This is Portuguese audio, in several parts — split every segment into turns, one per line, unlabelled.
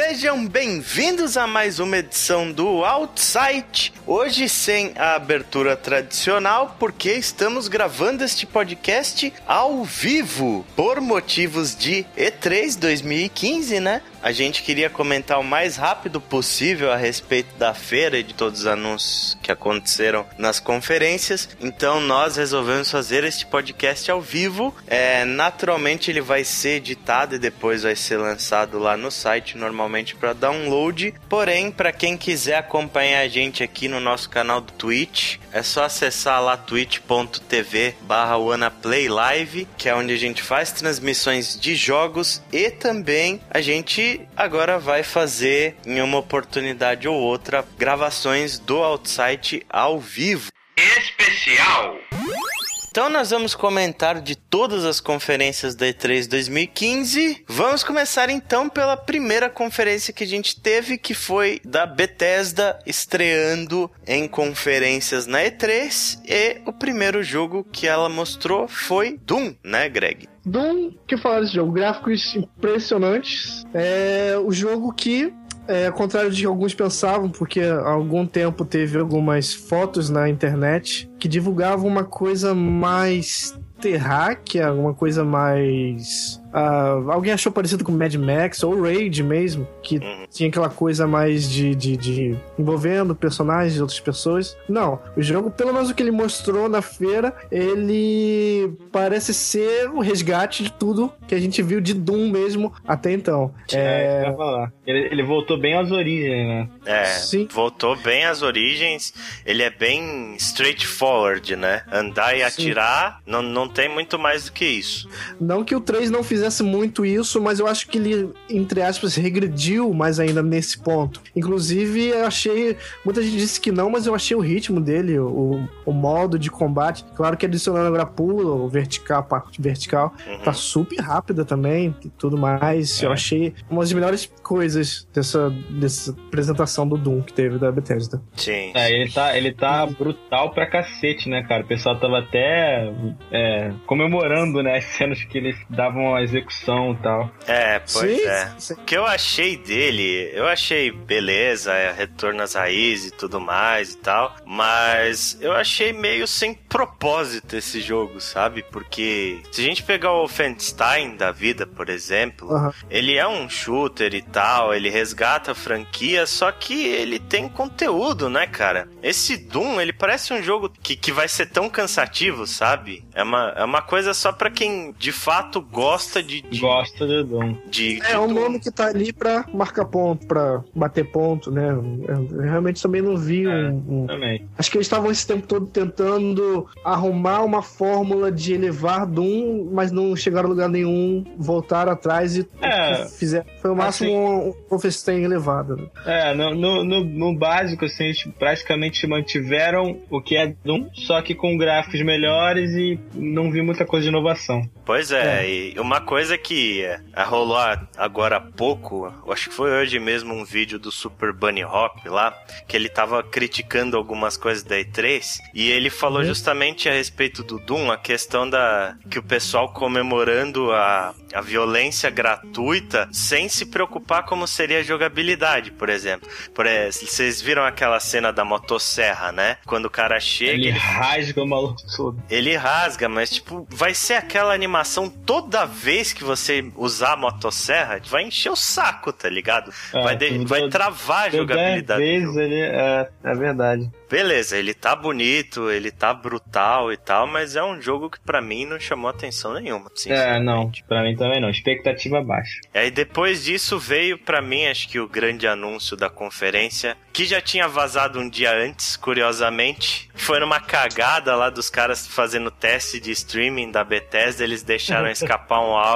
José sejam bem-vindos a mais uma edição do Outside. Hoje sem a abertura tradicional, porque estamos gravando este podcast ao vivo por motivos de E3 2015, né? A gente queria comentar o mais rápido possível a respeito da feira e de todos os anúncios que aconteceram nas conferências. Então nós resolvemos fazer este podcast ao vivo. É, naturalmente ele vai ser editado e depois vai ser lançado lá no site, normalmente para download. Porém, para quem quiser acompanhar a gente aqui no nosso canal do Twitch, é só acessar lá twitch.tv barra Live, que é onde a gente faz transmissões de jogos e também a gente agora vai fazer, em uma oportunidade ou outra, gravações do Outside ao vivo. Especial! Então nós vamos comentar de todas as conferências da E3 2015. Vamos começar então pela primeira conferência que a gente teve, que foi da Bethesda estreando em conferências na E3 e o primeiro jogo que ela mostrou foi Doom, né, Greg?
Doom, que falar desse jogo? Gráficos impressionantes. É o jogo que é, ao contrário de que alguns pensavam, porque há algum tempo teve algumas fotos na internet que divulgavam uma coisa mais terráquea, uma coisa mais Uh, alguém achou parecido com Mad Max ou Raid mesmo, que uhum. tinha aquela coisa mais de, de, de, envolvendo personagens de outras pessoas. Não, o jogo, pelo menos o que ele mostrou na feira, ele parece ser o resgate de tudo que a gente viu de Doom mesmo até então.
É, é... falar. Ele, ele voltou bem às origens, né?
É, Sim. voltou bem às origens. Ele é bem straightforward, né? Andar e atirar, não, não tem muito mais do que isso.
Não que o 3 não fizesse fizesse muito isso, mas eu acho que ele, entre aspas, regrediu mais ainda nesse ponto. Inclusive, eu achei. Muita gente disse que não, mas eu achei o ritmo dele, o, o modo de combate. Claro que adicionando agora pulo, vertical, a parte vertical, uhum. tá super rápida também e tudo mais. É. Eu achei uma das melhores coisas dessa, dessa apresentação do Doom que teve da Bethesda.
Sim. É, ele tá, ele tá brutal pra cacete, né, cara? O pessoal tava até é, comemorando, né, as cenas que eles davam as execução e tal.
É, pois sim, é. Sim. O que eu achei dele, eu achei beleza, é, retorno às raízes e tudo mais e tal, mas eu achei meio sem propósito esse jogo, sabe? Porque se a gente pegar o Wolfenstein da vida, por exemplo, uhum. ele é um shooter e tal, ele resgata a franquia, só que ele tem conteúdo, né, cara? Esse Doom, ele parece um jogo que, que vai ser tão cansativo, sabe? É uma, é uma coisa só para quem de fato gosta gosta de. de
gosta de Doom.
De, de é um nome que tá ali pra marcar ponto, pra bater ponto, né? Eu realmente também não vi é, um, um...
Também.
Acho que eles estavam esse tempo todo tentando arrumar uma fórmula de elevar Doom, mas não chegaram a lugar nenhum, voltaram atrás e é, fizeram. Foi o máximo assim, um Wolfenstein elevado. Né?
É, no, no, no, no, básico, assim, eles praticamente mantiveram o que é Doom, só que com gráficos melhores e não vi muita coisa de inovação.
Pois é, é. e uma coisa que é, rolou agora há pouco, acho que foi hoje mesmo um vídeo do Super Bunny Hop lá, que ele tava criticando algumas coisas da E3 e ele falou uhum. justamente a respeito do Doom, a questão da que o pessoal comemorando a, a violência gratuita sem se preocupar como seria a jogabilidade, por exemplo. Por exemplo, vocês viram aquela cena da motosserra, né? Quando o cara chega.
Ele, ele... rasga o maluco todo.
Ele rasga, mas tipo, vai ser aquela animação toda vez vez que você usar a motosserra, vai encher o saco, tá ligado? É, vai, de, vai travar a jogabilidade.
Vez ele, é, é verdade
beleza, ele tá bonito, ele tá brutal e tal, mas é um jogo que para mim não chamou atenção nenhuma.
É, não, para mim também não. Expectativa baixa.
E aí depois disso veio para mim, acho que o grande anúncio da conferência, que já tinha vazado um dia antes, curiosamente. Foi numa cagada lá dos caras fazendo teste de streaming da Bethesda, eles deixaram escapar um áudio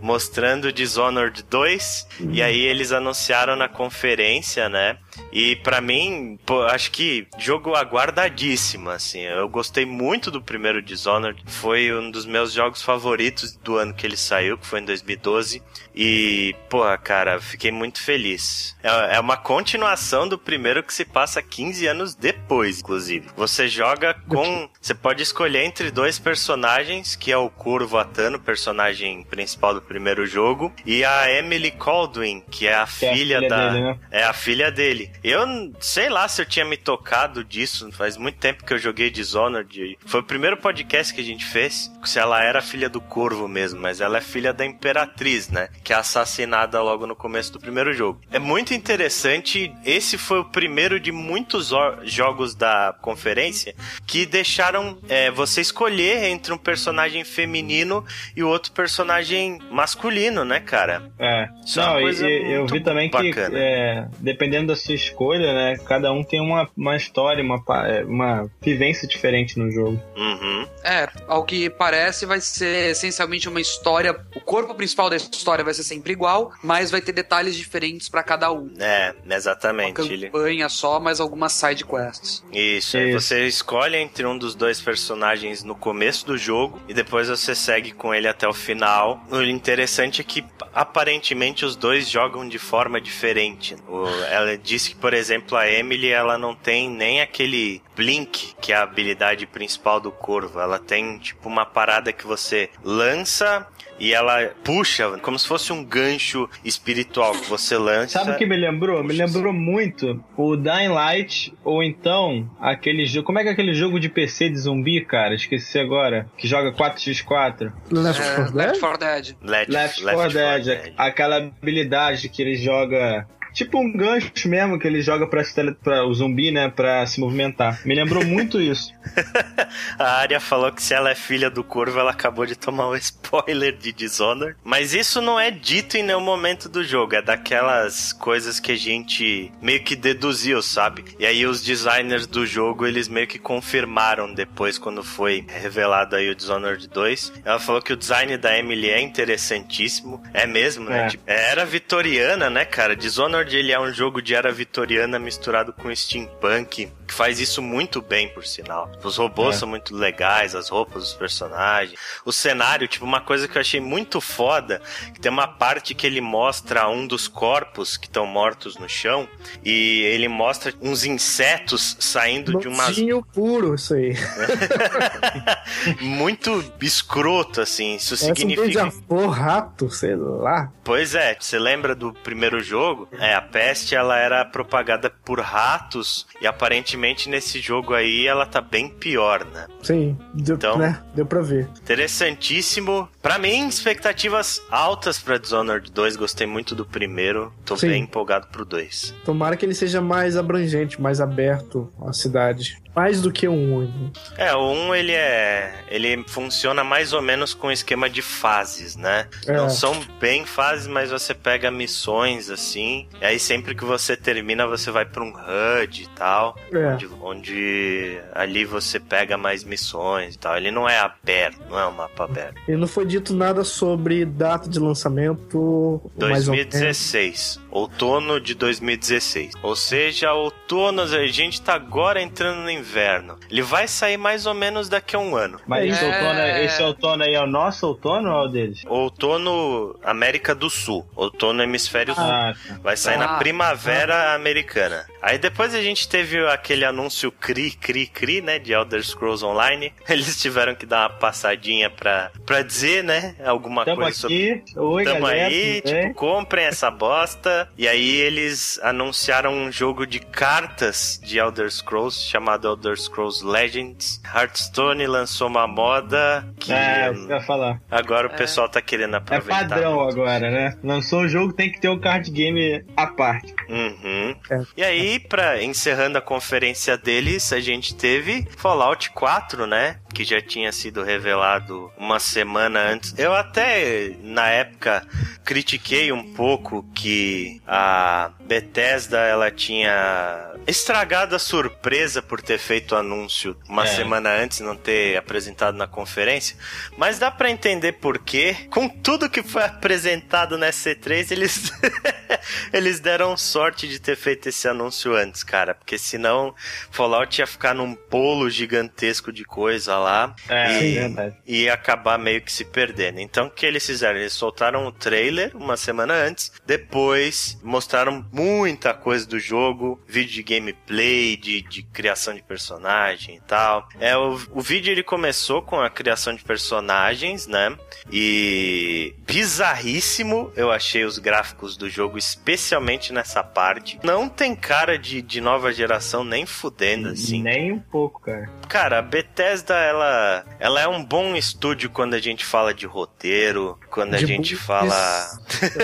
mostrando Dishonored 2, e aí eles anunciaram na conferência, né? E para mim, pô, acho que jogo aguardadíssimo, assim. Eu gostei muito do primeiro Dishonored. Foi um dos meus jogos favoritos do ano que ele saiu, que foi em 2012. E, pô, cara, fiquei muito feliz. É, é uma continuação do primeiro que se passa 15 anos depois, inclusive. Você joga com. Você pode escolher entre dois personagens, que é o Curvo Atano, personagem principal do primeiro jogo, e a Emily Caldwin, que é a
Que é a
filha,
filha
da.
dele, né?
É a filha dele. Eu sei lá se eu tinha me tocado disso. Faz muito tempo que eu joguei Dishonored. Foi o primeiro podcast que a gente fez. Se ela era filha do Corvo mesmo, mas ela é filha da Imperatriz, né? Que é assassinada logo no começo do primeiro jogo. É muito interessante. Esse foi o primeiro de muitos jogos da conferência que deixaram é, você escolher entre um personagem feminino e o outro personagem masculino, né, cara?
É.
Isso é
Não, e eu vi também que,
bacana.
é, dependendo da sua escolha, né, cada um tem uma, uma história, uma, é, uma vivência diferente no jogo.
Uhum.
É, ao que parece, vai ser essencialmente uma história. O corpo principal da história vai ser sempre igual, mas vai ter detalhes diferentes pra cada um.
É,
Uma
exatamente. Ele...
campanha só, mas algumas side quests.
Isso, aí
Isso.
você escolhe entre um dos dois personagens no começo do jogo e depois você segue com ele até o final. O interessante é que aparentemente os dois jogam de forma diferente. O- ela disse que, por exemplo, a Emily ela não tem nem aquele blink, que é a habilidade principal do corvo. Ela tem tipo uma parada que você lança e ela puxa, como se fosse um gancho espiritual que você lança.
Sabe o que me lembrou? Me lembrou muito o Dying Light, ou então aquele jogo. Como é que é aquele jogo de PC de zumbi, cara? Esqueci agora. Que joga 4x4.
Left
É,
4
Left
Dead?
4 Dead.
Left,
Left 4 Dead. Aquela habilidade que ele joga. Tipo um gancho mesmo que ele joga pra, pra o zumbi, né? Pra se movimentar. Me lembrou muito isso.
A Arya falou que se ela é filha do Corvo, ela acabou de tomar um spoiler de Dishonored. Mas isso não é dito em nenhum momento do jogo. É daquelas coisas que a gente meio que deduziu, sabe? E aí os designers do jogo, eles meio que confirmaram depois, quando foi revelado aí o Dishonored 2. Ela falou que o design da Emily é interessantíssimo. É mesmo, né?
É.
Tipo, é era vitoriana, né, cara? Dishonored, ele é um jogo de era vitoriana misturado com steampunk, que faz isso muito bem, por sinal. Os robôs
É.
são muito legais, as roupas dos personagens, o cenário, tipo, uma coisa que eu achei muito foda, que tem uma parte que ele mostra um dos corpos que estão mortos no chão, e ele mostra uns insetos saindo de umas
Nojinho puro, isso aí.
muito escroto, assim. Isso
Parece um
significa.
beija-flor, rato, sei lá.
Pois é, você lembra do primeiro jogo? É, a peste ela era propagada por ratos e aparentemente nesse jogo aí ela tá bem pior, né?
Sim, deu,
Então-
né? deu pra ver.
Interessantíssimo. Pra mim, expectativas altas pra Dishonored 2. Gostei muito do primeiro. Tô
Sim.
bem empolgado pro 2.
Tomara que ele seja mais abrangente, mais aberto à cidade. Mais do que um único.
É, o 1 ele é. Ele funciona mais ou menos com esquema de fases, né?
É.
Não são bem fases, mas você pega missões assim. E aí sempre que você termina, você vai pra um HUD e tal.
É.
Onde, onde ali você pega mais missões e tal. Ele não é aberto, não é um mapa aberto.
E não foi dito nada sobre data de lançamento. mais ou menos.
2016. Outono de 2016. Ou seja, outono, a gente tá agora entrando no inverno. Ele vai sair mais ou menos daqui a um ano.
Mas
É.
esse, outono, esse outono aí é o nosso outono ou é o deles?
Outono América do Sul. Outono Hemisfério Sul.
Ah, tá.
Vai sair na
Ah.
primavera americana. Aí depois a gente teve aquele anúncio cri, cri, cri, né? De Elder Scrolls Online. Eles tiveram que dar uma passadinha pra, pra dizer, né? Alguma
Tamo
coisa sobre
aqui. Oi,
Tamo
galera.
aí,
bem?
tipo, comprem essa bosta. E aí eles anunciaram um jogo de cartas de Elder Scrolls chamado Elder Scrolls Legends. Hearthstone lançou uma moda que
É, eu ia falar.
agora o
É.
pessoal tá querendo
É
aproveitar.
padrão agora, né? Lançou o jogo, tem que ter o card game à parte.
Uhum.
É.
E aí, pra, encerrando a conferência deles, a gente teve Fallout 4, né? que já tinha sido revelado uma semana antes. Eu até, na época, critiquei um pouco que a Bethesda ela tinha estragado a surpresa por ter feito o anúncio uma
É.
semana antes, não ter apresentado na conferência. Mas dá pra entender por quê. Com tudo que foi apresentado na C3, eles eles deram sorte de ter feito esse anúncio antes, cara, porque senão Fallout ia ficar num polo gigantesco de coisa lá
É,
e,
verdade.
e acabar meio que se perdendo. Então o que eles fizeram? Eles soltaram o trailer uma semana antes, depois mostraram muita coisa do jogo, vídeo de gameplay, de, de criação de personagem e tal. É, o, o vídeo ele começou com a criação de personagens, né? E bizarríssimo eu achei os gráficos do jogo, especialmente nessa parte. Não tem cara de, de nova geração nem fudendo assim.
Nem um pouco, cara.
Cara, a Bethesda, ela, ela é um bom estúdio quando a gente fala de roteiro, quando a
De
gente
bugs.
fala.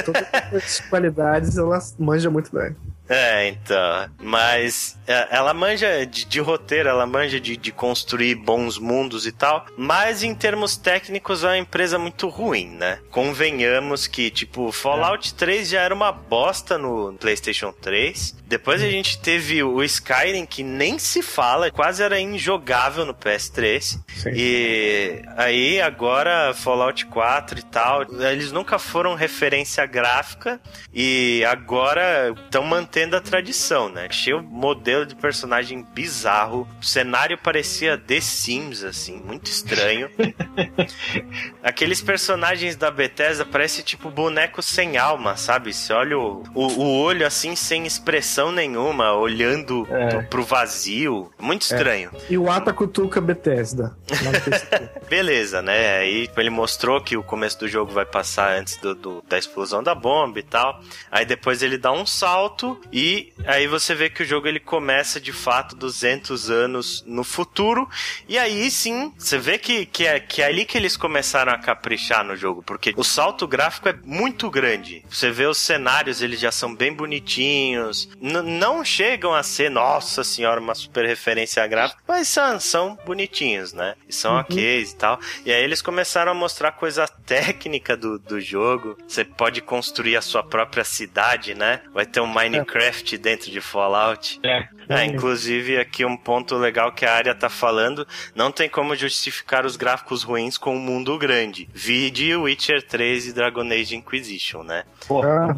Todas as qualidades ela manja muito bem.
É, então. Mas é, ela manja de, de roteiro, ela manja de, de construir bons mundos e tal. Mas em termos técnicos é uma empresa muito ruim, né? Convenhamos que, tipo, Fallout 3 já era uma bosta no PlayStation 3. Depois a gente teve o Skyrim, que nem se fala, quase era injogável no PS3.
Sim.
E aí agora Fallout 4 e tal, eles nunca foram referência gráfica e agora estão mantendo a tradição, né? Achei o modelo de personagem bizarro, o cenário parecia The Sims assim, muito estranho. Aqueles personagens da Bethesda parece tipo boneco sem alma, sabe? Você olha o, o, o olho assim sem expressão nenhuma, olhando
É.
pro- pro vazio, muito estranho.
E o Ata Cutuca Bethesda.
Beleza, né? Aí ele mostrou que o começo do jogo vai passar antes do, do- da explosão da bomba e tal. Aí depois ele dá um salto e aí você vê que o jogo ele começa de fato 200 anos no futuro. E aí sim, você vê que, que, é, que é ali que eles começaram a caprichar no jogo, porque o salto gráfico é muito grande. Você vê os cenários, eles já são bem bonitinhos. N- não chegam a ser, nossa senhora, uma super referência gráfica, mas são, são bonitinhos, né? E são ok e tal. E aí eles começaram a mostrar coisa técnica do, do jogo. Você pode construir a sua própria cidade, né? Vai ter um Minecraft dentro de Fallout.
É.
É, inclusive aqui um ponto legal que a área tá falando, não tem como justificar os gráficos ruins com um mundo grande. Vide Witcher 3 e Dragon Age Inquisition, né?
Pô,
Ah.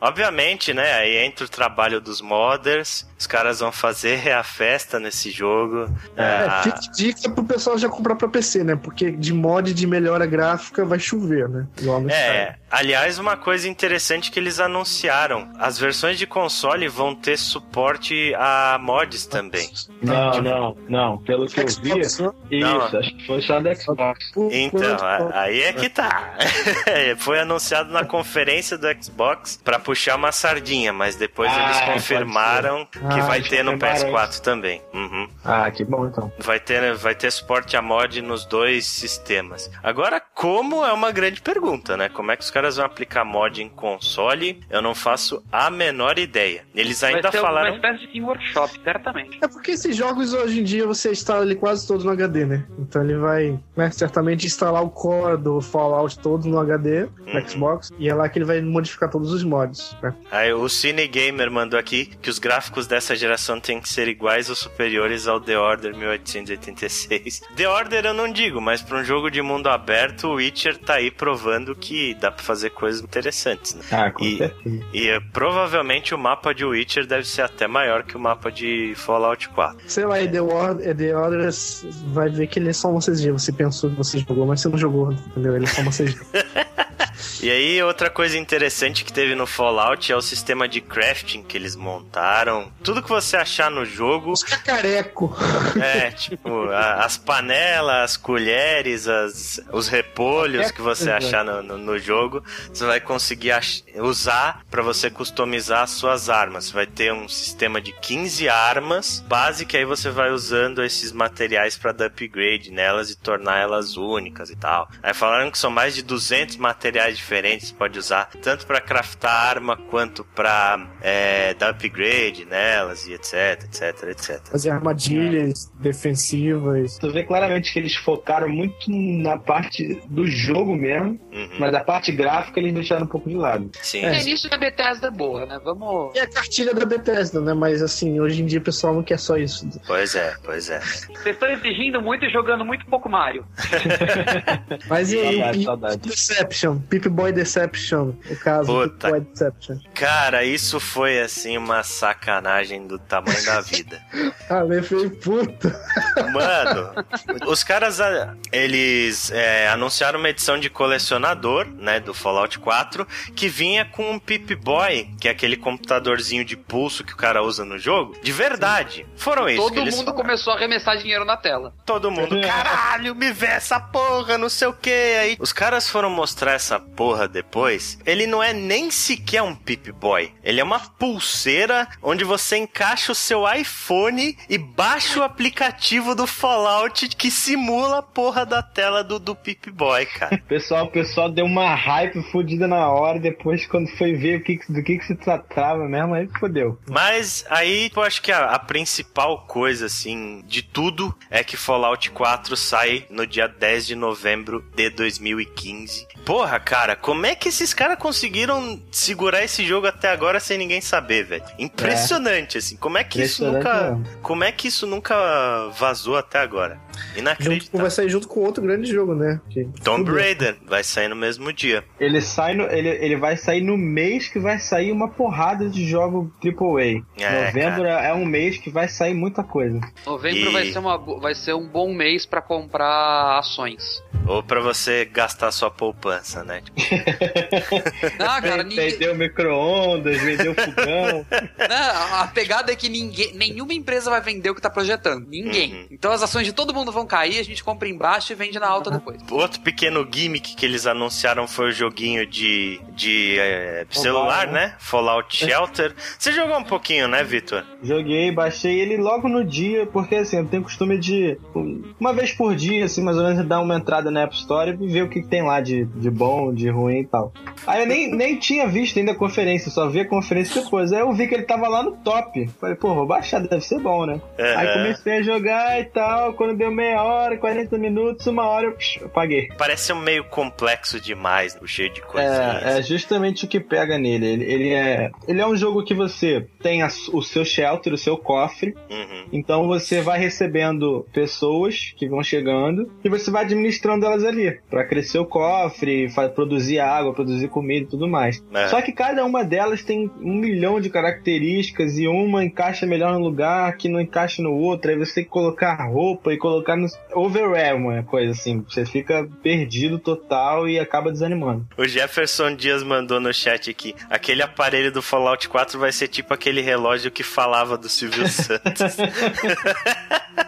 Obviamente, né? Aí entra o trabalho dos modders, os caras vão fazer a festa nesse jogo.
É,
Ah,
fica dica pro pessoal já comprar pra PC, né? Porque de mod de melhora gráfica vai chover, né?
É, aliás, uma coisa interessante que eles anunciaram: as versões de console vão ter suporte a mods também.
Não, não, não. Pelo que eu vi,
Xbox,
isso,
Não.
acho que foi só do Xbox.
Então, aí é que tá. Foi anunciado na conferência do Xbox pra puxar uma sardinha, mas depois
Ah,
eles confirmaram que
Ah,
vai ter no
confirmaram
PS4 também. Uhum.
Ah, que bom então.
Vai ter, vai ter suporte a mod nos dois sistemas. Agora, como é uma grande pergunta, né? Como é que os caras vão aplicar mod em console? Eu não faço a menor ideia. Eles ainda
Vai ser
falaram.
uma espécie de Workshop, certamente.
É porque esses jogos hoje em dia você instala ele quase todo no HD, né? Então ele vai, né, certamente instalar o core do Fallout todo no HD, no
Uhum.
Xbox, e é lá que ele vai modificar todos os mods, né?
Aí o Cine Gamer mandou aqui que os gráficos dessa geração têm que ser iguais ou superiores ao The Order 1886. The Order eu não digo, mas para um jogo de mundo aberto, o Witcher tá aí provando que dá pra fazer coisas interessantes, né?
Ah, com
E-
certeza.
E eh, provavelmente o mapa de Witcher deve ser até maior que o mapa de Fallout 4.
Sei lá, e The Order, The Order vai ver que ele é só um CG. Você pensou que você jogou, mas você não jogou, entendeu? Ele é só um CG.
E aí, outra coisa interessante que teve no Fallout é o sistema de crafting que eles montaram. Tudo que você achar no jogo
Os cacareco.
É, tipo, a- as panelas, as colheres, as, os repolhos que você achar no, no, no jogo, você vai conseguir ach- usar pra você customizar as suas armas. Você vai ter um sistema de 15 armas base que aí você vai usando esses materiais pra dar upgrade nelas e tornar elas únicas e tal. Aí falaram que são mais de 200 materiais diferentes diferentes, pode usar tanto para craftar arma quanto para é, dar upgrade nelas e etc, etc, etc.
Fazer armadilhas defensivas.
Tu vê claramente que eles focaram muito na parte do jogo mesmo,
Uhum.
mas a parte gráfica eles deixaram um pouco de lado.
Sim.
É início da Bethesda é boa, né? Vamos.
E a cartilha da Bethesda, né? Mas assim, hoje em dia o pessoal não quer só isso.
Pois é, pois é.
Vocês estão exigindo muito e jogando muito pouco Mario.
Mas e aí,
Saudade, saudade.
Deception, Pip Boy Deception, o caso do
Puta.
Pip Boy Deception.
Cara, isso foi assim uma sacanagem do tamanho da vida.
Ah, eu falei, puta.
Mano, os caras, ah, eles é, anunciaram uma edição de colecionador, né, do Fallout 4, que vinha com um Pip Boy, que é aquele computadorzinho de pulso que o cara usa no jogo, de verdade. Foram isso que
Todo
eles
mundo
falaram.
começou a arremessar dinheiro na tela.
Todo mundo, caralho, me vê essa porra, não sei o que. Aí os caras foram mostrar essa porra depois. Ele não é nem sequer um Pip Boy. Ele é uma pulseira onde você encaixa o seu iPhone e baixa o aplicativo do Fallout que simula a porra da tela do, do Pip Boy, cara.
Pessoal, o pessoal deu uma hype fodida na hora, depois quando foi ver o que, que- do que, que se tratava mesmo, aí fodeu.
Mas aí eu acho que a, a principal coisa, assim, de tudo é que Fallout 4 sai no dia 10 de novembro de 2015. Porra, cara, como é que esses caras conseguiram segurar esse jogo até agora sem ninguém saber, velho? Impressionante, assim. Como é que isso nunca.
mesmo.
Como é que isso nunca vazou até agora? Inacreditável.
vai sair junto com outro grande jogo, né? Que
Tomb Raider vai sair no mesmo dia.
Ele sai no, ele, ele vai sair no mês que vai sair uma porrada de jogo AAA.
É,
Novembro é um mês que vai sair muita coisa.
Novembro
E-
vai, ser uma, vai ser um bom mês pra comprar ações.
Ou pra você gastar sua poupança, né? Tipo,
Ah, cara, ninguém.
Vendeu micro-ondas, vendeu fogão.
Não, a pegada é que ninguém, nenhuma empresa vai vender o que tá projetando. Ninguém.
Uhum.
Então as ações de todo mundo vão cair, a gente compra embaixo e vende na alta depois.
Outro pequeno gimmick que eles anunciaram foi o joguinho de, de é, celular,
né?
né? Fallout Shelter. Você jogou um pouquinho, né, Vitor?
Joguei, baixei ele logo no dia, porque assim, eu tenho costume de, uma vez por dia, assim, mais ou menos, dar uma entrada na App Store e ver o que, que tem lá de, de bom, de ruim e tal. Aí eu nem, nem tinha visto ainda a conferência, só vi a conferência depois. Aí eu vi que ele tava lá no top. Falei, pô, vou baixar, deve ser bom, né?
Aham.
Aí comecei a jogar e tal, quando deu meia hora, 40 minutos, uma hora, eu, psh, apaguei.
Parece um meio complexo demais, cheio de coisinhas.
É, é justamente o que pega nele. Ele, ele é, ele é um jogo que você tem a- o seu shelter, o seu cofre.
Uhum.
Então você vai recebendo pessoas que vão chegando e você vai administrando elas ali Pra crescer o cofre, fa- produzir água, produzir comida e tudo mais.
É.
Só que cada uma delas tem um milhão de características e uma encaixa melhor no lugar, que não encaixa no outro. Aí você tem que colocar roupa e colocar no overwear, uma coisa assim. Você fica perdido total e acaba desanimando.
O Jefferson Dias mandou no chat aqui: aquele aparelho do Fallout 4 vai ser tipo aquele relógio que falava do Silvio Santos.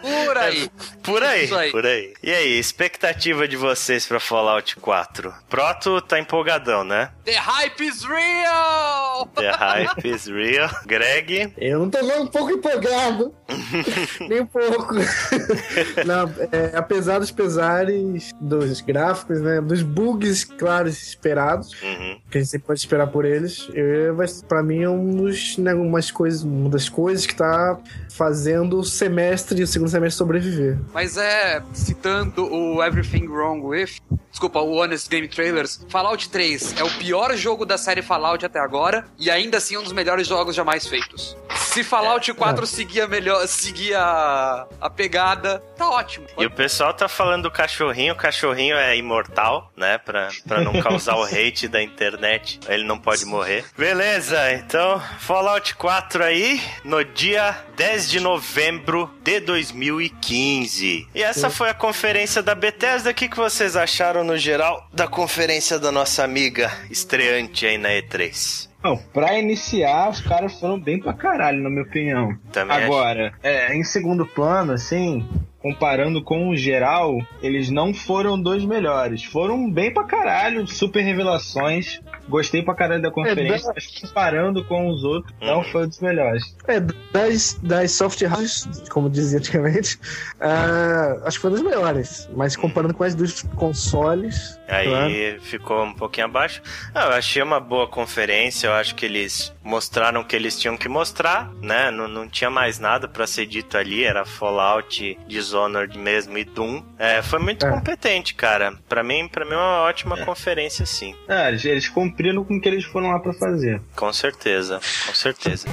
Por aí.
Por aí,
aí.
por aí. E aí, expectativa de vocês pra Fallout 4? Proto tá empolgadão, né?
The hype is real!
The hype is real. Greg,
Eu não tô nem um pouco empolgado. nem um pouco. não, é, apesar dos pesares dos gráficos, né? Dos bugs, claros, esperados,
uhum.
que a gente sempre pode esperar por eles, eu, pra mim é um dos, né, umas coisas, uma das coisas que tá fazendo o semestre e o segundo semestre sobreviver.
Mas é, citando o Everything Wrong With, desculpa, o Honest Game Trailers, Fallout 3 é o pior jogo da série Fallout até agora e ainda assim um dos melhores jogos jamais feitos. Se Fallout 4 seguir a melhor, seguir a, a pegada, tá ótimo.
E o pessoal tá falando do cachorrinho, o cachorrinho é imortal, né? Pra, pra não causar o hate da internet. Ele não pode morrer. Beleza, então Fallout 4 aí no dia 10 de novembro de 2015. E essa foi a conferência da Bethesda. O que, que vocês acharam no geral da conferência da nossa amiga estreante aí na E3?
Não, pra iniciar, os caras foram bem pra caralho, na minha opinião.
Também.
Agora, é, em segundo plano, assim, comparando com o geral, eles não foram dos melhores. Foram bem pra caralho, super revelações. Gostei pra caralho da conferência,
É,
mas comparando com os outros, não foi um dos melhores.
É, das, das soft houses, como dizia antigamente, ah, acho que foi das melhores. Mas comparando com as dos consoles.
Aí
claro.
ficou um pouquinho abaixo. Ah, eu achei uma boa conferência. Eu acho que eles mostraram o que eles tinham que mostrar, né? Não, não tinha mais nada pra ser dito ali. Era Fallout, Dishonored mesmo e Doom. É, foi muito
É.
competente, cara. Pra mim, pra mim é uma ótima conferência, sim.
É, eles, eles cumpriram com o que eles foram lá pra fazer.
Com certeza, com certeza.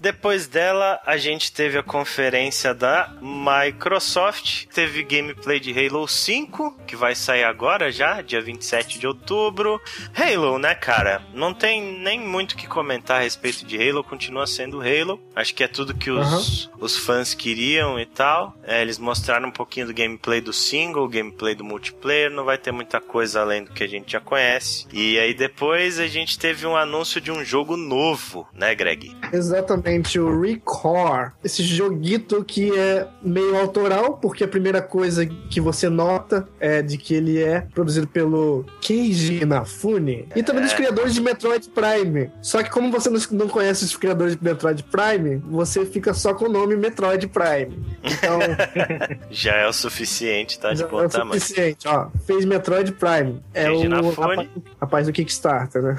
Depois dela, a gente teve a conferência da Microsoft, teve gameplay de Halo 5, que vai sair agora já, dia 27 de outubro. Halo, né, cara? Não tem nem muito o que comentar a respeito de Halo, continua sendo Halo. Acho que é tudo que os, os fãs queriam e tal. É, eles mostraram um pouquinho do gameplay do single, gameplay do multiplayer, não vai ter muita coisa além do que a gente já conhece. E aí depois a gente teve um anúncio de um jogo novo, né, Greg?
Exatamente, o Recore. Esse joguito que é meio autoral, porque a primeira coisa que você nota é de que ele é produzido pelo Keiji Inafune e também dos criadores de Metroid Prime. Só que como você não- conhece os criadores de Metroid Prime, você fica só com o nome Metroid Prime. Então,
Já é o suficiente, tá de
já
bom
é o
tamanho.
suficiente, ó. Fez Metroid Prime. É
Keiji
o
Inafune.
rapaz, do Kickstarter, né?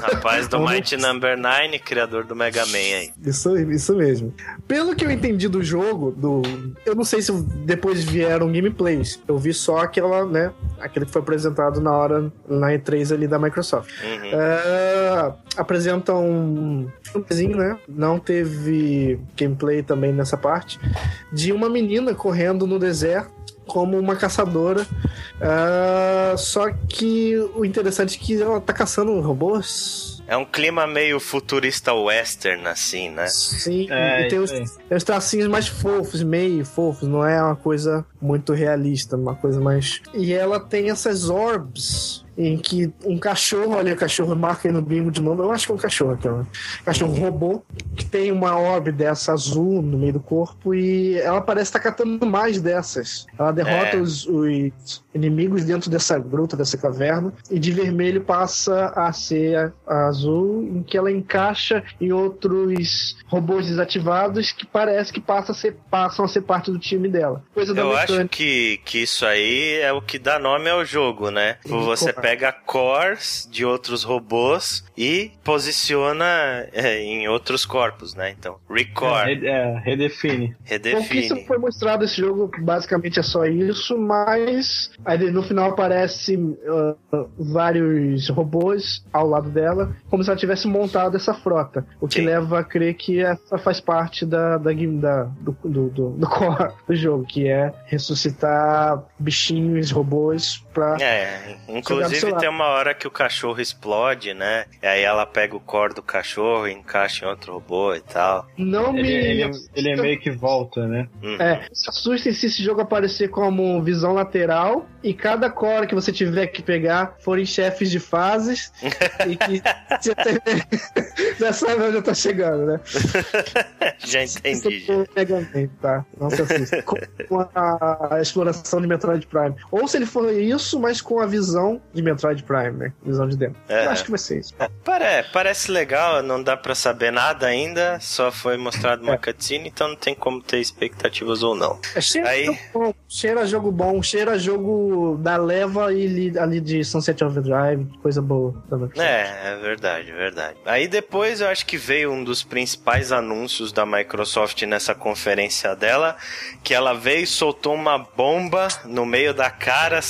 Rapaz do Mighty Number 9, criador do Mega Man aí.
Isso, isso mesmo. Pelo que eu entendi do jogo, do. Eu não sei se depois vieram gameplays. Eu vi só aquela, né? Aquele que foi apresentado na hora na E3 ali da Microsoft.
Uhum.
É, apresentam um filmezinho, né? Não teve gameplay também nessa parte. De uma menina correndo no deserto como uma caçadora. É, só que o interessante é que ela tá caçando robôs.
É um clima meio futurista western, assim, né?
Sim,
É,
e tem os, tem os tracinhos mais fofos, meio fofos, não é uma coisa muito realista, uma coisa mais. E ela tem essas orbs em que um cachorro, olha o cachorro, marca aí no bingo de novo, eu acho que é um cachorro aquela. Cachorro robô, que tem uma orb dessa azul no meio do corpo e ela parece estar catando mais dessas. Ela derrota
É.
os, os inimigos dentro dessa gruta, dessa caverna, e de vermelho passa a ser azul, em que ela encaixa em outros robôs desativados que parece que passa a ser, passam a ser parte do time dela. Coisa da
Eu acho que, que isso aí é o que dá nome ao jogo, né?
Sim,
Você pega cores de outros robôs e posiciona é, em outros corpos, né? Então, record,
É, é, redefine.
Redefine.
foi mostrado esse jogo, basicamente é só isso, mas aí no final aparece uh, vários robôs ao lado dela, como se ela tivesse montado essa frota. O que
Sim.
leva a crer que essa faz parte da, da, da- do, do, do, do core do jogo, que é ressuscitar bichinhos, robôs pra.
É, inclusive tem uma hora que o cachorro explode, né? E aí ela pega o core do cachorro e encaixa em outro robô e tal.
Não
Ele,
me.
ele, ele é meio que volta, né?
Uhum.
É, se assustem se esse jogo aparecer como visão lateral e cada core que você tiver que pegar forem chefes de fases e que já, já sabe onde eu tô chegando, né?
Já entendi.
Man, tá? Não se assuste. Com a exploração de Metroid Prime. Ou se ele for isso, mas com a visão de Metroid Prime, né? Visão de dentro.
É.
Eu acho que vai ser isso.
Pare- parece legal, não dá pra saber nada ainda, só foi mostrado uma cutscene, então não tem como ter expectativas ou não.
É, cheira,
Aí-
jogo bom, cheira jogo bom, cheira jogo da leva e li- ali de Sunset Overdrive, coisa boa.
É, é verdade, é verdade. Aí depois eu acho que veio um dos principais anúncios da Microsoft nessa conferência dela, que ela veio e soltou uma bomba no meio da cara,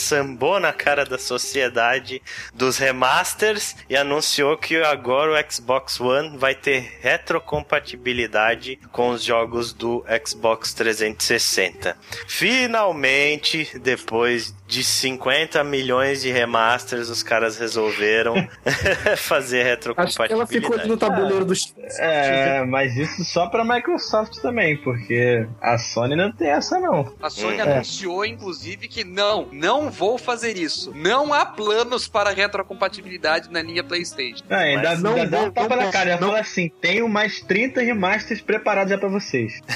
sambou na cara da sociedade dos remasters e anunciou que agora o Xbox One vai ter retrocompatibilidade com os jogos do Xbox 360. Finalmente, depois de 50 milhões de remasters, os caras resolveram fazer
Acho que ela ficou
retrocompatibilidade.
no tabuleiro dos.
É, mas isso só pra Microsoft também, porque a Sony não tem essa não.
A Sony
Hum.
anunciou, inclusive, que não, não vou fazer isso. Não há planos para retrocompatibilidade na linha PlayStation.
Ah, ainda,
Mas
não
ainda dá
vou-
um tapa na cara,
posso,
fala assim, tenho mais 30 remasters preparados já pra vocês.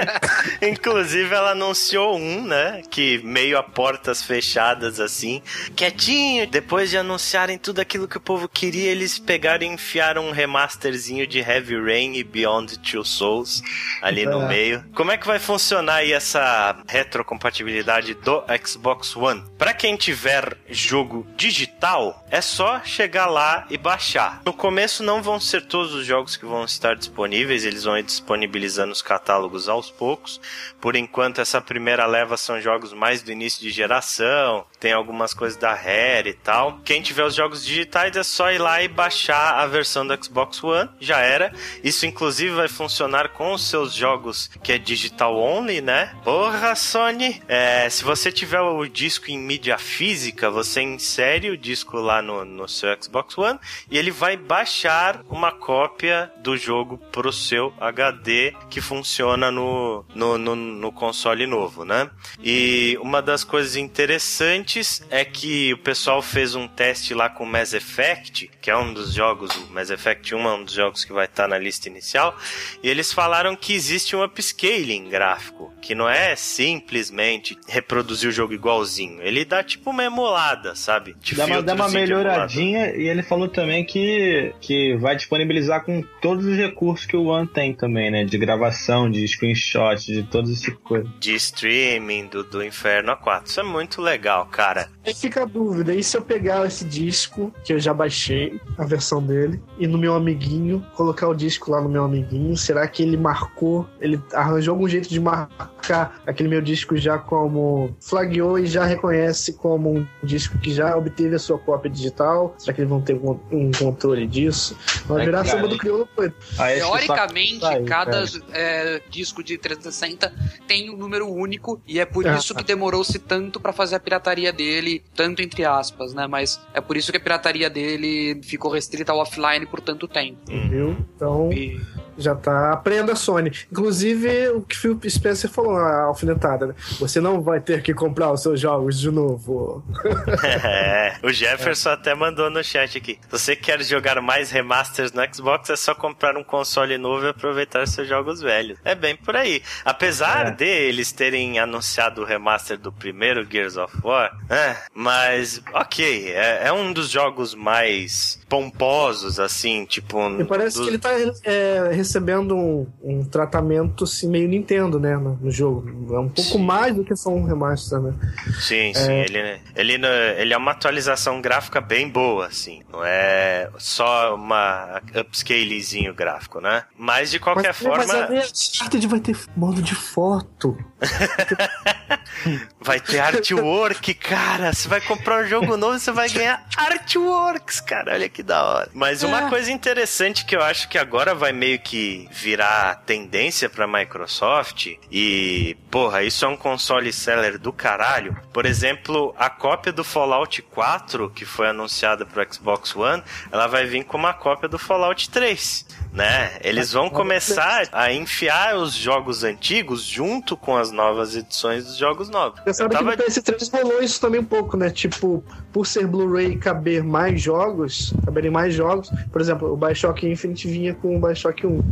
Inclusive, ela anunciou um, né? Que meio a porta portas fechadas assim, quietinho. Depois de anunciarem tudo aquilo que o povo queria, eles pegaram e enfiaram um remasterzinho de Heavy Rain e Beyond Two Souls ali no
É.
meio. Como é que vai funcionar aí essa retrocompatibilidade do Xbox One? Pra quem tiver jogo digital, é só chegar lá e baixar. No começo não vão ser todos os jogos que vão estar disponíveis, eles vão ir disponibilizando os catálogos aos poucos. Por enquanto, essa primeira leva são jogos mais do início de geração, aceleração, tem algumas coisas da Rare e tal. Quem tiver os jogos digitais é só ir lá e baixar a versão do Xbox One, já era. Isso inclusive vai funcionar com os seus jogos que é digital only, né? Porra, Sony! É, se você tiver o disco em mídia física, você insere o disco lá no, no seu Xbox One e ele vai baixar uma cópia do jogo pro seu HD que funciona no, no, no, no console novo, né? E uma das coisas interessantes é que o pessoal fez um teste lá com Mass Effect, que é um dos jogos, o Mass Effect 1 é um dos jogos que vai estar na lista inicial, e eles falaram que existe um upscaling gráfico, que não é simplesmente reproduzir o jogo igualzinho, ele dá tipo uma emulada, sabe? De
Dá uma, dá uma
de emulador.
melhoradinha e ele falou também que, que vai disponibilizar com todos os recursos que o One tem também, né? De gravação, de screenshot, de todas essas coisas.
de streaming do, do Inferno A4. Isso é muito legal, cara.
Aí fica a dúvida, e se eu pegar esse disco, que eu já baixei, a versão dele, e no meu amiguinho, colocar o disco lá no meu amiguinho, será que ele marcou, ele arranjou algum jeito de marcar aquele meu disco já como, flagueou e já reconhece como um disco que já obteve a sua cópia digital? Será que eles vão ter um, um controle disso? Vai
É,
virar
cara,
samba do crioulo
que só-
Teoricamente,
Aí,
cada
cara.
é, disco de 360 tem um número único e é por
É.
isso que demorou-se tanto pra fazer a pirataria dele, tanto entre aspas, né? Mas é por isso que a pirataria dele ficou restrita ao offline por tanto tempo.
Viu? Então,
E
já tá. Aprenda, Sony. Inclusive, o que Phil Spencer falou na alfinetada, né? Você não vai ter que comprar os seus jogos de novo.
É, o Jefferson até mandou no chat aqui. Se você quer jogar mais remasters no Xbox, é só comprar um console novo e aproveitar seus jogos velhos. É bem por aí. Apesar
É.
de eles terem anunciado o remaster do primeiro Gears of War, é, mas ok, é, é um dos jogos mais pomposos, assim, tipo.
E parece
dos-
que ele tá é, recebendo um, um tratamento assim, meio Nintendo, né? No, no jogo. É um pouco
Sim.
mais do que só um remaster, né?
Sim, sim. Ele, ele, não- ele é uma atualização gráfica bem boa, assim. Não é só uma upscalezinho gráfico, né? Mas de qualquer
mas,
forma,
Mas a Uncharted vai ter modo de foto.
vai ter artwork, cara. Você vai comprar um jogo novo, você vai ganhar artworks, cara. Olha que da hora. Mas uma
É.
coisa interessante que eu acho que agora vai meio que virar tendência pra Microsoft e, porra, isso é um console seller do caralho. Por exemplo, a cópia do Fallout 4 que foi anunciada pro Xbox One, ela vai vir com uma cópia do Fallout 3. Né? Eles vão começar a enfiar os jogos antigos junto com as novas edições dos jogos novos. Eu tava-
que no PS3 rolou isso também um pouco, né? Tipo, por ser Blu-ray caber mais jogos, caberem mais jogos, por exemplo, o Bioshock Infinite vinha com o Bioshock 1.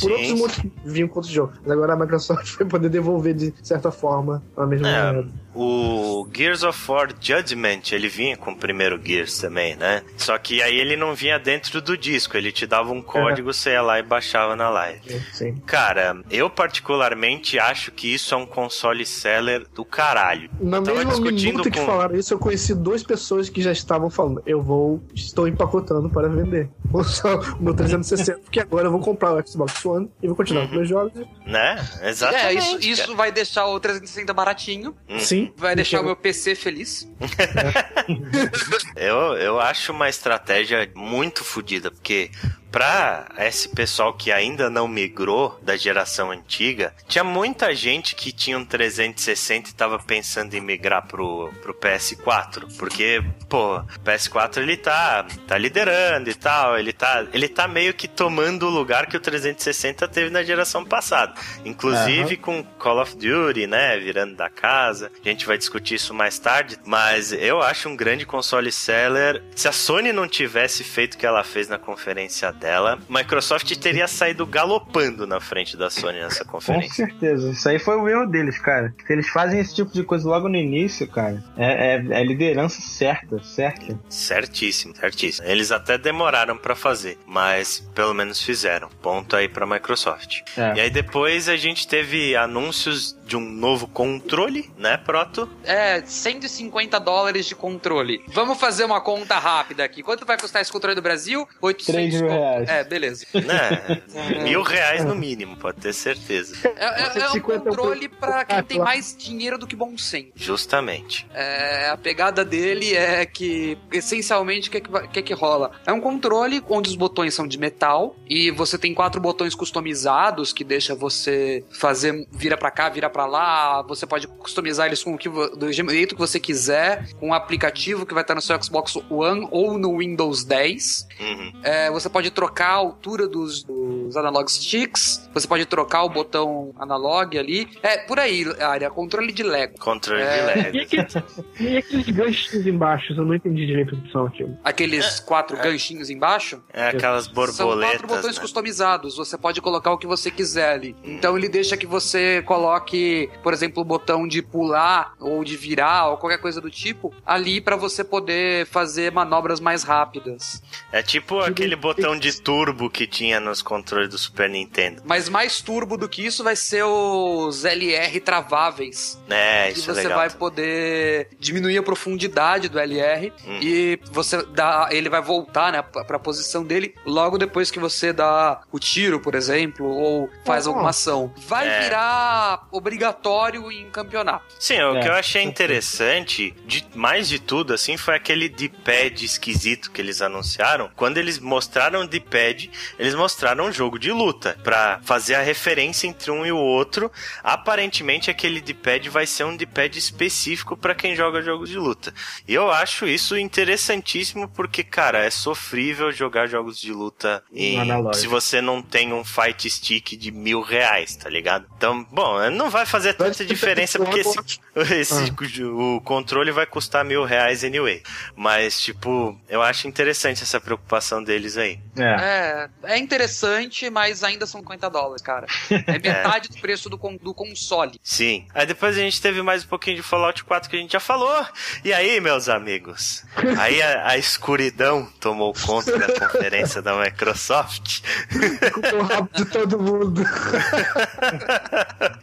Por
Sim,
outros motivos, vinham com outros jogos. Mas agora a Microsoft vai poder devolver de certa forma a mesma
É,
moeda.
O Gears of War Judgment, ele vinha com o primeiro Gears também, né? Só que aí ele não vinha dentro do disco, ele te dava um código, você ia lá e baixava na live.
Sim.
Cara, eu particularmente acho que isso é um console seller do caralho.
Na
eu tava
mesma
discutindo
minuto que
com...
falaram isso, eu conheci duas pessoas que já estavam falando: eu vou, estou empacotando para vender. O só- o meu 360, porque agora eu vou comprar o Xbox One e vou continuar
Uhum.
com meus jogos.
Né?
é,
Exatamente.
isso, isso vai deixar o 360 baratinho,
Hum.
Sim.
vai deixar o meu PC feliz.
Eu, eu acho uma estratégia muito fodida, porque pra esse pessoal que ainda não migrou da geração antiga, tinha muita gente que tinha um 360 e tava pensando em migrar pro, pro PS4, porque, pô, o PS4 ele tá, tá liderando e tal, Ele tá, ele tá meio que tomando o lugar que o 360 teve na geração passada. Inclusive com Call of Duty, né? Virando da casa. A gente vai discutir isso mais tarde. Mas eu acho um grande console seller. Se a Sony não tivesse feito o que ela fez na conferência dela, Microsoft teria saído galopando na frente da Sony nessa
Com
conferência.
certeza. Isso aí foi o erro deles, cara. Se eles fazem esse tipo de coisa logo no início, cara, é, é, é liderança certa, certa.
Certíssimo, certíssimo. Eles até demoraram pra fazer, mas pelo menos fizeram. Ponto aí pra Microsoft.
É.
E aí depois a gente teve anúncios de um novo controle, né, Proto?
É, 150 dólares de controle. Vamos fazer uma conta rápida aqui. Quanto vai custar esse controle do Brasil? 800
Três mil
conto.
Reais.
É, beleza.
Né? Mil reais no mínimo, pode ter certeza.
É, é- é um
150
controle pra quem tem
claro.
mais dinheiro do que bom senso.
Justamente.
É, a pegada dele é que, essencialmente, o que, é que, o é que rola? É um controle onde os botões são de metal e você tem quatro botões customizados que deixa você fazer vira pra cá, vira pra lá. Você pode customizar eles com o que, do jeito que você quiser, com um aplicativo que vai estar no seu Xbox One ou no Windows 10.
Uhum.
É, você pode trocar a altura dos, dos analog sticks, você pode trocar o botão analog ali. É, por aí, área, controle de Lego.
Controle
É.
de
E
leve.
aqueles, e aqueles ganchos embaixo? Eu não entendi direito o que são aquilo.
Aqueles quatro ganchinhos embaixo.
É aquelas
São
borboletas.
quatro botões
né?
customizados. Você pode colocar o que você quiser ali. Então ele deixa que você coloque, por exemplo, o botão de pular ou de virar ou qualquer coisa do tipo ali pra você poder fazer manobras mais rápidas.
É tipo aquele botão de turbo que tinha nos controles do Super Nintendo.
Mas mais turbo do que isso vai ser os LR traváveis.
É, isso é
você
legal.
vai poder diminuir a profundidade do LR
Hum.
e você dá, ele vai voltar, né, pra pra posição dele logo depois que você dá o tiro, por exemplo, ou faz
Oh.
alguma ação. Vai
É.
virar obrigatório em campeonato.
Sim, o
É.
que eu achei interessante, de, mais de tudo, assim, foi aquele D-pad esquisito que eles anunciaram. Quando eles mostraram o D-pad, eles mostraram um jogo de luta, pra fazer a referência entre um e o outro. Aparentemente, aquele D-pad vai ser um D-pad específico pra quem joga jogos de luta. E eu acho isso interessantíssimo, porque, cara, é sofrível jogar jogos de luta em, se você não tem um fight stick de mil reais, tá ligado? Então, bom, não vai fazer tanta diferença porque esse, esse- o controle vai custar mil reais anyway. Mas, tipo, eu acho interessante essa preocupação deles aí.
É.
É, é interessante, mas ainda são 50 dólares, cara. É metade do preço do, do console.
Sim. Aí depois a gente teve mais um pouquinho de Fallout 4 que a gente já falou. E aí, meus amigos? Aí a, a escuridão tomou conta da conferência da Microsoft.
Ficou o rabo de todo mundo.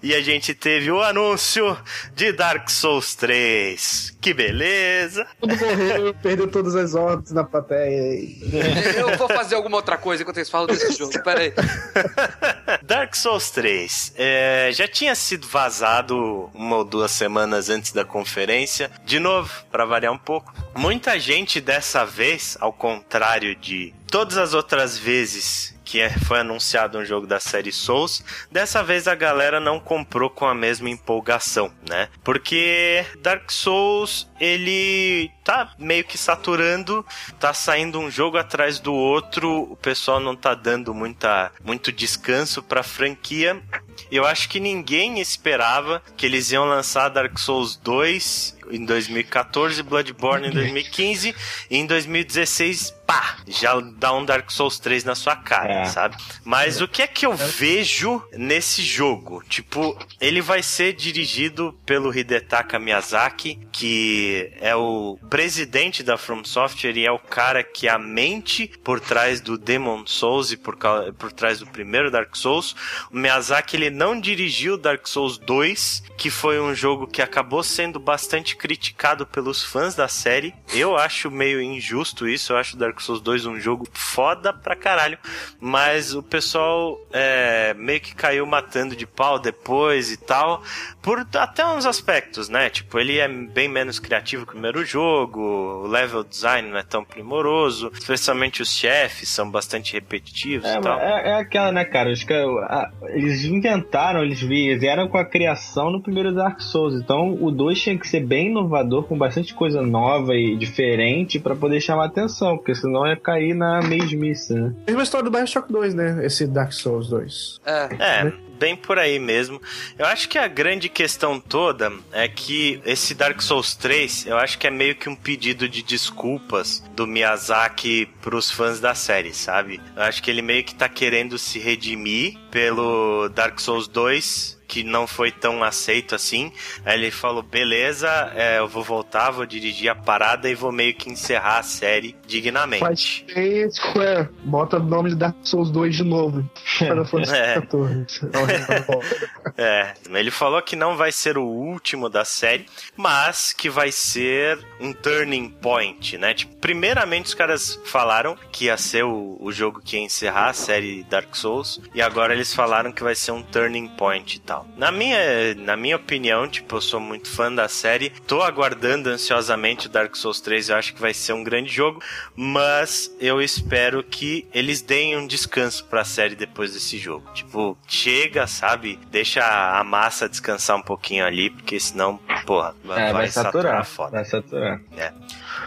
E a gente teve o anúncio de Dark Souls 3. Que beleza!
Todo morreu, perdeu todas as ordens na plateia. e-
Eu vou fazer alguma outra coisa enquanto eles falam desse jogo. Pera aí.
Dark Souls 3 é, já tinha sido vazado uma ou duas semanas antes da conferência. De novo, para variar um pouco. Muita gente dessa vez, ao contrário de todas as outras vezes que é- foi anunciado um jogo da série Souls, dessa vez a galera não comprou com a mesma empolgação, né? Porque Dark Souls, ele tá meio que saturando, tá saindo um jogo atrás do outro, o pessoal não tá dando muita, muito descanso pra franquia. Eu acho que ninguém esperava que eles iam lançar Dark Souls 2 em 2014, Bloodborne em 2015 e em 2016, pá, já dá um Dark Souls 3 na sua cara,
É.
sabe? Mas o que é que eu vejo nesse jogo? Tipo, ele vai ser dirigido pelo Hidetaka Miyazaki, que é o presidente da From Software e é o cara que é a mente por trás do Demon Souls e por, por trás do primeiro Dark Souls. O Miyazaki ele não dirigiu Dark Souls 2, que foi um jogo que acabou sendo bastante criticado pelos fãs da série. Eu acho meio injusto isso, eu acho Dark Souls 2 um jogo foda pra caralho, mas o pessoal é, meio que caiu matando de pau depois e tal, por até uns aspectos, né? Tipo, ele é bem menos criativo que o primeiro jogo, o level design não é tão primoroso, especialmente os chefes são bastante repetitivos
É,
e tal.
é, é aquela, né, cara? Acho que a- eles inventaram, eles vi- vieram com a criação no primeiro Dark Souls. Então o 2 tinha que ser bem inovador, com bastante coisa nova e diferente pra poder chamar atenção. Porque se senão ia cair na mesmice, né?
Mesma história do Bioshock 2, né? Esse Dark Souls 2.
É.
É, bem por aí mesmo. Eu acho que a grande questão toda é que esse Dark Souls 3, eu acho que é meio que um pedido de desculpas do Miyazaki pros fãs da série, sabe? Eu acho que ele meio que tá querendo se redimir pelo Dark Souls 2 que não foi tão aceito assim. Aí ele falou: beleza, é, eu vou voltar, vou dirigir a parada e vou meio que encerrar a série dignamente.
Faz Square. Bota o nome de Dark Souls 2 de novo.
É.
14.
É, ele falou que não vai ser o último da série, mas que vai ser um turning point, né? Tipo, primeiramente os caras falaram que ia ser o, o jogo que ia encerrar a série Dark Souls, e agora eles falaram que vai ser um turning point e tal. Na minha, na minha opinião, tipo, eu sou muito fã da série, tô aguardando ansiosamente o Dark Souls 3, eu acho que vai ser um grande jogo, mas eu espero que eles deem um descanso pra série depois desse jogo. Tipo, chega, sabe? Deixa a massa descansar um pouquinho ali, porque senão, porra, vai,
É, vai
saturar
saturar.
foda.
Vai saturar.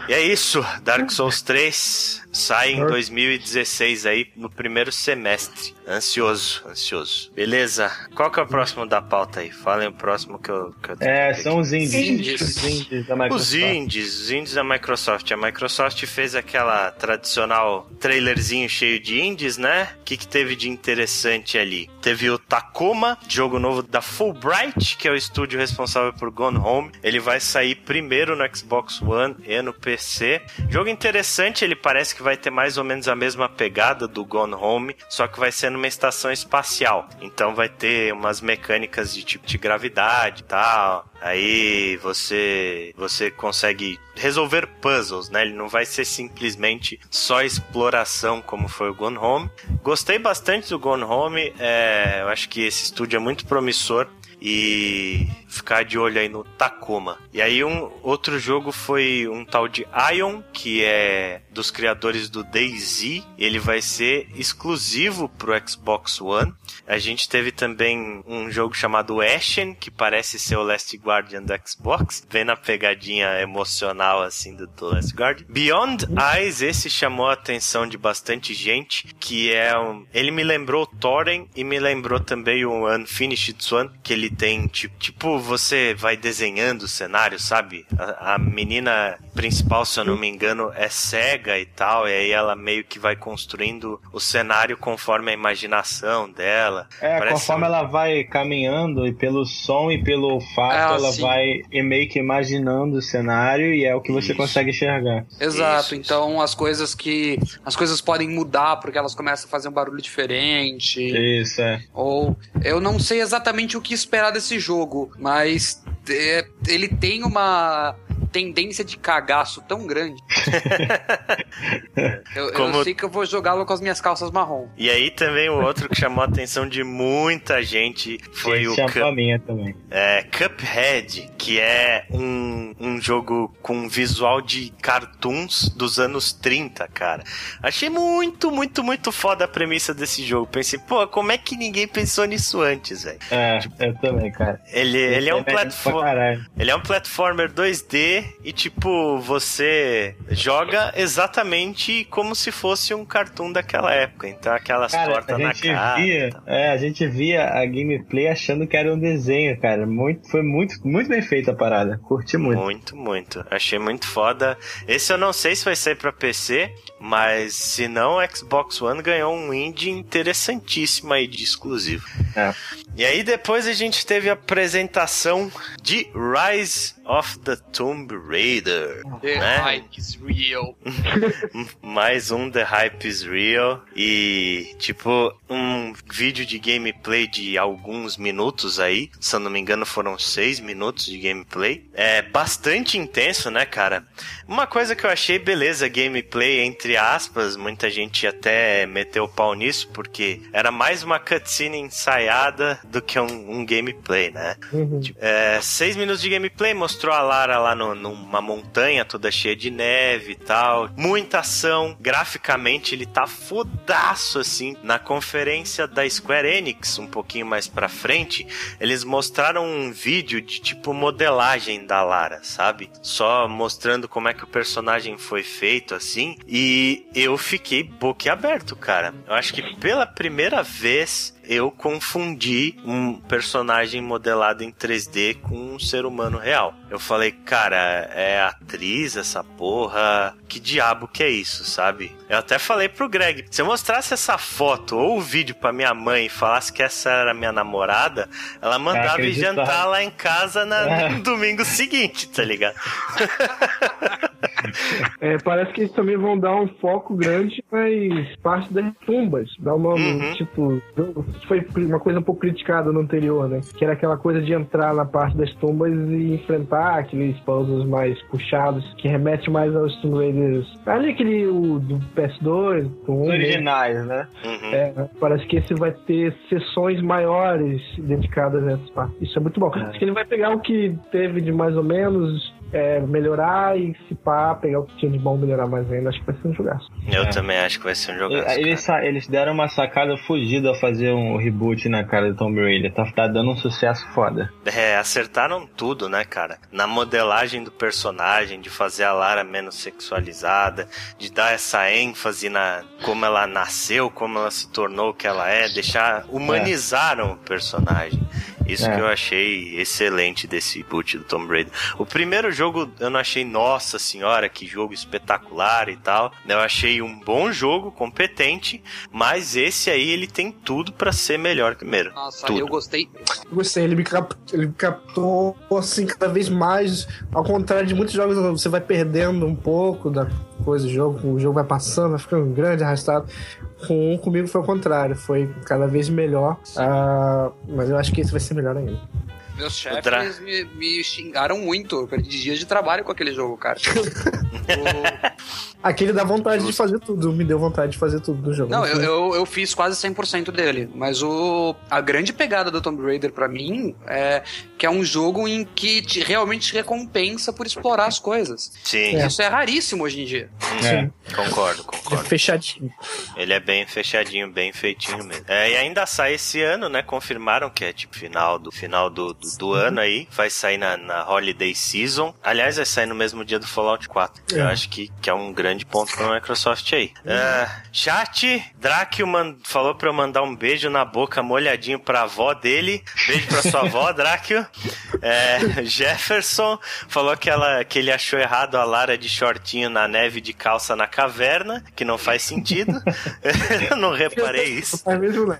E é isso, Dark Souls 3 sai em 2016 aí, no primeiro semestre. Ansioso, ansioso. Beleza, qual que é o próximo da pauta aí? Falem o próximo que eu, que eu tenho
É, são os indies.
Indies.
Os indies da Microsoft.
Os indies, os indies da Microsoft. A Microsoft fez aquela tradicional trailerzinho cheio de indies, né? O que, que teve de interessante ali? Teve o Tacoma, jogo novo da Fulbright, que é o estúdio responsável por Gone Home. Ele vai sair primeiro no Xbox One e no PC. Jogo interessante, ele parece que vai ter mais ou menos a mesma pegada do Gone Home, só que vai ser numa estação espacial. Então vai ter umas mecânicas de tipo de gravidade e tal. Aí você você consegue resolver puzzles, né? Ele não vai ser simplesmente só exploração como foi o Gone Home. Gostei bastante do Gone Home. é, eu acho que esse estúdio é muito promissor e ficar de olho aí no Tacoma. E aí um outro jogo foi um tal de Ion, que é dos criadores do DayZ. Ele vai ser exclusivo pro Xbox One. A gente teve também um jogo chamado Ashen, que parece ser o Last Guardian do Xbox, bem na pegadinha emocional assim do, do Last Guardian. Beyond Eyes, esse chamou a atenção de bastante gente, que é um, ele me lembrou Thorin e me lembrou também o Unfinished Swan, que ele tem tipo, tipo você vai desenhando o cenário, sabe? A, a menina principal, se eu não me engano, é cega e tal, e aí ela meio que vai construindo o cenário conforme a imaginação dela.
É,
Parece
conforme
um-
ela vai caminhando e pelo som e pelo olfato,
Ah,
ela
sim.
vai e meio que imaginando o cenário e é o que você
Isso.
consegue enxergar.
Exato,
Isso,
então as coisas que. As coisas podem mudar porque elas começam a fazer um barulho diferente.
Isso, é.
Ou. Eu não sei exatamente o que esperar desse jogo, mas é, ele tem uma tendência de cagaço tão grande. eu, eu
Como-
sei que eu vou jogá-lo com as minhas calças marrom.
E aí também o outro que chamou a atenção de muita gente foi o
Chamou
Cup-
a minha também.
é, Cuphead, que é um, um jogo com visual de cartoons dos anos 30, cara. Achei muito, muito, muito foda a premissa desse jogo. Pensei, pô, como é que ninguém pensou nisso antes, velho?
É, eu também, cara.
Ele, ele é um
pra
platform, ele é um platformer 2D e tipo, você joga exatamente como se fosse um cartoon daquela época. Então aquelas
Cara,
tortas na cara.
via,
tal.
é, a gente via a gameplay achando que era um desenho, cara. Muito, foi muito, muito bem feita a parada. Curti muito.
Muito, muito. Achei muito foda. Esse eu não sei se vai sair pra PC, mas se não, o Xbox One ganhou um indie interessantíssimo aí de exclusivo.
É.
E aí depois a gente teve a apresentação de Rise of the Tomb Raider.
The
né?
hype is real.
Mais um The Hype is Real. E, tipo, um vídeo de gameplay de alguns minutos aí. Se eu não me engano, foram seis minutos de gameplay. É bastante intenso, né, cara? Uma coisa que eu achei, beleza, gameplay entre aspas. Muita gente até meteu o pau nisso, porque era mais uma cutscene ensaiada do que um, um gameplay, né?
Uhum.
É, seis minutos de gameplay mostrou a Lara lá no- numa montanha toda cheia de neve e tal. Muita ação. Graficamente ele tá fodaço assim. Na conferência da Square Enix, um pouquinho mais pra frente, eles mostraram um vídeo de tipo modelagem da Lara, sabe? Só mostrando como é que o personagem foi feito assim. E eu fiquei boquiaberto, cara. Eu acho que pela primeira vez eu confundi um personagem modelado em 3D com um ser humano real. Eu falei, cara, é atriz essa porra? Que diabo que é isso, sabe? Eu até falei pro Greg, se eu mostrasse essa foto ou o vídeo pra minha mãe e falasse que essa era minha namorada, ela mandava ir jantar lá em casa na-
É.
no domingo seguinte, tá ligado?
É, parece que eles também vão dar um foco grande nas partes das tumbas. Dá nome,
Uhum.
tipo, foi uma coisa um pouco criticada no anterior, né? Que era aquela coisa de entrar na parte das tumbas e enfrentar aqueles puzzles mais puxados, que remete mais aos Tomb Raiders. Ali aquele o, do PS2, do
Os
1, né?
originais, né?
Uhum.
É, parece que esse vai ter sessões maiores dedicadas a essas partes. Isso é muito bom. Acho que ele vai pegar o que teve de mais ou menos, é, melhorar e se pá, pegar o que tinha de bom, melhorar mais ainda. Acho que vai ser um jogaço.
Eu
É.
também acho que vai ser um jogaço.
Eles,
cara.
sa- eles deram uma sacada fugida ao fazer um reboot na cara do Tomb Raider. Tá, tá dando um sucesso foda.
É, acertaram tudo, né, cara? Na modelagem do personagem, de fazer a Lara menos sexualizada, de dar essa ênfase na como ela nasceu, como ela se tornou o que ela é, deixar humanizaram o personagem. Isso
É.
que eu achei excelente desse boot do Tomb Raider. O primeiro jogo eu não achei, nossa senhora, que jogo espetacular e tal. Eu achei um bom jogo, competente, mas esse aí ele tem tudo pra ser melhor que o primeiro.
Nossa,
Tudo.
eu gostei.
Eu Gostei, ele me, cap- ele me captou assim cada vez mais. Ao contrário de muitos jogos, você vai perdendo um pouco da coisa do jogo, o jogo vai passando, vai ficando grande, arrastado. Com um comigo foi o contrário, foi cada vez melhor. Ah, mas eu acho que esse vai ser melhor ainda.
Meus chefes
Dra-
me, me xingaram muito. Eu perdi dias de trabalho com aquele jogo, cara. O-
Aquele dá vontade de fazer tudo, me deu vontade de fazer tudo do jogo.
Não, eu, eu, eu fiz quase 100% dele, mas o, a grande pegada do Tomb Raider pra mim é que é um jogo em que te, realmente te recompensa por explorar as coisas.
Sim,
É.
Isso é raríssimo hoje em dia.
Sim.
concordo,
É
concordo.
fechadinho.
Ele é bem fechadinho, bem feitinho mesmo. É, e ainda sai esse ano, né? Confirmaram que é tipo final do final do, do, do ano aí. Vai sair na, na Holiday Season. Aliás, vai sair no mesmo dia do Fallout 4. Eu
É.
acho que, que é um grande ponto pra Microsoft aí. É, chat, Dráquio falou pra eu mandar um beijo na boca molhadinho pra avó dele. Beijo pra sua avó, Dráquio. É, Jefferson falou que, ela, que ele achou errado a Lara de shortinho na neve de calça na caverna, que não faz sentido. Eu não reparei isso.
Mesmo né?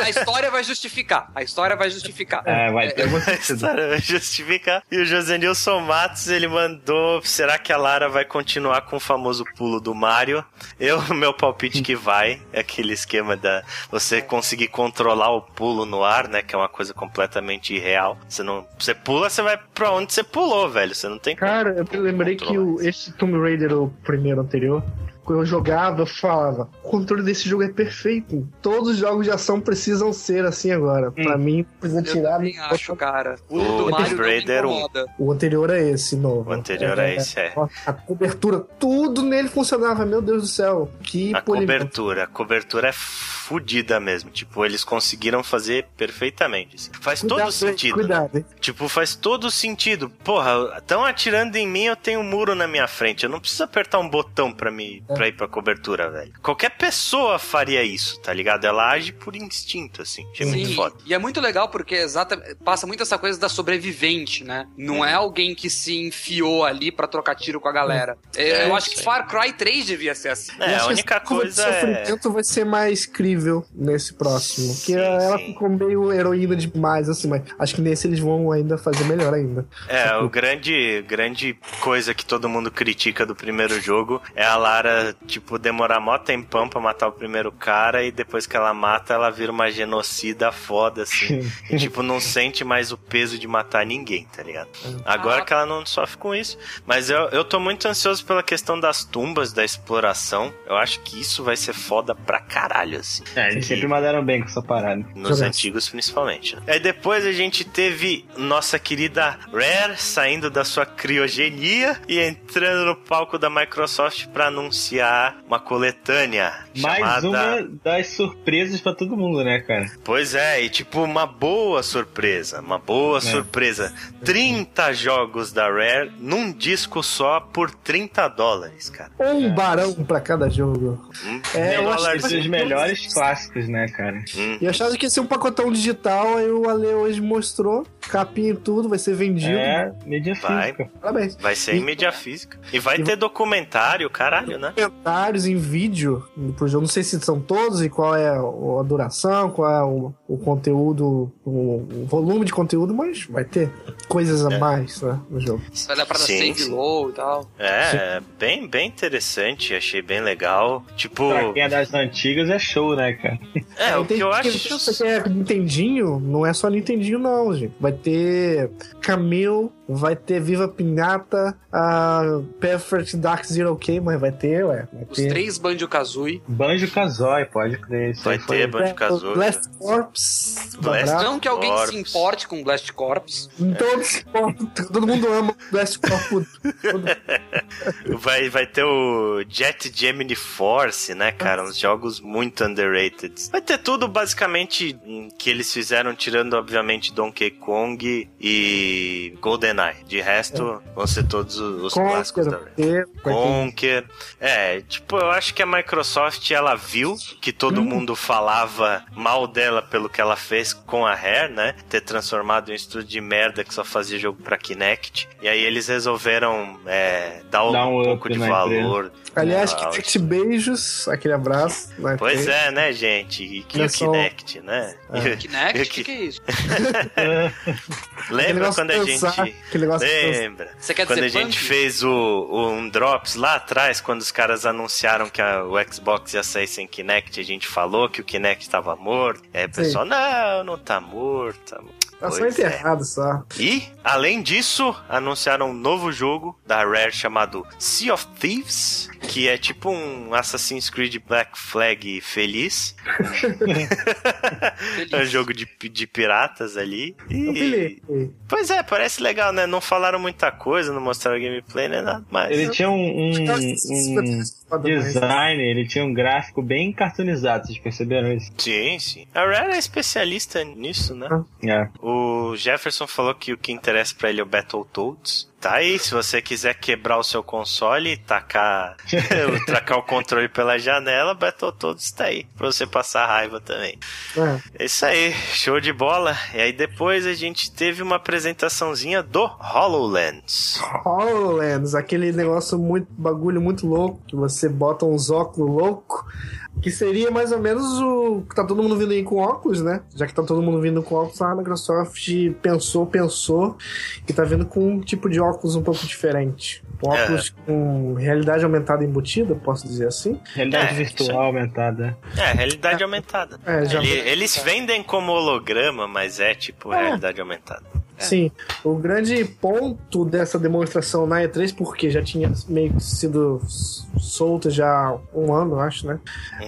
A, a história vai justificar. A história vai justificar.
É, vai ter muito
A história vai justificar. E o José Nilson Matos, ele mandou: será que a Lara vai continuar com o famoso pulo do Mario? Eu, meu palpite que vai. É aquele esquema da você conseguir controlar o pulo no ar, né? Que é uma coisa completamente irreal. Você não. Você pula, você vai pra onde você pulou, velho. Você não tem.
Cara, eu lembrei que o, esse Tomb Raider, o primeiro anterior, quando eu jogava, eu falava: o controle desse jogo é perfeito. Todos os jogos de ação precisam ser assim agora. Pra mim, precisa
Eu
tirar.
também acho, cara. O,
O
do Mario
Raider um.
incomoda.
O anterior é esse, novo.
O anterior é esse, é.
A cobertura, tudo nele funcionava, meu Deus do céu. Que
A
polimento.
cobertura, a cobertura é fodida mesmo. Tipo, eles conseguiram fazer perfeitamente. assim. Faz todo
Cuidado, hein,
sentido.
Cuidado?
Tipo, faz todo sentido. Porra, estão atirando em mim, eu tenho um muro na minha frente. Eu não preciso apertar um botão pra, me,
É.
pra ir pra cobertura, velho. Qualquer pessoa faria isso, tá ligado? Ela age por instinto, assim. Achei muito foda.
e é muito legal porque exata, passa muito essa coisa da sobrevivente, né? Não é alguém que se enfiou ali pra trocar tiro com a galera. É, eu acho que Far Cry 3 devia ser assim.
É, a única
de
coisa é.
sofrimento vai ser mais crível nesse próximo.
Sim,
que ela
sim.
ficou meio heroína demais, assim, mas acho que nesse eles vão ainda fazer melhor ainda.
É, o grande, grande coisa que todo mundo critica do primeiro jogo é a Lara, tipo, demorar mó tempão pra matar o primeiro cara e depois que ela mata, ela vira uma genocida foda, assim. e, tipo, não sente mais o peso de matar ninguém, tá ligado? Agora
Ah.
que ela não sofre com isso. Mas eu, eu tô muito ansioso pela questão das tumbas, da exploração. Eu acho que isso vai ser foda pra caralho, assim.
É, eles sempre mandaram bem com essa parada.
Nos antigos, principalmente. né? Aí depois a gente teve nossa querida Rare saindo da sua criogenia e entrando no palco da Microsoft pra anunciar uma coletânea
Mais
chamada...
uma das surpresas pra todo mundo, né, cara?
Pois é, e tipo uma boa surpresa, uma boa surpresa. 30 jogos da Rare num disco só por 30 dólares, cara.
Um barão pra cada jogo.
Um
É, eu acho que-
Esses melhores clássicos, né, cara?
Hum.
E eu achava que ia ser um pacotão digital, aí o Ale hoje mostrou, capinha e tudo, vai ser vendido.
É, mídia
Vai.
física.
Parabéns.
Vai ser em
E-
mídia física. E vai
E-
ter documentário, caralho, né?
Comentários em vídeo pro jogo, não sei se são todos e qual é a duração, qual é o, o conteúdo, o, o volume de conteúdo, mas vai ter coisas a mais né, no jogo.
Vai dar pra dar
Sim,
save
sim.
low e tal.
É, bem, bem interessante, achei bem legal. Tipo,
Pra quem é das antigas é show, né, cara?
é, o que eu acho.
Você quer Nintendinho? Não é só Nintendinho, não, gente. Vai ter Camille, vai ter Viva Pinata, a Perfect Dark Zero K, mas vai ter, ué. Vai
Os
ter.
três Banjo-Kazooie.
Banjo Kazooie, pode crer.
Vai ter Banjo-Kazooie.
Blast Corps.
Blast-
Blast...
Não que alguém
Corps.
se importe com Blast Corps.
Todos, todo mundo ama Blast Corps.
Vai, vai ter o Jet Gemini Force, né, cara? Uns jogos muito underrated. Vai ter tudo basicamente que eles fizeram, tirando, obviamente, Donkey Kong e GoldenEye. De resto, vão ser todos os, os clássicos da
Conquer,
Rare. Conker. É, tipo, eu acho que a Microsoft ela viu que todo
Hum.
mundo falava mal dela pelo que ela fez com a Rare, né? Ter transformado em um estúdio de merda que só fazia jogo pra Kinect. E aí eles resolveram é, dar um,
um
pouco de valor.
Aliás,
Ah,
Kinect beijos, aquele abraço. vai
Pois
ter.
é, né, gente? E que
Olha
o
só.
Kinect, né?
É.
Kinect?
Eu
O que, que é isso?
Lembra quando a gente.
Aquele negócio.
Lembra?
Você quer
Quando a gente fez o, o- um Drops lá atrás, quando os caras anunciaram que a- o Xbox ia sair sem Kinect, a gente falou que o Kinect tava morto. Aí o
Sim.
pessoal, não, não tá morto. Tá morto.
Tá só
Pois é.
enterrado só.
E, além disso, anunciaram um novo jogo da Rare chamado Sea of Thieves, que é tipo um Assassin's Creed Black Flag feliz. É um jogo de, de piratas ali. E. Pois é, parece legal, né? Não falaram muita coisa, não mostraram gameplay, nem nada mais.
Ele tinha um, um- um. Design, ele tinha um gráfico bem cartoonizado, vocês perceberam isso?
Sim, sim. A Rare é especialista nisso, né?
É.
O Jefferson falou que o que interessa pra ele é o Battletoads. Tá aí, se você quiser quebrar o seu console e tacar, tacar o controle pela janela, Battletoads tá aí, pra você passar raiva também.
É.
É isso aí, show de bola. E aí depois a gente teve uma apresentaçãozinha do HoloLens.
HoloLens, aquele negócio muito, bagulho muito louco, que você bota uns óculos loucos, que seria mais ou menos o que tá todo mundo vindo aí com óculos, né? Já que tá todo mundo vindo com óculos, a Microsoft pensou, pensou, e tá vindo com um tipo de óculos um pouco diferente. Um óculos com realidade aumentada embutida, posso dizer assim.
Realidade
É,
virtual aumentada.
É, realidade aumentada.
É, já-
Ele- eles vendem como holograma, mas é tipo
É.
realidade aumentada.
Sim, o grande ponto dessa demonstração na E3, porque já tinha meio que sido solta já um ano, acho, né?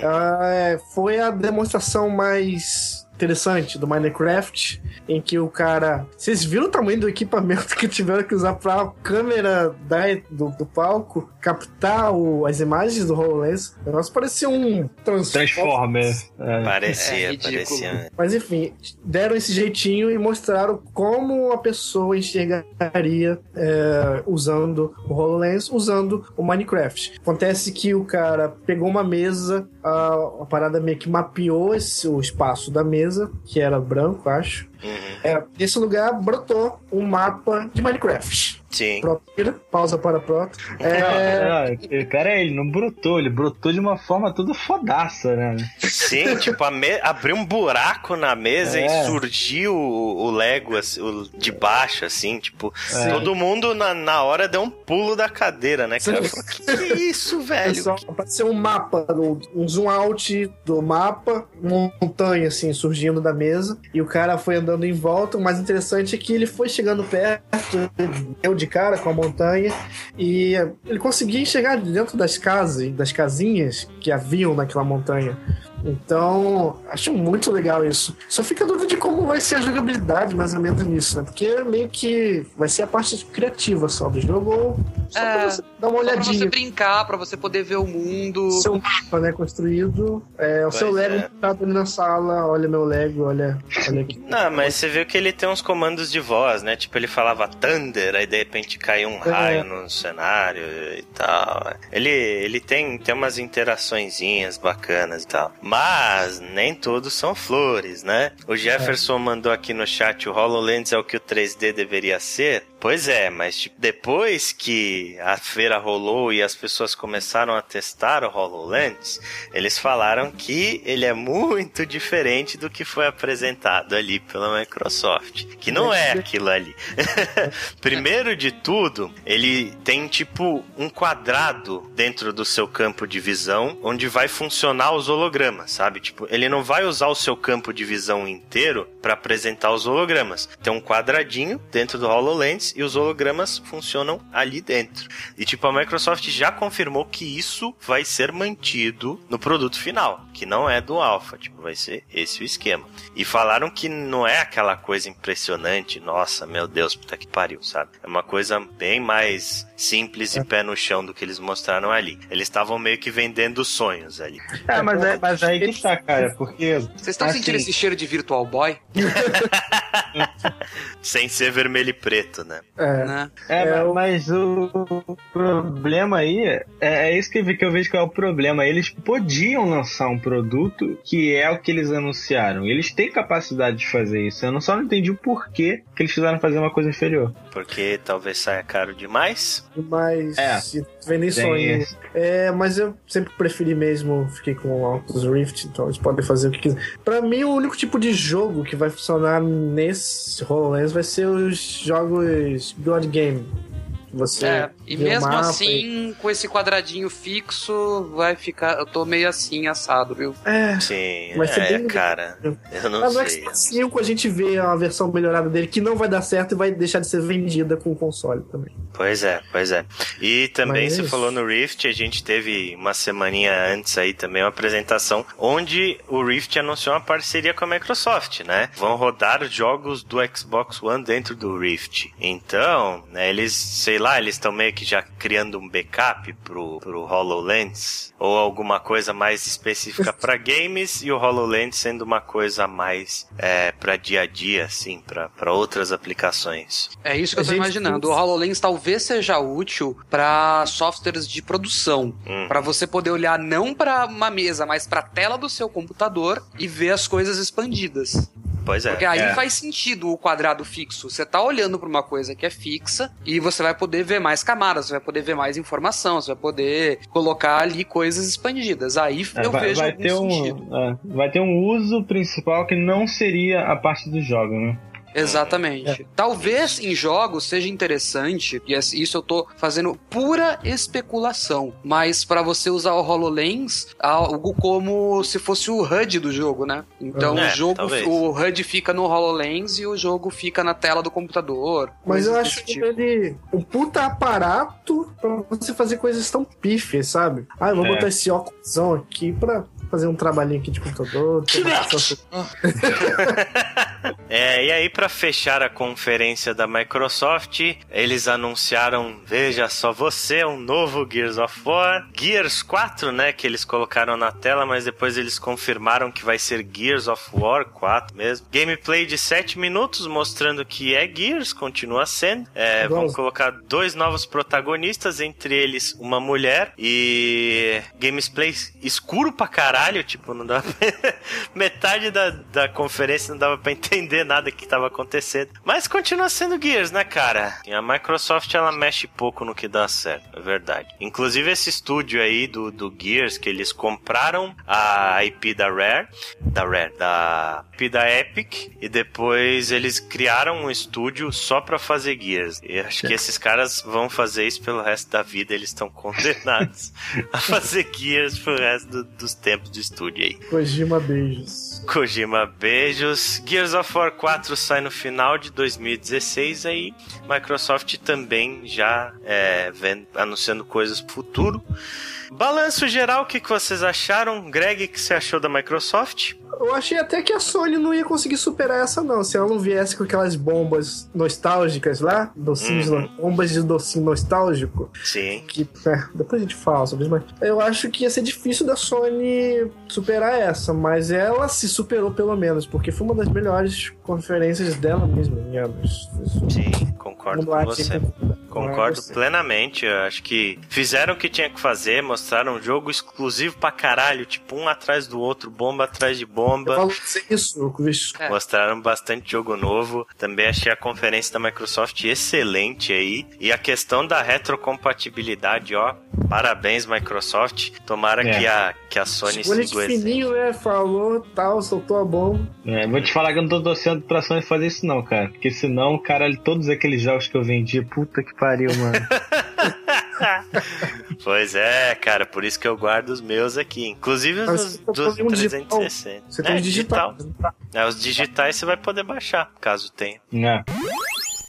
Ah, é, foi a demonstração mais interessante do Minecraft, em que o cara. Vocês viram o tamanho do equipamento que tiveram que usar pra câmera da, do, do palco captar o- as imagens do HoloLens? O negócio parecia um Transformer.
Transformer. É.
Parecia,
É
parecia.
Mas enfim, deram esse jeitinho e mostraram como a pessoa enxergaria é, usando o HoloLens, usando o Minecraft. Acontece que o cara pegou uma mesa, a, a parada meio que mapeou esse, o espaço da mesa, que era branco, acho.
Uhum.
É, nesse lugar brotou um mapa de Minecraft.
Sim.
Propira, pausa para proto. É,
É, pera aí, ele não brotou, ele brotou de uma forma toda fodaça, né?
Sim, tipo, a me... abriu um buraco na mesa
É.
e surgiu o, o Lego assim, o- de baixo, assim, tipo,
É.
todo mundo na, na hora deu um pulo da cadeira, né? Cara?
Sim.
Falou, que, é isso, velho?
Pessoal, apareceu um mapa, um zoom out do mapa, uma montanha assim surgindo da mesa, e o cara foi andando em volta. O mais interessante é que ele foi chegando perto, deu de cara com a montanha, e ele conseguia enxergar dentro das casas, das casinhas que haviam naquela montanha. Então, acho muito legal isso. Só fica a dúvida de como vai ser a jogabilidade, mais ou menos nisso, né? Porque meio que vai ser a parte criativa só do jogo, ou só
É,
pra você dar uma
Só pra
olhadinha.
você brincar, pra você poder ver o mundo.
seu mapa, né, construído. É, o seu
Pois
Lego
é.
montado ali na sala. Olha meu Lego, olha, olha aqui.
Não, mas você viu que ele tem uns comandos de voz, né? Tipo, ele falava Thunder, aí de repente caiu um
É.
raio no cenário e tal. Ele, ele tem, tem umas interaçõezinhas bacanas e tal. Mas nem todos são flores, né? O Jefferson mandou aqui no chat: o HoloLens é o que o 3D deveria ser. Pois é, mas tipo, depois que a feira rolou e as pessoas começaram a testar o HoloLens, eles falaram que ele é muito diferente do que foi apresentado ali pela Microsoft, que não é aquilo ali. Primeiro de tudo, ele tem tipo um quadrado dentro do seu campo de visão onde vai funcionar os hologramas, sabe? Tipo, ele não vai usar o seu campo de visão inteiro para apresentar os hologramas. Tem um quadradinho dentro do HoloLens e os hologramas funcionam ali dentro. E tipo, a Microsoft já confirmou que isso vai ser mantido no produto final, que não é do Alpha, tipo, vai ser esse o esquema. E falaram que não é aquela coisa impressionante, nossa, meu Deus, puta que pariu, sabe? É uma coisa bem mais simples e pé no chão do que eles mostraram ali. Eles estavam meio que vendendo sonhos ali.
É, mas, é, mas aí que tá, cara, porque.
Vocês estão
assim,
sentindo esse cheiro de Virtual Boy?
Sem ser vermelho e preto, né?
É.
Né?
É,
É,
mas,
o-
problema aí é, é isso que, eu vi- que eu vejo que é o problema. Eles podiam lançar um produto que é o que eles anunciaram. Eles têm capacidade de fazer isso. Eu não, só não entendi o porquê que eles fizeram fazer uma coisa inferior.
Porque talvez saia caro demais.
Mas
É.
vem nem sonho. É, mas eu sempre preferi mesmo, fiquei com o Oculus Rift, então eles podem fazer o que quiser. Pra mim, o único tipo de jogo que vai funcionar nesse HoloLens vai ser os jogos God Game. Você
É, e mesmo
mapa
assim, com esse quadradinho fixo, vai ficar. Eu tô meio assim, assado, viu?
É.
Sim,
Vai ser
é,
bem-
cara. Eu não
Mas no
sei.
Xbox 5 a gente vê a versão melhorada dele que não vai dar certo e vai deixar de ser vendida com o console também.
Pois é, pois é. E também
Mas é
você
isso.
falou no Rift, a gente teve uma semaninha antes aí também uma apresentação onde o Rift anunciou uma parceria com a Microsoft, né? Vão rodar jogos do Xbox One dentro do Rift. Então, né, eles, sei lá, eles estão meio que já criando um backup pro, pro HoloLens ou alguma coisa mais específica para games e o HoloLens sendo uma coisa mais é, para dia a dia, assim, para outras aplicações.
É isso que
A
eu tô imaginando. O HoloLens talvez seja útil para softwares de produção.
Hum.
Pra você poder olhar não pra uma mesa, mas pra tela do seu computador e ver as coisas expandidas.
Pois é.
Porque aí
É.
faz sentido o quadrado fixo. Você tá olhando pra uma coisa que é fixa e você vai poder ver mais camadas, você vai poder ver mais informação, você vai poder colocar ali coisas expandidas. Aí
É,
eu
vai,
vejo
vai ter
sentido.
um, é, vai ter um uso principal que não seria a parte do jogo, né?
Exatamente. Talvez em jogos seja interessante, e esse- isso eu tô fazendo pura especulação, mas pra você usar o HoloLens, algo como se fosse o HUD do jogo, né? Então
É,
o jogo,
talvez.
o HUD fica no HoloLens e o jogo fica na tela do computador.
Mas eu acho
desse
que
tipo.
ele um puta aparato pra você fazer coisas tão pífias, sabe? Ah, eu vou
É.
botar esse óculos aqui pra fazer um trabalhinho aqui de computador.
É, e aí para fechar a conferência da Microsoft, eles anunciaram, veja só você, um novo Gears of War, Gears 4, né, que eles colocaram na tela, mas depois eles confirmaram que vai ser Gears of War 4 mesmo. Gameplay de 7 minutos mostrando que é Gears, continua sendo. É, vão colocar dois novos protagonistas, entre eles uma mulher e gameplay escuro pra caralho, tipo, não dava pra... metade da, da conferência não dava pra entender nada que tava acontecendo. Mas continua sendo Gears, né, cara? E a Microsoft ela mexe pouco no que dá certo, é verdade. Inclusive esse estúdio aí do, do Gears que eles compraram a IP da Rare, da Rare, da IP da Epic e depois eles criaram um estúdio só pra fazer Gears. E acho que esses caras vão fazer isso pelo resto da vida, eles estão condenados a fazer Gears pro resto do- dos tempos do estúdio aí.
Kojima, beijos.
Kojima, beijos. Gears of War 4 sai no final de 2016 aí. Microsoft também já é, vem anunciando coisas pro futuro. Balanço geral, o que, que vocês acharam? Greg, o que você achou da Microsoft?
Eu achei até que a Sony não ia conseguir superar essa, não. Se ela não viesse com aquelas bombas nostálgicas lá, docinhos,
Uhum.
bombas de docinho nostálgico,
Sim.
que é, depois a gente fala sobre isso, mas eu acho que ia ser difícil da Sony superar essa, mas ela se superou pelo menos, porque foi uma das melhores conferências dela mesma em anos.
Sim, concordo com você. Concordo
você.
plenamente. Eu acho que fizeram o que tinha que fazer, mostraram um jogo exclusivo pra caralho, tipo um atrás do outro, bomba atrás de
Eu
bomba.
falo isso, Vixe,
É.
Mostraram bastante jogo novo. Também achei a conferência da Microsoft excelente aí. E a questão da retrocompatibilidade, ó. Parabéns, Microsoft. Tomara
É.
que, a, que a Sony
nesse
siga o
fininho, né? Falou, tal, soltou a bomba.
É, vou te falar que eu não tô torcendo pra Sony fazer isso não, cara. Porque senão, caralho, todos aqueles jogos que eu vendi, puta que pariu, mano.
Pois é, cara, por isso que eu guardo os meus aqui. Inclusive os
Mas
dos,
você
dos
um digital.
360.
Você tem
é,
um digital.
É, os digitais você vai poder baixar, caso tenha.
É.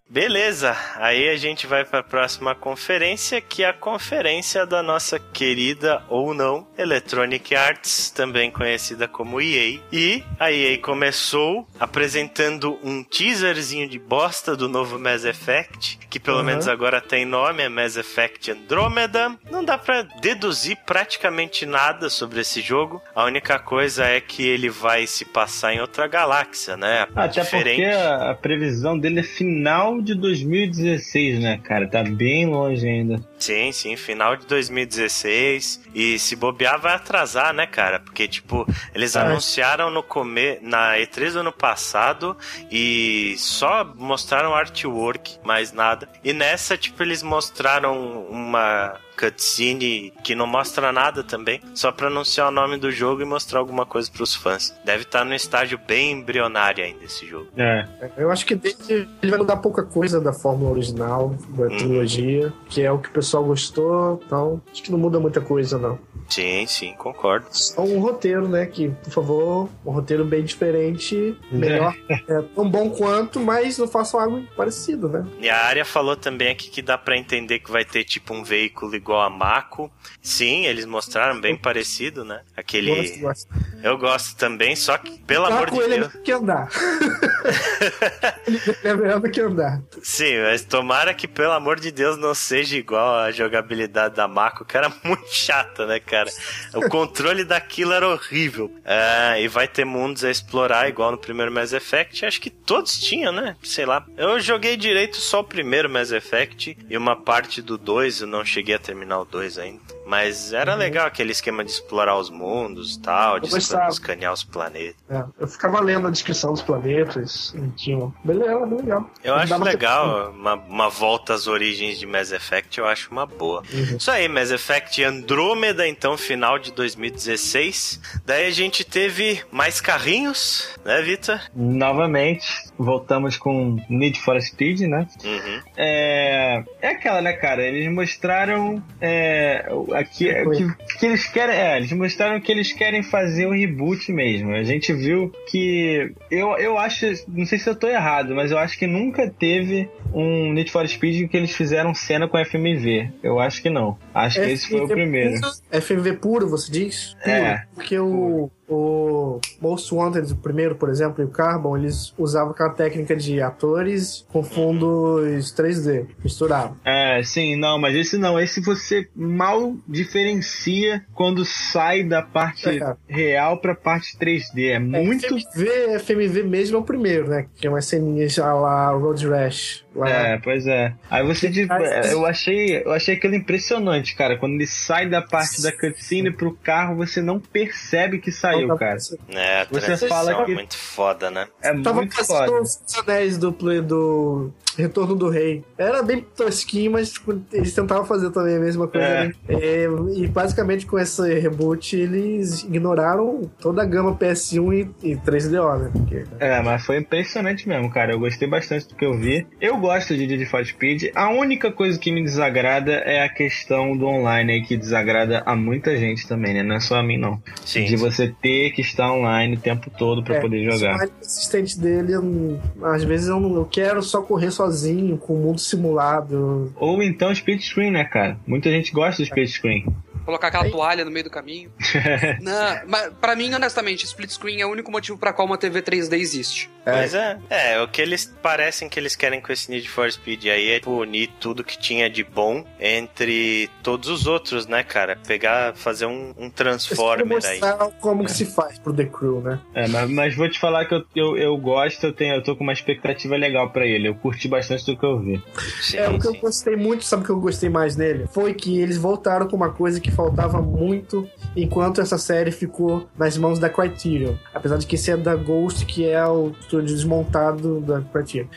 Beleza, aí a gente vai para a próxima conferência, que é a conferência da nossa querida ou não Electronic Arts, também conhecida como EA. E a EA começou apresentando um teaserzinho de bosta do novo Mass Effect, que pelo
Uhum.
menos agora tem nome, é Mass Effect Andromeda. Não dá pra deduzir praticamente nada sobre esse jogo. A única coisa é que ele vai se passar em outra galáxia, né?
Até
Diferente.
porque a, a previsão dele é final de 2016, né, cara? Tá bem longe ainda.
Sim, sim, final de 2016. E se bobear, vai atrasar, né, cara? Porque, tipo, eles
É.
anunciaram no come... na E3 do ano passado e só mostraram artwork, mais nada. E nessa, tipo, eles mostraram uma cutscene que não mostra nada também, só pra anunciar o nome do jogo e mostrar alguma coisa pros fãs. Deve estar no estágio bem embrionário ainda esse jogo.
É.
Eu acho que ele vai mudar pouca coisa da fórmula original, da trilogia, que é o que o pessoal gostou, então acho que não muda muita coisa, não.
Sim, sim, concordo.
Só um roteiro, né? Que, por favor, um roteiro bem diferente, melhor, é, tão bom quanto, mas não façam algo parecido, né?
E a área falou também aqui que dá pra entender que vai ter tipo um veículo igual a Mako. Sim, eles mostraram bem parecido, né? Aquele.
Gosto, gosto.
Eu gosto também, só que, pelo
Carro
amor de
ele é
Deus.
do que andar. ele é melhor do que andar.
Sim, mas tomara que, pelo amor de Deus, não seja igual a jogabilidade da Mako, que era muito chata, né, cara? O controle daquilo era horrível. Ah, e vai ter mundos a explorar, igual no primeiro Mass Effect. Acho que todos tinham, né? Sei lá. Eu joguei direito só o primeiro Mass Effect e uma parte do 2, eu não cheguei a terminar o 2 ainda. Mas era legal aquele esquema de explorar os mundos e tal, de
gostava.
escanear os planetas.
É, eu ficava lendo a descrição dos planetas, e tinha. Beleza, bem legal.
Eu acho legal uma, uma volta às origens de Mass Effect, eu acho uma boa.
Uhum.
Isso aí, Mass Effect Andrômeda, então, final de 2016. Daí a gente teve mais carrinhos, né, Vitor?
Novamente, voltamos com Need for Speed, né?
Uhum.
É, é aquela, né, cara? Eles mostraram é, aqui que, que eles querem, é, eles mostraram que eles querem fazer o reboot mesmo. A gente viu que eu, eu acho, não sei se eu tô errado, mas eu acho que nunca teve um Need for Speed em que eles fizeram cena com FMV. Eu acho que não. Acho que esse foi o primeiro.
FMV puro, você diz? Puro.
É.
Porque o, o Most Wanted, o primeiro, por exemplo, e o Carbon, eles usavam aquela técnica de atores com fundos 3D, misturavam.
É, sim, não, mas esse não. Esse você mal diferencia quando sai da parte
É, real
pra parte 3D. É muito.
FMV, FMV mesmo é o primeiro, né? Que é uma ceninha já lá, Road Rash. Lá.
É, pois é. Aí você, tipo, é, eu achei, eu achei aquilo impressionante, cara. Quando ele sai da parte da cutscene pro carro, você não percebe que saiu, cara.
É, a
Você fala
é
que-
muito foda, né?
É
Tava
muito foda.
os anéis do, play- do Retorno do Rei. Era bem tosquinho, mas tipo, eles tentavam fazer também a mesma coisa.
É.
né? É, e basicamente com esse reboot eles ignoraram toda a gama PS1 e, e 3DO, né? Porque,
É, mas foi impressionante mesmo, cara. Eu gostei bastante do que eu vi. Eu gosto de Diddy for Speed. A única coisa que me desagrada é a questão do online aí, que desagrada a muita gente também, né? Não é só a mim, não.
Sim.
De você ter que estar online o tempo todo pra
É,
poder jogar.
O assistente dele, eu às vezes eu, não, eu quero só correr sozinho, com o mundo simulado.
Ou então split screen, né, cara? Muita gente gosta do split screen.
Colocar aquela toalha no meio do caminho. Não, mas pra mim, honestamente, split screen é o único motivo pra qual uma TV 3D existe.
Pois é. É, o que eles parecem que eles querem com esse Need for Speed aí é unir tudo que tinha de bom entre todos os outros, né, cara? Pegar, fazer um, um Transformer aí.
mostrar como que se faz pro The Crew, né?
É, mas, mas vou te falar que eu, eu, eu gosto, eu, tenho, eu tô com uma expectativa legal pra ele. Eu curti bastante do que eu vi.
Sim,
É, o que eu
sim.
gostei muito, sabe o que eu gostei mais nele? Foi que eles voltaram com uma coisa que faltava muito enquanto essa série ficou nas mãos da Criterion. Apesar de que esse é da Ghost, que é o estúdio desmontado da Criterion.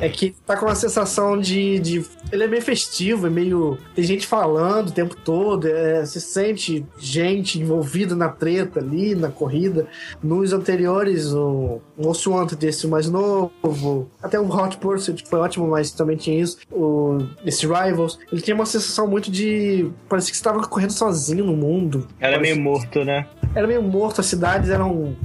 É que tá com uma sensação de, de. Ele é meio festivo, é meio. Tem gente falando o tempo todo, é, se sente gente envolvida na treta ali, na corrida. Nos anteriores, o Most Wanted, esse mais novo, até o Hot Pursuit foi ótimo, mas também tinha isso. O, esse Rivals, ele tinha uma sensação muito de. Parecia que você estava correndo sozinho no mundo.
Era
Parecia-
meio morto, né?
Era meio morto, as cidades eram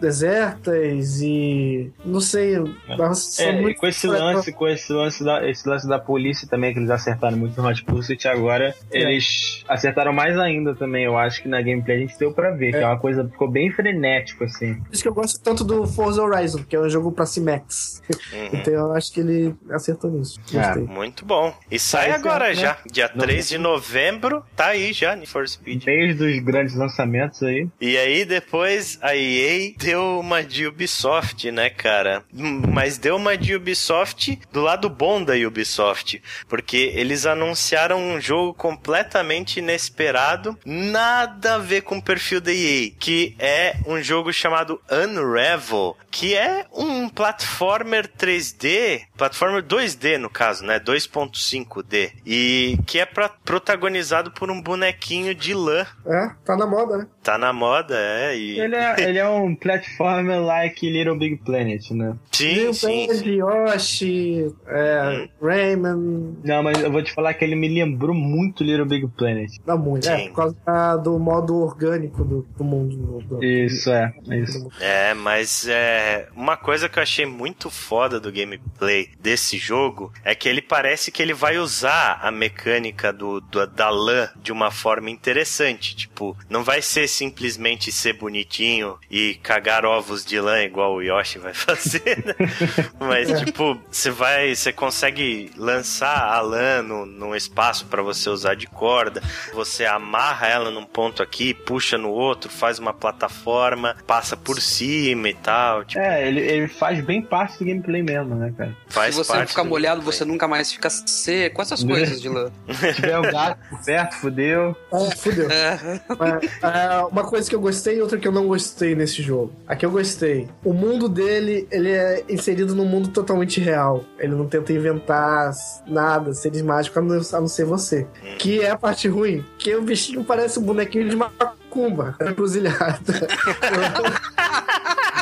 desertas e. Não sei.
É, e
muito
com esse lance, com esse lance da, esse lance da polícia também, que eles acertaram muito no Hot Pursuit, agora
É.
eles acertaram mais ainda também, eu acho que na gameplay a gente deu pra ver, que é uma coisa, ficou bem frenético, assim.
Por isso que eu gosto tanto do Forza Horizon, que é um jogo pra Cimex.
Uhum.
Então eu acho que ele acertou nisso. Gostei.
Muito bom. E sai
Sai
agora
né?
já. Dia
Não
3 de novembro, tá aí já, Need for Speed.
Desde os grandes lançamentos aí.
E aí depois a EA deu uma de Ubisoft, né, cara? Mas deu uma de Ubisoft do lado bom da Ubisoft, porque eles anunciaram um jogo completamente inesperado, nada a ver com o perfil da EA, que é um jogo chamado Unravel, que é um platformer 3D, platformer 2D no caso, né, 2.5D, e que é pra, protagonizado por um bonequinho de lã.
É, tá na moda, né?
Tá na moda, é. E...
Ele é, ele é um platformer like Little Big Planet, né?
Sim,
Lil
sim.
Band, Yoshi, é, Rayman.
Não, mas eu vou te falar que ele me lembrou muito Little Big Planet.
Dá muito. É,
Sim.
por causa da- do modo orgânico do, do mundo. do- do-
Isso, é. Isso.
É, mas é uma coisa que eu achei muito foda do gameplay desse jogo é que ele parece que ele vai usar a mecânica do, do- da lã de uma forma interessante. Tipo, não vai ser simplesmente ser bonitinho e cagar ovos de lã igual o Yoshi vai fazer, né? Mas, tipo, você vai, você consegue lançar a lã no, num espaço para você usar de corda, você amarra ela num ponto aqui, puxa no outro, faz uma plataforma, passa por cima e tal. Tipo,
É, ele, ele faz bem parte do gameplay mesmo, né, cara?
faz
Se você ficar
do
molhado,
gameplay.
você nunca mais fica seco. Essas coisas de lã.
Se tiver o gato por perto, fudeu.
É, fudeu.
É.
Mas, é, uma coisa que eu gostei e outra que eu não gostei nesse jogo. A que eu gostei. O mundo dele, ele é inserido num mundo totalmente real. Ele não tenta inventar nada, seres mágicos, a não, a não ser você. Que é a parte ruim. Que o bichinho parece um bonequinho de macumba. É encruzilhada.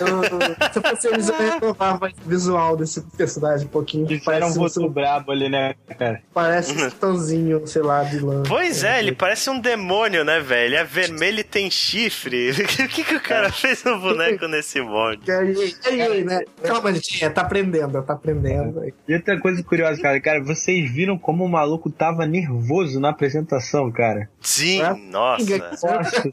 Eu- Se fosse eles, eu renovava o visual desse personagem um pouquinho.
Fizeram um
Parece,
voto brabo ali, né, cara?
parece um titãzinho, sei lá, de lã.
Pois é, ele parece um demônio, né, velho? Ele é vermelho e tem chifre. O que, que o cara fez no boneco nesse molde?
E aí, e aí, né? Calma, gente, é, tá aprendendo, tá aprendendo.
E outra coisa curiosa, cara, cara, vocês viram como o maluco tava nervoso na apresentação, cara?
Sim,
É?
nossa.
Nossa.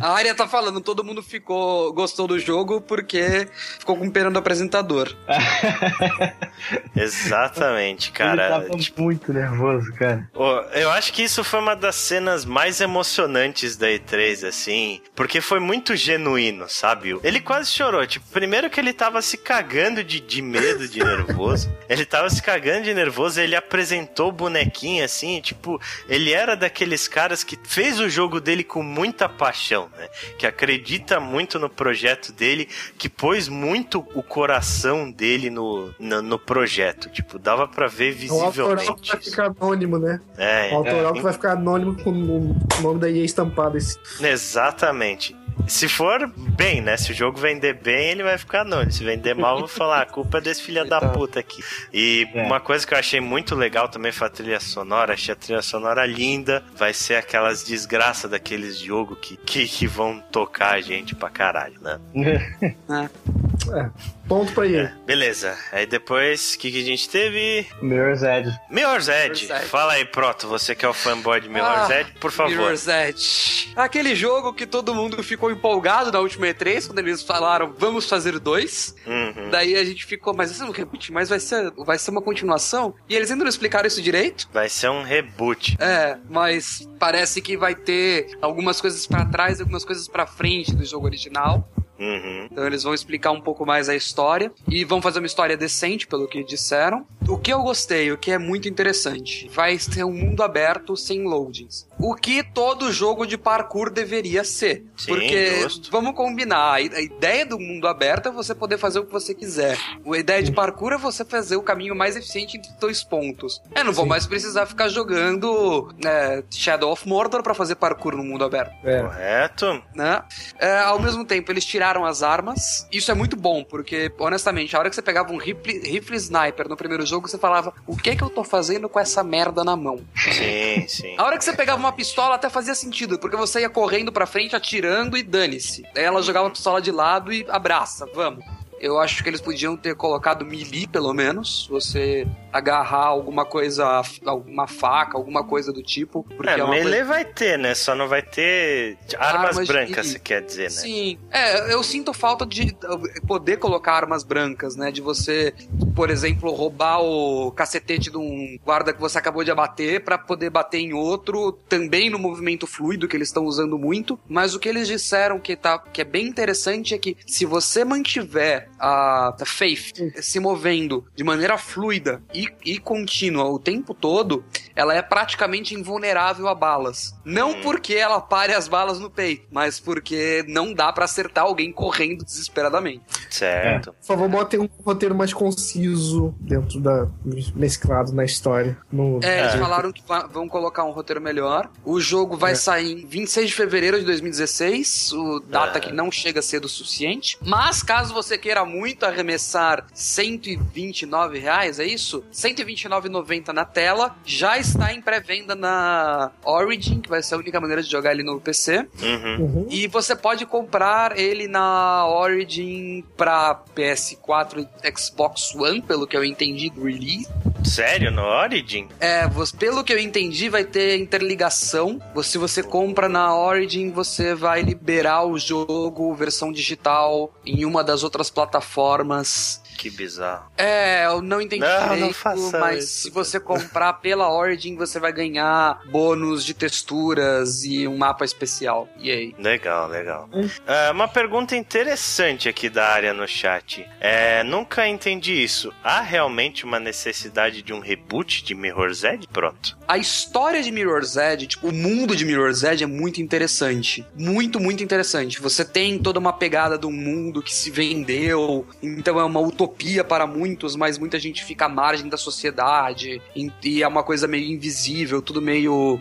A área tá falando, todo mundo ficou gostou do jogo porque ficou com pena do apresentador.
Exatamente,
Ele
cara.
tava
Tipo,
muito nervoso, cara.
Eu acho que isso foi uma das cenas mais emocionantes da E3, assim, porque foi muito genuíno, sabe? Ele quase chorou. Tipo, primeiro que ele tava se cagando de, de medo, de nervoso. Ele tava se cagando de nervoso, ele apresentou o bonequinho, assim, tipo, ele era daqueles caras que fez o jogo dele com muita paixão, né? Que acredita muito no projeto dele, que pôs muito o coração dele no, no, no projeto. Tipo, dava pra ver
O autoral
visivelmente.
que vai
isso.
ficar anônimo, né?
É,
O autoral
é,
que vai ficar anônimo com o nome da EA estampado. Esse.
Exatamente. Se for bem, né? Se o jogo vender bem, ele vai ficar anônimo. Se vender mal, eu vou falar, a culpa é desse filho da puta aqui. E
É.
uma coisa que eu achei muito legal também foi a trilha sonora. Achei a trilha sonora linda. Vai ser aquelas desgraças daqueles jogos que, que, que vão tocar a gente pra caralho, né?
É, ponto pra ele.
Beleza. Aí depois, o que, que a gente teve?
Mirror's Edge.
Mirror's Edge.
Mirror's Edge.
Fala aí, Proto, você que é o fanboy de Mirror's
Ah,
Edge, por favor.
Mirror's Edge. Aquele jogo que todo mundo ficou empolgado na última E3, quando eles falaram, vamos fazer dois.
Uhum.
Daí a gente ficou, mas isso é um reboot, mas vai ser, vai ser uma continuação. E eles ainda não explicaram isso direito.
Vai ser um reboot.
É, mas parece que vai ter algumas coisas pra trás e algumas coisas pra frente do jogo original.
Uhum.
Então eles vão explicar um pouco mais a história e vão fazer uma história decente, pelo que disseram. O que eu gostei, o que é muito interessante, vai ser um mundo aberto sem loadings. O que todo jogo de parkour deveria ser.
Sim,
Porque,
justo.
vamos combinar, a ideia do mundo aberto é você poder fazer o que você quiser. A ideia de parkour é você fazer o caminho mais eficiente entre dois pontos. Eu não vou
Sim.
mais precisar ficar jogando é, Shadow of Mordor pra fazer parkour no mundo aberto
É.
Correto?
né? É, ao mesmo tempo, eles tiraram as armas. Isso é muito bom, porque, honestamente, a hora que você pegava um rifle, rifle sniper no primeiro jogo, você falava: o que é que eu tô fazendo com essa merda na mão?
Sim, sim.
A hora que você pegava uma pistola até fazia sentido, porque você ia correndo pra frente, atirando e dane-se. Ela jogava a pistola de lado e abraça, vamos. Eu acho que eles podiam ter colocado melee, pelo menos. Você agarrar alguma coisa, alguma faca, alguma coisa do tipo. Porque
É,
é,
melee
coisa...
vai ter, né? Só não vai ter armas,
Armas de-
brancas, você quer dizer, né?
Sim. É, eu sinto falta de uh, poder colocar armas brancas, né? De você, por exemplo, roubar o cacetete de um guarda que você acabou de abater pra poder bater em outro, também no movimento fluido que eles estão usando muito. Mas o que eles disseram que, tá, que é bem interessante é que se você mantiver a, a Faith se movendo de maneira fluida e, e contínua o tempo todo, ela é praticamente invulnerável a balas. Não
Hum.
porque ela pare as balas no peito, mas porque não dá pra acertar alguém correndo desesperadamente.
Certo.
Por favor, botem um roteiro mais conciso dentro da. mesclado na história. No...
É, eles
É.
falaram que vão colocar um roteiro melhor. O jogo vai
É.
sair em 26 de fevereiro de 2016, o data
É.
que não chega cedo o suficiente. Mas caso você queira muito arremessar 129 reais, é isso? 129,90 na tela, já está em pré-venda na Origin, que vai ser a única maneira de jogar ele no PC.
Uhum.
Uhum.
E você pode comprar ele na Origin pra PS4 e Xbox One, pelo que eu entendi do release.
Sério, no Origin?
É, você- pelo que eu entendi, vai ter interligação. Se você compra na Origin, você vai liberar o jogo, versão digital, em uma das outras plataformas.
Que bizarro.
É, eu não entendi
Não, não faça
mas
isso.
se você comprar pela Origin, você vai ganhar bônus de texturas e um mapa especial. E aí?
Legal, legal.
Hum.
Ah, uma pergunta interessante aqui da área no chat. É, nunca entendi isso. Há realmente uma necessidade de um reboot de Mirror's Edge? Pronto.
A história de Mirror's Edge, tipo, o mundo de Mirror's Edge é muito interessante. Muito, muito interessante. Você tem toda uma pegada do mundo que se vendeu, então é uma utopia para muitos, mas muita gente fica à margem da sociedade, e é uma coisa meio invisível, tudo meio.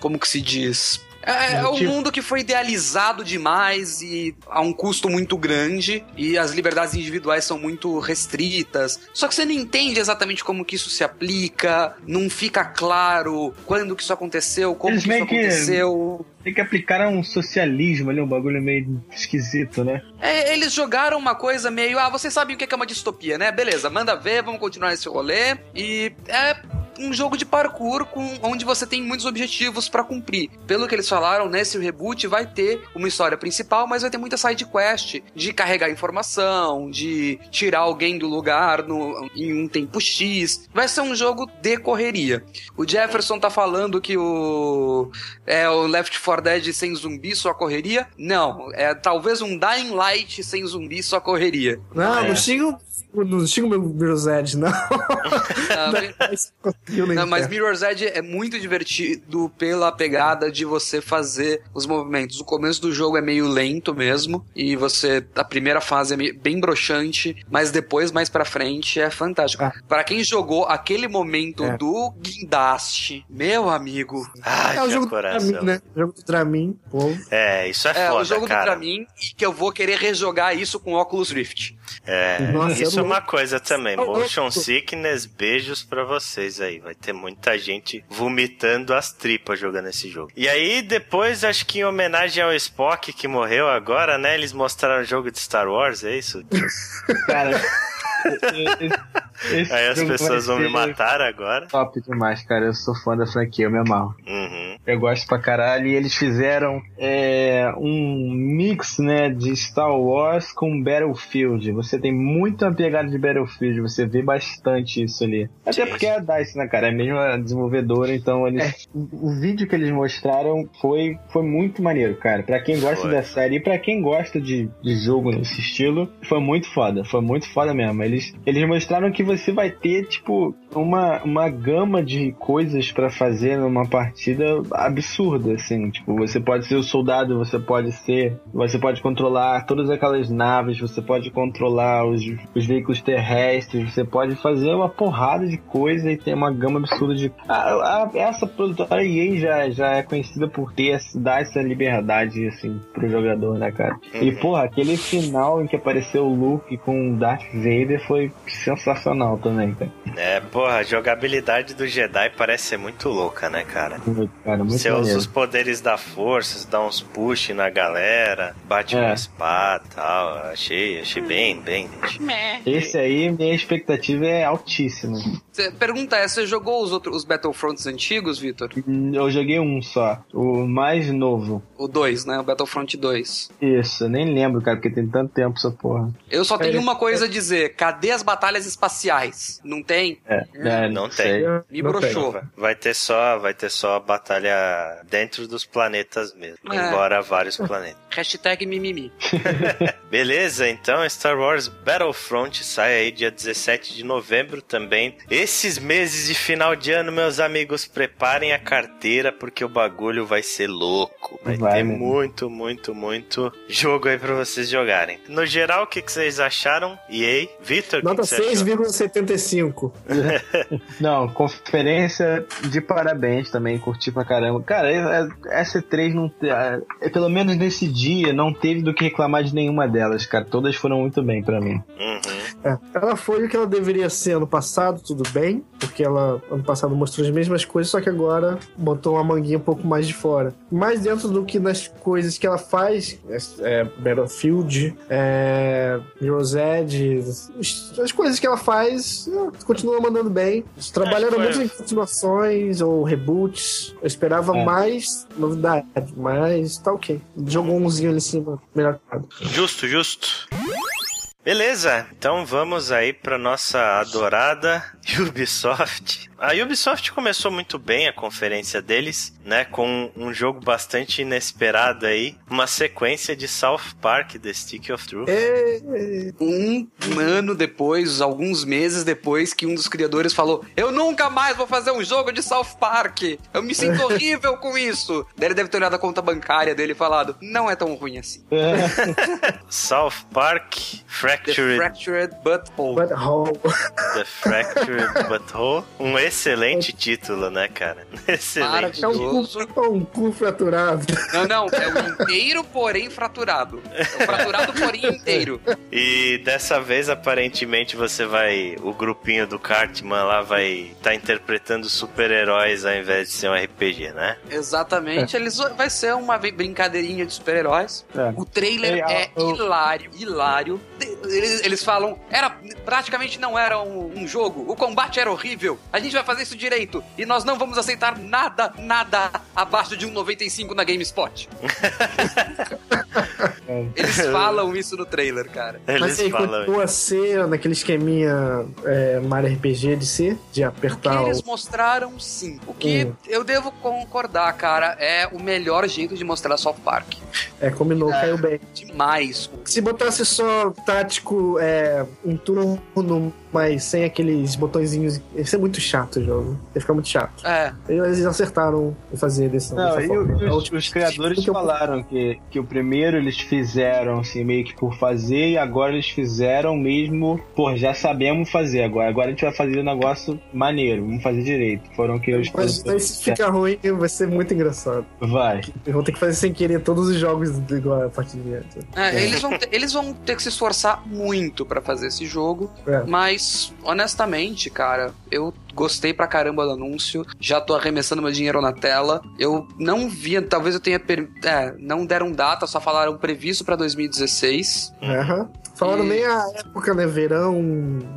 Como que se diz? É, é um
Tipo-
mundo que foi idealizado demais e a um custo muito grande e as liberdades individuais são muito restritas. Só que você não entende exatamente como que isso se aplica, não fica claro quando que isso aconteceu, como
Eles
que isso
que-
aconteceu.
Tem que aplicar um socialismo ali, um bagulho meio esquisito, né?
É, eles jogaram uma coisa meio, ah, vocês sabem o que é uma distopia, né? Beleza, manda ver, vamos continuar esse rolê. E é um jogo de parkour com, onde você tem muitos objetivos pra cumprir. Pelo que eles falaram, nesse reboot vai ter uma história principal, mas vai ter muita side quest de carregar informação, de tirar alguém do lugar no, em um tempo X. Vai ser um jogo de correria. O Jefferson tá falando que o é o Left 4 Dead sem zumbi só correria? Não, é talvez um Dying Light sem zumbi só correria.
Não,
É.
não xinga, não xinga o meu Mirror's Edge, não. Na
Não, mas. Mirror's Edge é muito divertido pela pegada de você fazer os movimentos. O começo do jogo é meio lento mesmo, e você, a primeira fase é meio- bem broxante, mas depois, mais pra frente, é fantástico.
Ah.
Pra quem jogou aquele momento
É.
do guindaste, meu amigo,
Ah,
É o jogo do
coração.
Dramin, né? O jogo do Dramin, povo.
É, isso é,
é
foda,
o jogo
cara.
do Dramin, e que eu vou querer rejogar isso com óculos Rift.
É,
Nossa,
isso é uma coisa também.
Eu-
Motion sickness, beijos pra vocês aí. Vai ter muita gente vomitando as tripas jogando esse jogo. E aí, depois, acho que em homenagem ao Spock que morreu agora, né? Eles mostraram o jogo de Star Wars, é isso?
Cara. esse- esse
Aí as pessoas vão me matar agora.
Top demais, cara. Eu sou fã da franquia, eu me amarro.
Uhum.
Eu gosto pra caralho. E eles fizeram é, um mix, né, de Star Wars com Battlefield. Você tem muito uma pegada de Battlefield. Você vê bastante isso ali. Até
Sim.
porque é a DICE, né, cara? É mesmo a desenvolvedora. Então, eles, o, o vídeo que eles mostraram foi, foi muito maneiro, cara. Pra quem gosta
Foi.
da série e pra quem gosta de, de jogo nesse estilo, foi muito foda. Foi muito foda mesmo. Eles, eles mostraram que você vai ter, tipo, uma, uma gama de coisas pra fazer numa partida absurda, assim. Tipo, você pode ser o soldado, você pode ser. Você pode controlar todas aquelas naves, você pode controlar os, os veículos terrestres, você pode fazer uma porrada de coisa e ter uma gama absurda de. A, a- essa produtora EA já, já é conhecida por ter dar essa liberdade, assim, pro jogador, né, cara? E,
Uhum.
porra, aquele final em que apareceu o Luke com o Darth Vader foi sensacional também, cara.
É, porra, a jogabilidade do Jedi parece ser muito louca, né, cara?
Muito, cara, muito
Você usa
maneiro.
os poderes da força, dá uns push na galera, bate
É.
com a espada e tal. Achei, achei bem, bem.
Esse aí, minha expectativa é altíssima.
Cê- Pergunta é, você jogou os outros os Battlefronts antigos, Vitor?
Eu joguei um só, o mais novo.
O 2, né? O Battlefront 2.
Isso, eu nem lembro, cara, porque tem tanto tempo essa porra.
Eu só tenho
É,
uma coisa a dizer. Cadê as batalhas espaciais? Não tem?
É, é,
Não
sei.
tem.
Me
Não
broxou.
Vai- Vai ter só, vai ter só batalha dentro dos planetas mesmo,
É.
embora vários planetas.
Hashtag mimimi.
Beleza, então Star Wars Battlefront sai aí dia 17 de novembro também. Esses meses de final de ano, meus amigos, preparem a carteira porque o bagulho vai ser louco. Vai,
Vai
ter
mesmo.
muito, muito, muito jogo aí pra vocês jogarem. No geral, o que, que vocês acharam? EA? Vitor, o que,
Nota
que você achou?
6,75.
Não, conferência de parabéns também, curti pra caramba. Cara, é- é- essa E3 não. te- é, Pelo menos nesse dia, não teve do que reclamar de nenhuma delas, cara. Todas foram muito bem pra mim.
Uhum.
É, ela foi o que ela deveria ser ano passado, tudo bem, porque ela ano passado mostrou as mesmas coisas, só que agora botou uma manguinha um pouco mais de fora. Mais dentro do que nas coisas que ela faz, é, Battlefield, é, Mirror's Edge, as- as coisas que ela faz, é, continua mandando bem. Trabalharam
foi-
muito em continuações ou reboots. Eu esperava
É.
mais novidade, mas tá ok. Jogou umzinho ali em cima, melhor.
Justo, justo. Beleza, então vamos aí para nossa adorada Ubisoft. A Ubisoft começou muito bem a conferência deles, né, com um jogo bastante inesperado aí, uma sequência de South Park The Stick of Truth.
É,
Um ano depois, alguns meses depois, que um dos criadores falou: Eu nunca mais vou fazer um jogo de South Park. Eu me sinto horrível com isso. Daí ele deve ter olhado a conta bancária dele e falado: Não é tão ruim assim.
South Park
The
Fractured
Fractured Butthole.
but how?
The Fractured Butthole. Um excelente título, né, cara? Excelente.
É
Maravilhoso.
Cu, é um cu fraturado.
Não, não, é o inteiro, porém fraturado. É o fraturado, porém inteiro.
E dessa vez, aparentemente, você vai. O grupinho do Cartman lá vai estar interpretando super-heróis ao invés de ser um RPG, né?
Exatamente, eles vai ser uma brincadeirinha de super-heróis.
É.
O trailer
Ei,
é
ah, eu-
hilário, hilário. Eles, eles falam, era praticamente não era um, um jogo. O combate era horrível. A gente vai fazer isso direito e nós não vamos aceitar nada, nada abaixo de um 95 na GameSpot. Eles falam isso no trailer, cara.
Mas
Eles
aí
falam.
continua a ser naquele esqueminha é, Mario RPG de ser, de
O que
apertar o.
eles mostraram, sim. O que
Hum.
eu devo concordar, cara, é o melhor jeito de mostrar South Park.
É, combinou, caiu bem.
Demais.
Se botasse só tático, é, um turno no mas sem aqueles botõezinhos. Ia ser muito chato o jogo. Ia ficar muito chato.
É,
Eles acertaram em fazer desse
Não,
dessa
e
forma.
os,
É o
os
tipo
criadores
que eu-
falaram que, que o primeiro eles fizeram assim, meio que por fazer, e agora eles fizeram mesmo, pô, já sabemos fazer agora. Agora a gente vai fazer um negócio maneiro, vamos fazer direito. Foram que os
Mas se ficar ruim, vai ser muito engraçado.
Vai.
Eu vou ter que fazer sem querer todos os jogos igual a partir de antes.
é, Eles, vão ter, eles vão ter que se esforçar muito pra fazer esse jogo.
É.
Mas, honestamente, cara, eu gostei pra caramba do anúncio. Já tô arremessando meu dinheiro na tela. Eu não vi, talvez eu tenha. Per... É, não deram data, só falaram previsto pra 2016.
Aham. Falaram
E-
nem a época, né? Verão,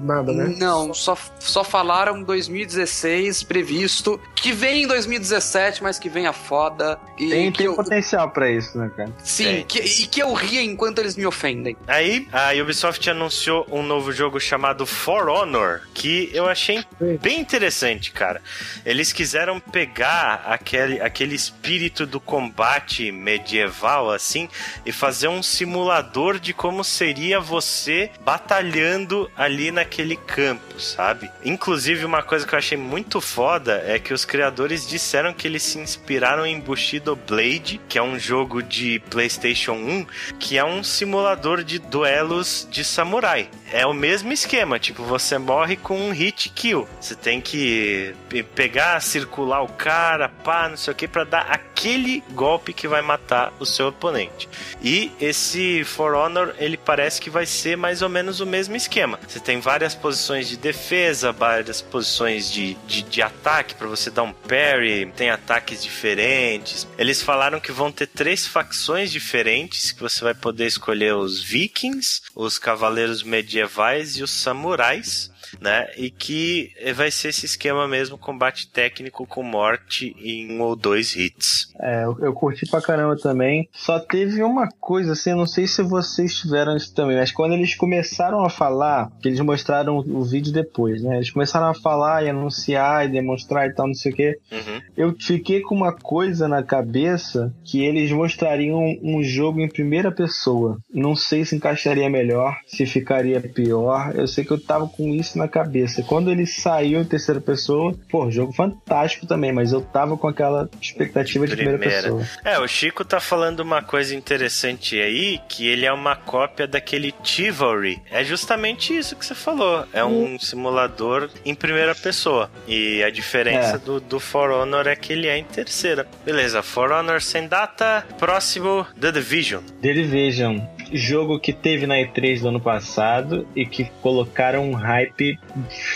nada, né?
Não, só, só falaram 2016 previsto. Que vem em 2017, mas que venha foda. E
Tem,
que
tem
eu,
potencial pra isso, né, cara?
sim, que, e que eu ria enquanto eles me ofendem.
Aí, a Ubisoft anunciou um novo jogo chamado For Honor, que eu achei bem interessante, cara. Eles quiseram pegar aquele, aquele espírito do combate medieval, assim, e fazer um simulador de como seria você batalhando ali naquele campo, sabe? Inclusive, uma coisa que eu achei muito foda é que os criadores disseram que eles se inspiraram em Bushido Blade, que é um jogo de PlayStation 1, que é um simulador de duelos de samurai. É o mesmo esquema, tipo, você morre com um hit kill. Você tem que pe- pegar, circular o cara, pá, não sei o que, pra dar aquele golpe que vai matar o seu oponente. E esse For Honor, ele parece que vai ser mais ou menos o mesmo esquema. Você tem várias posições de defesa, várias posições de, de, de ataque para você dar um parry, tem ataques diferentes. Eles falaram que vão ter três facções diferentes, que você vai poder escolher os vikings, os cavaleiros medievais e os samurais. Né? E que vai ser esse esquema mesmo, combate técnico com morte em um ou dois hits.
É, eu, eu curti pra caramba também. Só teve uma coisa, assim, não sei se vocês tiveram isso também, mas quando eles começaram a falar, que eles mostraram o, o vídeo depois, né? Eles começaram a falar e anunciar e demonstrar e tal, não sei o quê.
Uhum.
Eu fiquei com uma coisa na cabeça que eles mostrariam um jogo em primeira pessoa. Não sei se encaixaria melhor, se ficaria pior. Eu sei que eu tava com isso na cabeça. Quando ele saiu em terceira pessoa, pô, jogo fantástico também, mas eu tava com aquela expectativa de primeira,
Primeira.
pessoa.
É, o Chico tá falando uma coisa interessante aí, que ele é uma cópia daquele Chivalry. É justamente isso que você falou. É um simulador em primeira pessoa. E a diferença
É.
do, do For Honor é que ele é em terceira. Beleza, For Honor sem data. Próximo, The Division.
The Division, jogo que teve na E3 do ano passado e que colocaram um hype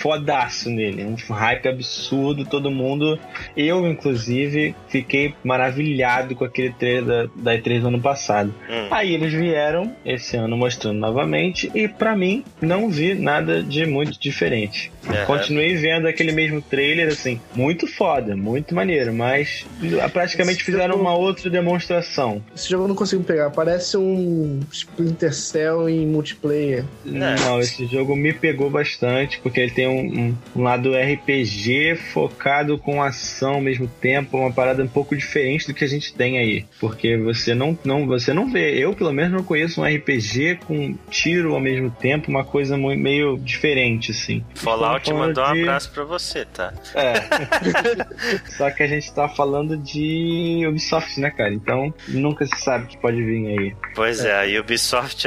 fodaço nele, um hype absurdo, todo mundo, eu inclusive, fiquei maravilhado com aquele trailer da, da E3 do ano passado.
Hum.
Aí eles vieram esse ano mostrando novamente e pra mim não vi nada de muito diferente.
Aham.
Continuei vendo aquele mesmo trailer, assim, muito foda, muito maneiro, mas praticamente
Esse
fizeram
jogo-
uma outra demonstração.
Esse jogo eu não consigo pegar. Parece um Splinter Cell em multiplayer.
Não, esse jogo me pegou bastante, porque ele tem um, um- um lado RPG focado com ação ao mesmo tempo, uma parada um pouco diferente do que a gente tem aí. Porque você não, não, você não vê, eu pelo menos não conheço um RPG com tiro ao mesmo tempo, uma coisa mu- meio diferente, assim.
Fallout
falando
mandou um
de-
abraço pra você, tá?
É. Só que a gente tá falando de Ubisoft, né, cara? Então nunca se sabe o que pode vir aí.
Pois é. a Ubisoft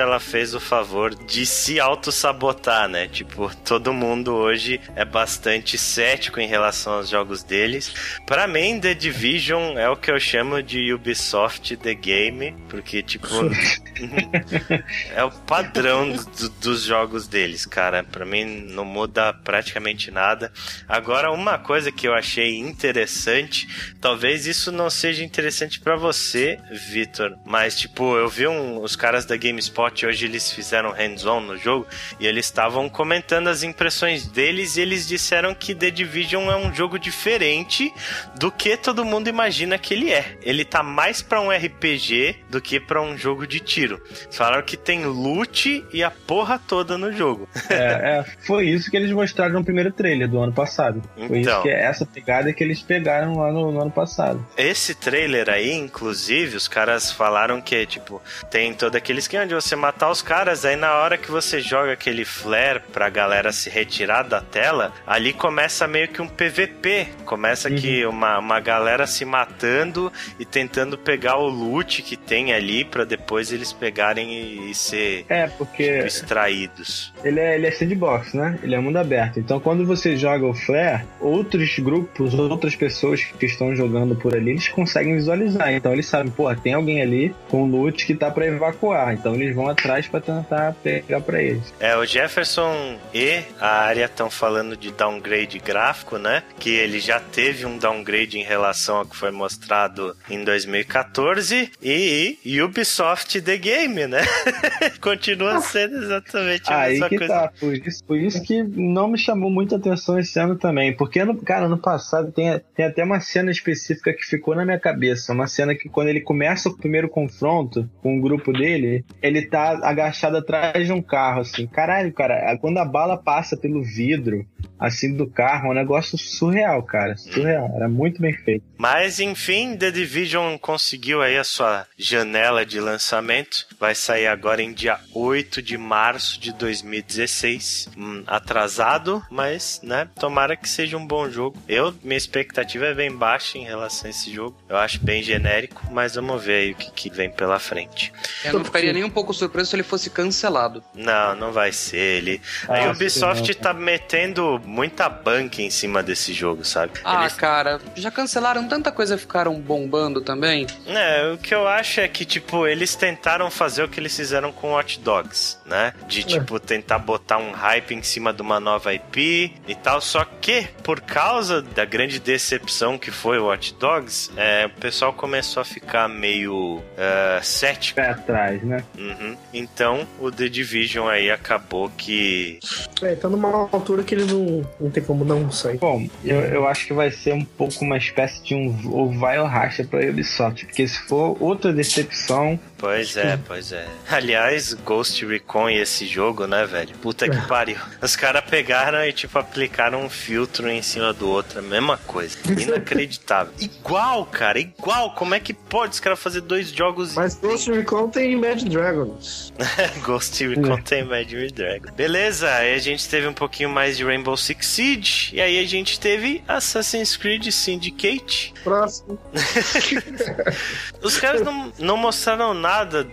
ela fez o favor de se auto-sabotar, né? Tipo, todo mundo hoje é bastante cético em relação aos jogos deles. Pra mim, The Division é o que eu chamo de Ubisoft The Game, porque, tipo, é o padrão do- dos jogos deles, cara. Pra mim não muda praticamente nada. Agora, uma coisa que eu achei interessante, talvez isso não seja interessante pra você, Vitor, mas tipo, eu vi um- os caras da GameSpot hoje eles fizeram hands-on no jogo e eles estavam comentando as impressões deles e eles disseram que The Division é um jogo diferente do que todo mundo imagina que ele é. Ele tá mais pra um RPG do que pra um jogo de tiro. Falaram que tem loot e a porra toda no jogo.
É, é, foi isso que eles mostraram no primeiro trailer do ano passado. Foi
Então.
isso que é essa pegada que eles pegaram lá no, no ano passado.
Esse trailer aí, inclusive, os caras falaram que, tipo, tem todo aquele esquema de você matar os caras, aí na hora que você joga aquele flare pra galera se retirar da tela, ali começa meio que um PVP. Começa que uma, uma galera se matando e tentando pegar o loot que tem ali pra depois eles pegarem e, e ser
É,
tipo,
porque
extraídos.
ele é, ele é sandbox, né? Ele é mundo aberto. Então, quando você joga o Flare, outros grupos, outras pessoas que estão jogando por ali, eles conseguem visualizar. Então, eles sabem, pô, tem alguém ali com loot que tá pra evacuar. Então, eles vão atrás pra tentar pegar pra eles.
É, o Jefferson e a área estão falando de downgrade gráfico, né? Que ele já teve um downgrade em relação ao que foi mostrado em 2014 e, e Ubisoft The Game, né? Continua sendo exatamente a
Aí
mesma
que
coisa.
tá, por isso, por isso que não me chamou muita atenção esse ano também. Porque, no, cara, ano passado tem, tem até uma cena específica que ficou na minha cabeça. Uma cena que quando ele começa o primeiro confronto com o grupo dele, ele tá agachado atrás de um carro, assim. Caralho, cara, quando a bala passa pelo vidro, assim, do carro, é um negócio surreal, cara. Surreal. Era muito bem feito.
Mas enfim, The Division conseguiu aí a sua janela de lançamento. Vai sair agora em dia 8 de março de 2016. Hum, atrasado, mas, né? Tomara que seja um bom jogo. Eu, minha expectativa é bem baixa em relação a esse jogo. Eu acho bem genérico, mas vamos ver aí o que, que vem pela frente.
Eu não ficaria nem um pouco surpreso se ele fosse cancelado.
Não, não vai ser ele. A
Ah,
Ubisoft
sim, não.
tá metendo muita banca em cima desse jogo, sabe?
Ah,
Eles
cara, já cancelaram tanta coisa e ficaram bombando também.
É, o que eu acho é que, tipo, eles tentaram fazer o que eles fizeram com Watch Dogs, né? De, tipo, tentar botar um hype em cima de uma nova IP e tal. Só que, por causa da grande decepção que foi o Watch Dogs, é, o pessoal começou a ficar meio é, cético.
Pé atrás, né?
Uhum. Então, o The Division aí acabou que.
É, tá numa altura que ele não, não tem como não sair.
Bom, eu, eu acho que vai ser um pouco uma espécie de um o vai ou racha pra Ubisoft, porque se for outra decepção,
Pois é, pois é. Aliás, Ghost Recon e esse jogo, né, velho? Puta que pariu. Os caras pegaram e, tipo, aplicaram um filtro em cima do outro. A mesma coisa. Inacreditável. igual, cara, igual. Como é que pode os caras fazer dois jogos
Mas Ghost Recon tem Mad Dragons.
Ghost Recon tem Mad Dragon. Beleza, aí a gente teve um pouquinho mais de Rainbow Six Siege. E aí a gente teve Assassin's Creed Syndicate.
Próximo.
Os caras não, não mostraram nada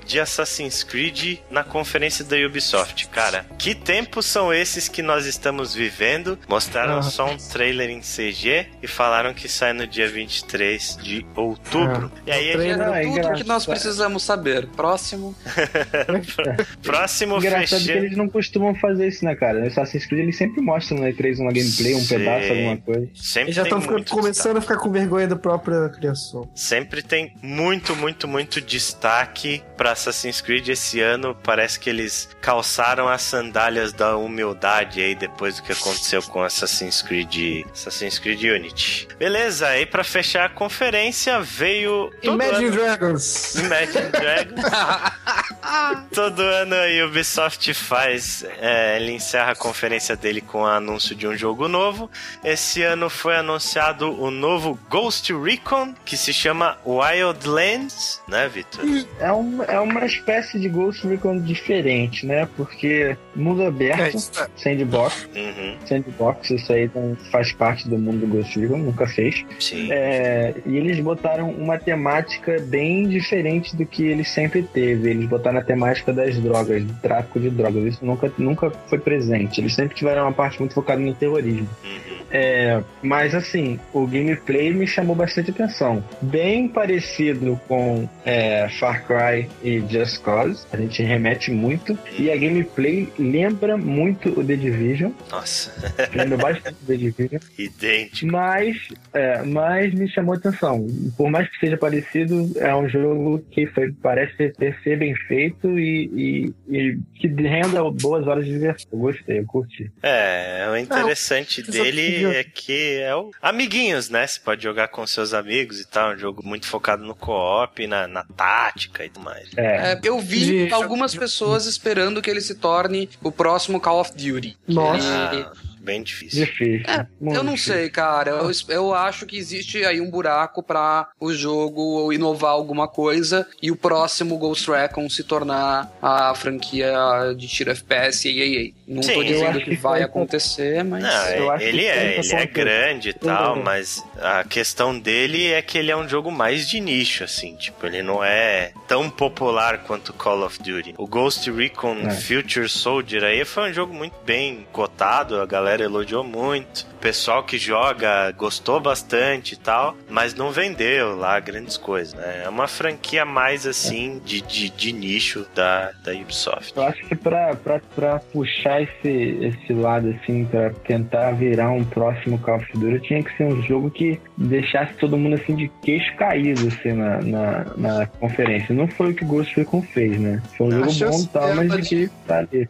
de Assassin's Creed na conferência da Ubisoft. Cara, que tempos são esses que nós estamos vivendo? Mostraram
Ah.
só um trailer em CG e falaram que sai no dia 23 de outubro.
Ah.
E aí,
Ah,
Tudo
engraçado.
que nós precisamos saber. Próximo.
próximo
engraçado que
fechando.
eles não costumam fazer isso, né, cara? No Assassin's Creed eles sempre mostram na E3 uma gameplay, um
Sim.
pedaço, alguma coisa.
Sempre
Eles já estão começando a ficar com vergonha da própria criação.
Sempre tem muito, muito, muito destaque pra Assassin's Creed esse ano. Parece que eles calçaram as sandálias da humildade aí depois do que aconteceu com Assassin's Creed, Assassin's Creed Unity. Beleza, aí pra fechar a conferência veio
Imagine
ano...
Dragons.
Imagine Dragons. Todo ano a Ubisoft faz, é, ele encerra a conferência dele com o anúncio de um jogo novo. Esse ano foi anunciado o novo Ghost Recon, que se chama Wildlands, né, Vitor?
É, um, é uma espécie de Ghost Recon diferente, né? Porque mundo aberto, sandbox,
Uhum,
sandbox, isso aí não faz parte do mundo do Ghost Recon, nunca fez.
sim.
É, e eles botaram uma temática bem diferente do que eles sempre teve. Eles botaram a temática das drogas, do tráfico de drogas. Isso nunca, nunca foi presente. Eles sempre tiveram uma parte muito focada no terrorismo.
Uhum.
É, mas assim, o gameplay me chamou bastante atenção. Bem parecido com é, Far Cry e Just Cause. A gente remete muito. E a gameplay lembra muito o The Division.
Nossa,
Lembra bastante o The Division.
idêntico.
Mas, é, mas me chamou atenção. Por mais que seja parecido, é um jogo que foi, parece ter, ser bem feito e, e- e que renda boas horas de diversão. Eu gostei, eu curti.
É, o interessante
Não,
dele é que é o amiguinhos, né? Você pode jogar com seus amigos e tal. É um jogo muito focado no co-op, na, na tática e tudo mais.
É,
É, eu vi
De-
algumas pessoas esperando que ele se torne o próximo Call of Duty.
Nossa.
Ele,
bem difícil.
Difícil.
É, eu não
difícil.
sei, cara. Eu, eu acho que existe aí um buraco pra o jogo inovar alguma coisa e o próximo Ghost Recon se tornar a franquia de tiro FPS e EA. Não
Sim,
tô dizendo que
que
vai
foi-
acontecer, mas.
Não,
eu
é-
acho
ele
que
é, ele é
ponto.
grande e tal,
Uhum.
mas a questão dele é que ele é um jogo mais de nicho, assim, tipo, ele não é tão popular quanto Call of Duty. O Ghost Recon
É.
Future Soldier aí foi um jogo muito bem cotado, a galera elogiou muito. O pessoal que joga gostou bastante e tal, mas não vendeu lá grandes coisas, né? É uma franquia mais assim de, de, de nicho da, da Ubisoft.
Eu acho que pra, pra, pra puxar esse, esse lado, assim, pra tentar virar um próximo Call of Duty, tinha que ser um jogo que deixasse todo mundo, assim, de queixo caído, assim, na, na, na conferência. Não foi o que o Ghost Recon fez, né? Foi um jogo bom e tal, mas de
de-
que tá ali.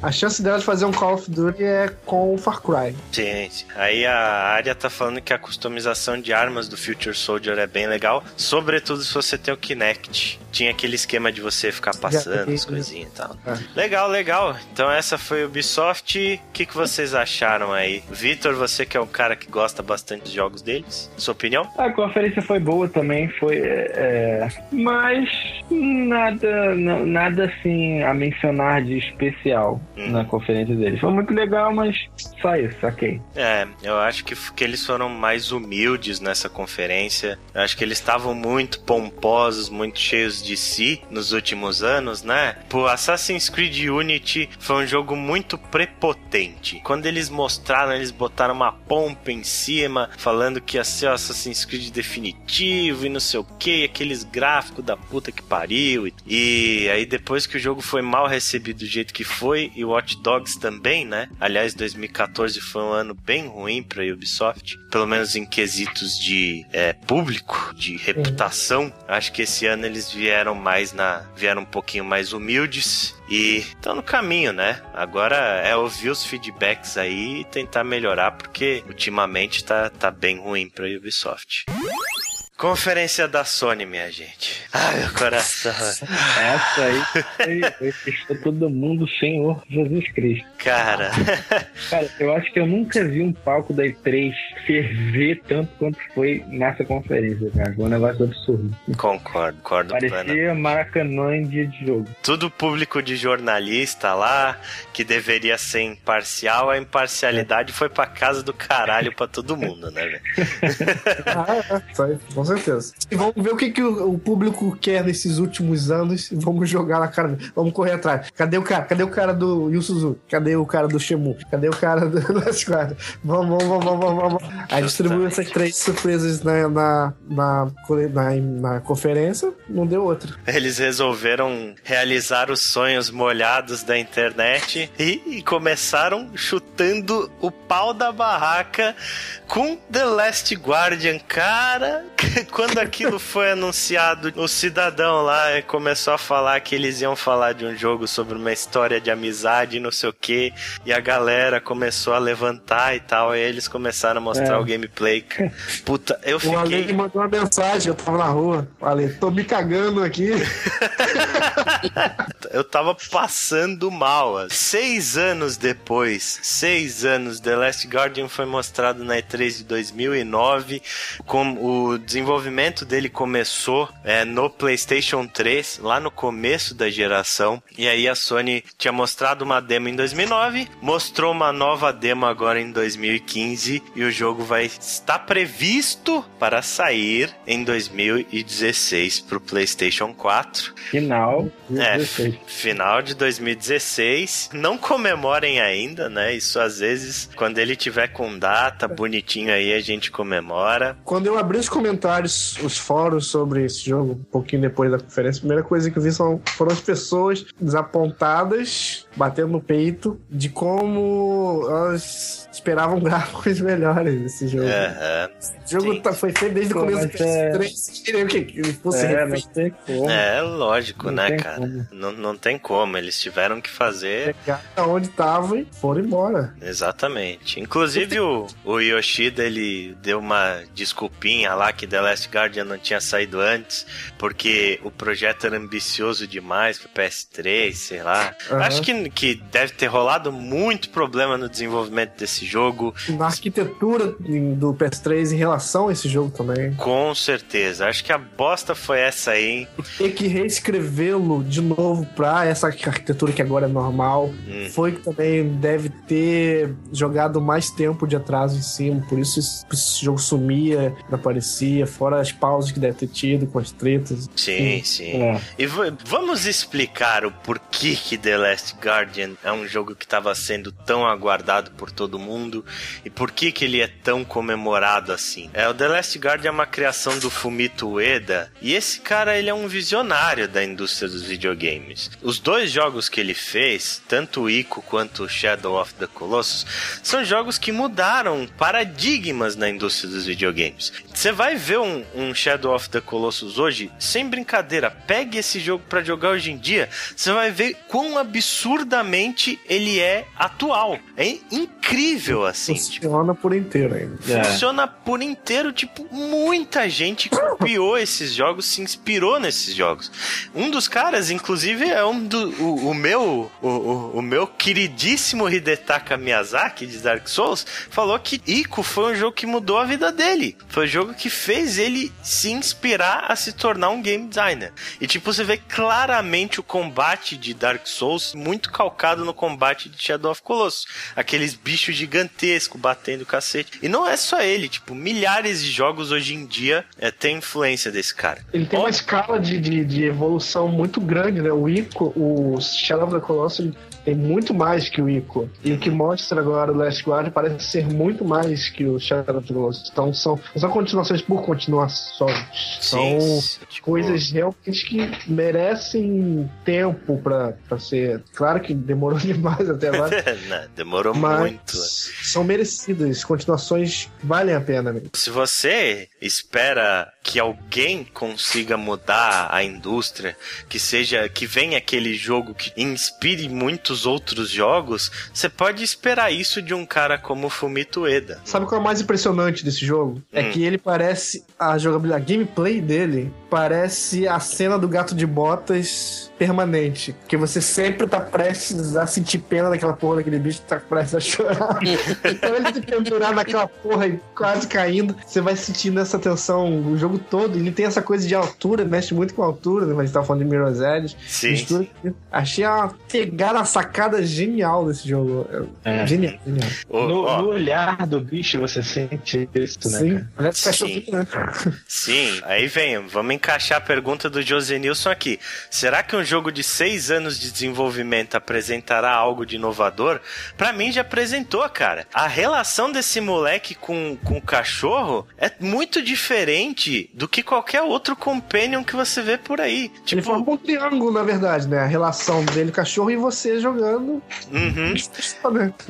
A chance dela de fazer um Call of Duty é com o Far Cry.
Sim, sim. Aí a área tá falando que a customização de armas do Future Soldier é bem legal, sobretudo se você tem o Kinect. Tinha aquele esquema de você ficar passando as
né?
coisinhas e tal.
É.
Legal, legal. Então essa foi a Ubisoft. O que, que vocês acharam aí? Vitor, você que é um cara que gosta bastante dos jogos deles, sua opinião?
A conferência foi boa também, foi. é, mas nada, nada assim a mencionar de especial
Hum.
na conferência deles. Foi muito legal, mas só isso, ok.
É, eu acho que, que eles foram mais humildes nessa conferência. Eu acho que eles estavam muito pomposos, muito cheios de si nos últimos anos, né? Pô, Assassin's Creed Unity foi um jogo muito prepotente. Quando eles mostraram, eles botaram uma pompa em cima, falando que ia ser o Assassin's Creed definitivo e não sei o que, aqueles gráficos da puta que pariu. E, e aí depois que o jogo foi mal recebido do jeito que foi, e o Watch Dogs também, né? Aliás, 2014 foi um ano bem ruim pra Ubisoft, pelo menos em quesitos de é, público, de reputação. Acho que esse ano eles vieram mais na. vieram um pouquinho mais humildes. E estão no caminho, né? Agora é ouvir os feedbacks aí e tentar melhorar, porque ultimamente tá, tá bem ruim pra Ubisoft. Conferência da Sony, minha gente. Ai, meu coração.
Essa aí foi, foi fechou todo mundo, Senhor Jesus Cristo.
Cara,
Cara, eu acho que eu nunca vi um palco da E3 ferver tanto quanto foi nessa conferência, cara. Foi um negócio absurdo.
concordo, concordo plenamente.
Parecia Maracanã em dia de jogo.
tudo público de jornalista lá, que deveria ser imparcial, a imparcialidade foi pra casa do caralho pra todo mundo, né, velho?
Ah, é, com certeza. E vamos ver o que, que o, público quer nesses últimos anos e vamos jogar na cara. Vamos correr atrás. Cadê o cara? Cadê o cara do Yu? Cadê o cara do Shemu? Cadê o cara do, Squad? Vamos, vamos, vamos, vamos, vamos. Aí distribuiu essas três surpresas na, na, na, na, na conferência, não deu outra.
Eles resolveram realizar os sonhos molhados da internet e, e começaram chutando o pau da barraca com The Last Guardian. Cara, quando aquilo foi anunciado, o cidadão lá começou a falar que eles iam falar de um jogo sobre uma história de amizade e não sei o que, e a galera começou a levantar e tal, e eles começaram a mostrar
É.
o gameplay. Puta, eu
O Ale
fiquei.
mandou uma mensagem, eu tava na rua. Ale, tô me cagando aqui.
Eu tava passando mal. Seis anos depois, seis anos, The Last Guardian foi mostrado na E3 de 2009. Com o desenvolvimento dele começou é, no PlayStation 3, lá no começo da geração. E aí a Sony tinha mostrado uma demo em 2009, mostrou uma nova demo agora em 2015 e o jogo vai estar previsto para sair em 2016 para o PlayStation 4.
Final.
É,
16.
f- final de 2016. Não comemorem ainda, né? Isso às vezes, quando ele tiver com data bonitinho aí, a gente comemora.
Quando eu abri os comentários, os fóruns sobre esse jogo, um pouquinho depois da conferência, a primeira coisa que eu vi são, foram as pessoas desapontadas, batendo no peito, de como elas esperavam gráficos melhores desse jogo.
Aham.
O jogo tá- foi feito desde o
Pô,
começo do
é-
PS3. Vocês queriam o quê? Que ele fosse
É, não tem como.
É, lógico,
Não
né, cara?
como.
Não, não tem como. Eles tiveram que fazer
pegar onde tava e foram embora.
Exatamente. Inclusive o, o Yoshida ele deu uma desculpinha lá que The Last Guardian não tinha saído antes, porque o projeto era ambicioso demais pro PS3, sei lá.
Aham.
Acho que, imagino que deve ter rolado muito problema no desenvolvimento desse jogo.
Na arquitetura do PS3 em relação a esse jogo também.
Com certeza. Acho que a bosta foi essa aí.
Ter que reescrevê-lo de novo pra essa arquitetura que agora é normal.
Hum.
Foi que também deve ter jogado mais tempo de atraso em cima. Por isso esse, jogo sumia, não aparecia. Fora as pausas que deve ter tido com as tretas.
Sim, sim.
É.
E vamos explicar o porquê que The Last Guardian é um jogo que estava sendo tão aguardado por todo mundo e por que que ele é tão comemorado assim. É, o The Last Guardian é uma criação do Fumito Ueda e esse cara ele é um visionário da indústria dos videogames. Os dois jogos que ele fez, tanto o Ico quanto o Shadow of the Colossus, são jogos que mudaram paradigmas na indústria dos videogames. Você vai ver um, um Shadow of the Colossus hoje, sem brincadeira, pegue esse jogo pra jogar hoje em dia, você vai ver quão absurdamente ele é atual. É incrível assim. tipo,
Funciona por inteiro ainda.
É.
Funciona por inteiro, tipo, muita gente copiou esses jogos, se inspirou nesses jogos. Um dos caras, inclusive, é um do o, o meu o, o, o meu queridíssimo Hidetaka Miyazaki de Dark Souls falou que Ico foi um jogo que mudou a vida dele. Foi um jogo que fez ele se inspirar a se tornar um game designer. E tipo, você vê claramente o combate de Dark Souls muito calcado no combate de Shadow of Colossus. Aqueles bichos gigantescos batendo cacete. E não é só ele, tipo, milhares de jogos hoje em dia é, tem influência desse cara.
Ele tem uma escala de, de, de evolução muito grande, né? O Ico, o Shadow of the Colossus, tem muito mais que o Ico. E o que mostra agora o Last Guard parece ser muito mais que o Shadow of the Colossus. Então são, são continuações por continuações. São
Sim, tipo,
coisas realmente que merecem tempo pra, pra ser. Claro que demorou demais até agora.
Não, demorou
Mas
muito.
são merecidas. Continuações valem a pena mesmo.
Se você espera que alguém consiga mudar a indústria, que seja que venha aquele jogo que inspire muitos outros jogos, você pode esperar isso de um cara como Fumito Ueda.
Sabe qual é o mais impressionante desse jogo? É
Hum.
que ele parece. A jogabilidade, a gameplay dele parece a cena do gato de botas permanente. Que você sempre tá prestes a sentir pena daquela porra daquele bicho que tá prestes a chorar. então ele se pendurar naquela porra e quase caindo. Você vai sentindo essa tensão o jogo todo. Ele tem essa coisa de altura, mexe muito com a altura, né? Mas a gente tava falando de Mirror's Edge.
Sim.
Mistura- Achei uma pegada, uma sacada genial desse jogo.
É.
Genial, genial.
No,
ó,
no olhar do bicho você sente isso, né?
Sim,
cara?
Sim.
né?
Sim, aí vem, vamos encaixar a pergunta do José Nilson aqui. Será que um jogo de seis anos de desenvolvimento apresentará algo de inovador? Pra mim já apresentou, cara. A relação desse moleque com, com o cachorro é muito diferente do que qualquer outro companion que você vê por aí.
Ele
Tipo,
forma um triângulo, na verdade, né? A relação dele, cachorro, e você jogando.
uhum.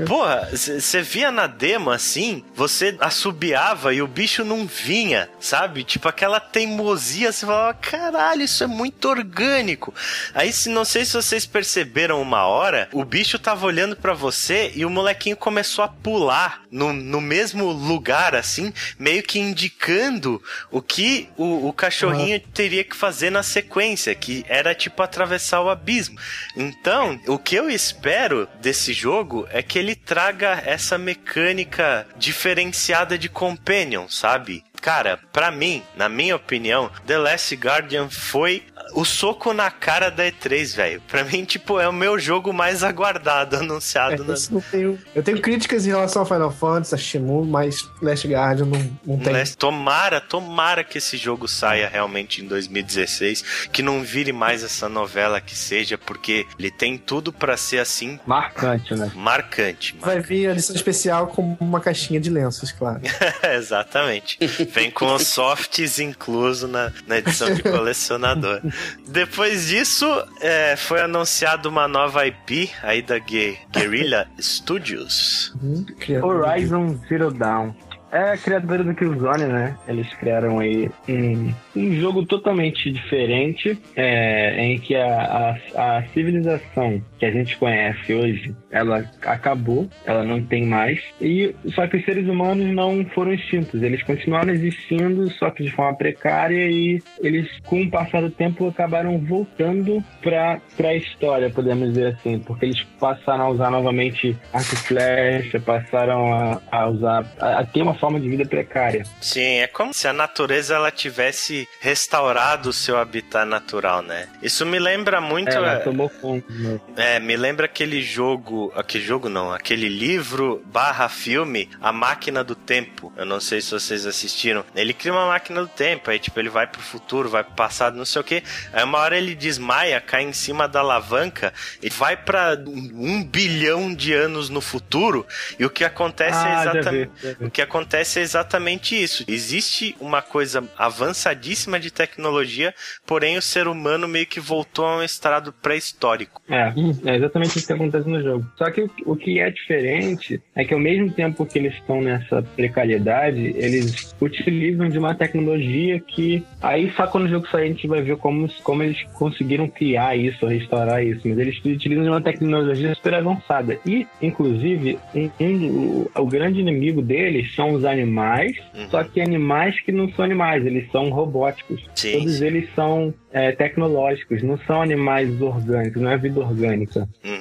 Porra, você via na demo assim, você assobiava e o bicho não vinha, sabe? Tipo aquela teimosia, você falava, caralho, isso é muito orgânico. Aí, se não sei se vocês perceberam uma hora, o bicho tava olhando pra você e o molequinho começou a pular no, no mesmo lugar, assim, meio que indicando o que o, o cachorrinho teria que fazer na sequência, que era tipo atravessar o abismo. Então, o que eu espero desse jogo é que ele traga essa mecânica diferenciada de companion, sabe? Cara, pra mim, na minha opinião, The Last Guardian foi o soco na cara da E3, velho. Pra mim, tipo, é o meu jogo mais aguardado,
É,
anunciado na,
esse não tenho- eu tenho críticas em relação a Final Fantasy, a Shimu, mas Last Guardian não, não tem.
Né? Tomara, tomara que esse jogo saia realmente em 2016, que não vire mais essa novela que seja, porque ele tem tudo pra ser assim
Marcante, né?
marcante. mano.
Vai vir a edição especial com uma caixinha de lenços, claro.
Exatamente. Vem com os softs incluso na, na edição de colecionador. Depois disso, é, foi anunciado uma nova IP aí da Gue- Guerrilla Studios.
Uhum, criativo.
Horizon Zero Dawn. É a criadora do Killzone, né? Eles criaram aí um, um jogo totalmente diferente, é, em que a, a, a, civilização que a gente conhece hoje, ela acabou, ela não tem mais, e só que os seres humanos não foram extintos, eles continuaram existindo, só que de forma precária, e eles, com o passar do tempo, acabaram voltando para a história, podemos dizer assim, porque eles passaram a usar novamente arco e flecha, passaram a, a usar, a, a ter uma forma de vida precária.
Sim, é como se a natureza ela tivesse restaurado o seu habitat natural, né? Isso me lembra muito.
Ela é, tomou conta. Né?
É, me lembra aquele jogo. Aquele jogo não, aquele livro barra filme, A Máquina do Tempo. Eu não sei se vocês assistiram. Ele cria uma máquina do tempo, aí tipo, ele vai pro futuro, vai pro passado, não sei o que. Aí uma hora ele desmaia, cai em cima da alavanca e vai para um bilhão de anos no futuro. E o que acontece é
Ah, já
exatamente. O que acontece é exatamente isso. Existe uma coisa avançadíssima de tecnologia, porém o ser humano meio que voltou a um estado pré-histórico.
É, é exatamente isso que acontece no jogo. Só que o, o que é diferente é que ao mesmo tempo que eles estão nessa precariedade, eles utilizam de uma tecnologia que aí só quando o jogo sair a gente vai ver como, como eles conseguiram criar isso, restaurar isso. Mas eles utilizam de uma tecnologia super avançada. E, inclusive, um, um do- o, grande inimigo deles são os animais,
Uhum.
só que animais que não são animais, eles são robóticos.
Sim,
Todos
sim.
eles são é, tecnológicos, não são animais orgânicos, não é vida orgânica.
Uhum.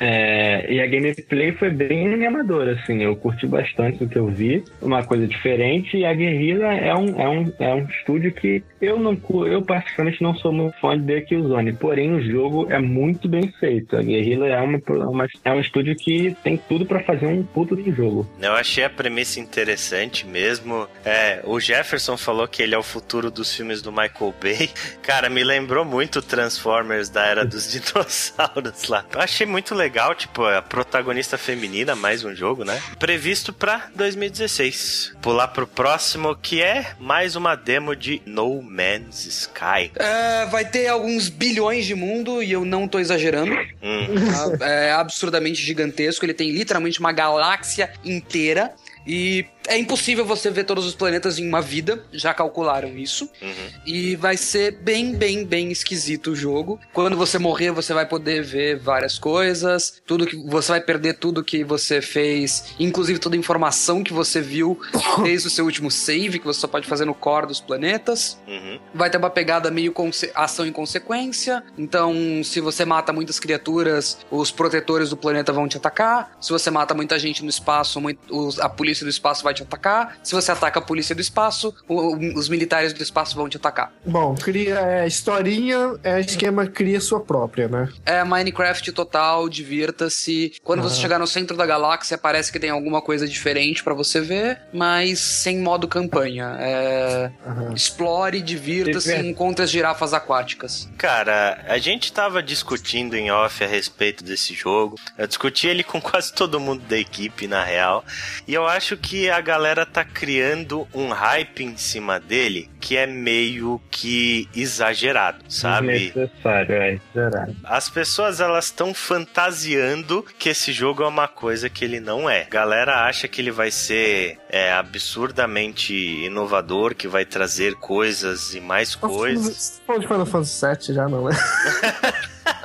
É, e a gameplay foi bem animadora, assim, eu curti bastante do que eu vi, uma coisa diferente, e a Guerrilla é um, é um, é um estúdio que eu não eu particularmente não sou muito fã de The Killzone, porém o jogo é muito bem feito. A Guerrilla é, uma, uma- é um estúdio que tem tudo pra fazer um puto de jogo.
Eu achei a premissa interessante mesmo. É, o Jefferson falou que ele é o futuro dos filmes do Michael Bay. Cara, me lembrou muito Transformers da era dos dinossauros lá. Eu achei muito legal, tipo, a protagonista feminina, mais um jogo, né? Previsto pra 2016. Pular pro próximo, que é mais uma demo de No Man's Sky.
É, vai ter alguns bilhões de mundo e eu não tô exagerando.
Hum,
tá? É absurdamente gigantesco. Ele tem literalmente uma galáxia inteira. E é impossível você ver todos os planetas em uma vida, já calcularam isso.
uhum.
E vai ser bem, bem, bem esquisito o jogo. Quando você morrer, você vai poder ver várias coisas, tudo que você vai perder tudo que você fez, inclusive toda a informação que você viu desde o seu último save, que você só pode fazer no core dos planetas.
Uhum.
Vai ter uma pegada meio ação e consequência. Então, se você mata muitas criaturas, os protetores do planeta vão te atacar. Se você mata muita gente no espaço, mui- os- a polícia do espaço vai te atacar. Se você ataca a polícia do espaço, o- o- os militares do espaço vão te atacar.
Bom, cria é, historinha, é esquema cria sua própria, né?
É Minecraft total, divirta-se. Quando você chegar no centro da galáxia, parece que tem alguma coisa diferente pra você ver, mas sem modo campanha. É...
Aham.
Explore, divirta-se,
Diver-
encontre as girafas aquáticas.
Cara, a gente tava discutindo em off a respeito desse jogo. Eu discuti ele com quase todo mundo da equipe, na real. E eu acho que a galera tá criando um hype em cima dele que é meio que exagerado, sabe?
Necessário, é, exagerado.
As pessoas elas estão fantasiando que esse jogo é uma coisa que ele não é. A galera acha que ele vai ser é, absurdamente inovador, que vai trazer coisas e mais coisas.
Você falou de Final Fantasy VII já, não, né?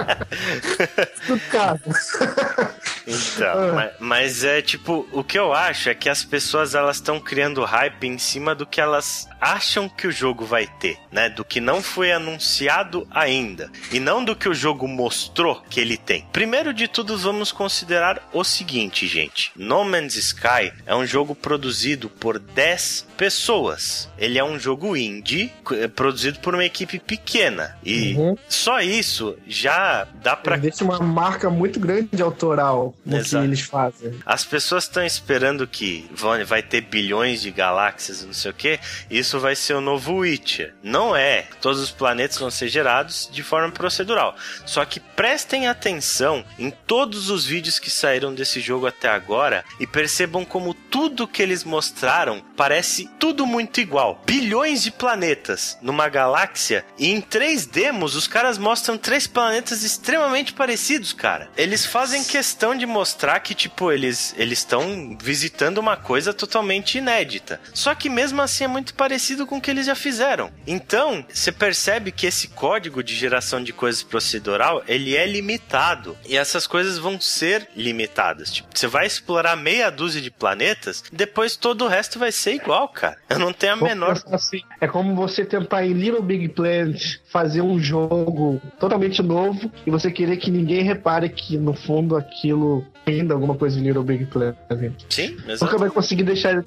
Então, ma- mas, é tipo, o que eu acho é que as pessoas elas estão criando hype em cima do que elas acham que o jogo vai ter, né? Do que não foi anunciado ainda e não do que o jogo mostrou que ele tem. Primeiro de tudo, vamos considerar o seguinte, gente. No Man's Sky é um jogo produzido por 10 pessoas. Ele é um jogo indie produzido por uma equipe pequena e
Uhum.
só isso já dá pra
Deixa uma marca muito grande autoral no
Exato.
que eles fazem.
As pessoas estão esperando que vai ter bilhões de galáxias e não sei o que. Isso vai ser o novo Witcher. Não é. Todos os planetas vão ser gerados de forma procedural. Só que prestem atenção em todos os vídeos que saíram desse jogo até agora e percebam como tudo que eles mostraram parece tudo muito igual. Bilhões de planetas numa galáxia e em três demos os caras mostram três planetas extremamente parecidos, cara. Eles fazem questão de mostrar que, tipo, eles estão visitando uma coisa totalmente inédita. Só que mesmo assim é muito parecido com o que eles já fizeram. Então, você percebe que esse código de geração de coisas procedural, ele é limitado. E essas coisas vão ser limitadas. Tipo, você vai explorar meia dúzia de planetas, depois todo o resto vai ser igual, cara. Eu não tenho a
Vamos
menor.
assim, é como você tentar em Little Big Planet fazer um jogo totalmente novo e você querer que ninguém repare que no fundo aquilo ainda alguma coisa em Little Big Planet.
Sim,
Nunca
exato.
vai conseguir deixar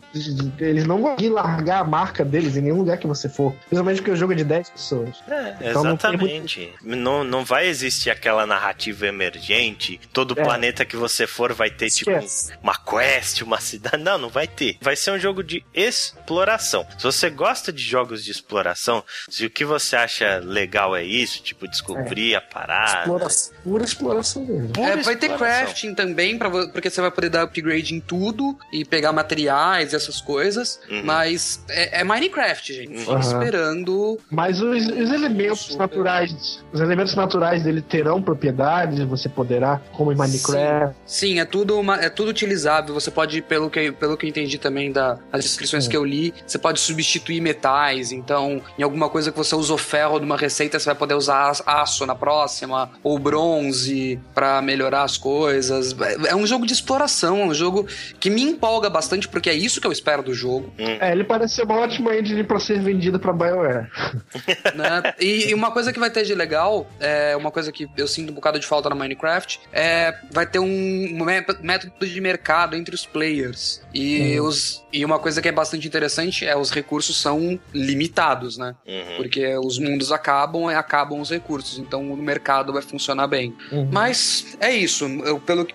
eles não vão conseguir largar a marca deles em nenhum lugar que você for. Principalmente porque o jogo é de 10 pessoas.
É,
Então não
exatamente. Não, não vai existir aquela narrativa emergente. Todo
É.
planeta que você for vai ter, tipo, uma quest, uma cidade. Não, não vai ter. Vai ser um jogo de exploração. Se você gosta de jogos de exploração, se o que você acha legal é isso, tipo, descobrir a parada.
Exploração, pura exploração mesmo.
pura
É, vai ter
exploração.
crafting também, pra, vo- porque você vai poder dar upgrade em tudo e pegar materiais e essas coisas.
Uhum.
Mas é, é Minecraft, gente. Fica
Uhum.
esperando.
Mas os, os elementos
Super.
naturais, os elementos naturais dele terão propriedades, você poderá, como em Minecraft.
Sim, é tudo, uma- é tudo utilizável. Você pode, pelo que, pelo que eu entendi também das descrições
É.
que eu li, você pode substituir metais. Então, em alguma coisa que você usou ferro numa receita, você vai poder usar as- aço na próxima, ou bronze pra melhorar as coisas. É- É um jogo de exploração, é um jogo que me empolga bastante, porque é isso que eu espero do jogo.
É, ele parece ser uma ótima engine pra ser vendida pra BioWare.
né? E, e uma coisa que vai ter de legal, é uma coisa que eu sinto um bocado de falta na Minecraft, é vai ter um mé- método de mercado entre os players. E, os, e uma coisa que é bastante interessante é os recursos são limitados, né?
Uhum.
Porque os mundos acabam e acabam os recursos, então o mercado vai funcionar bem.
Uhum.
Mas é isso, eu, pelo que-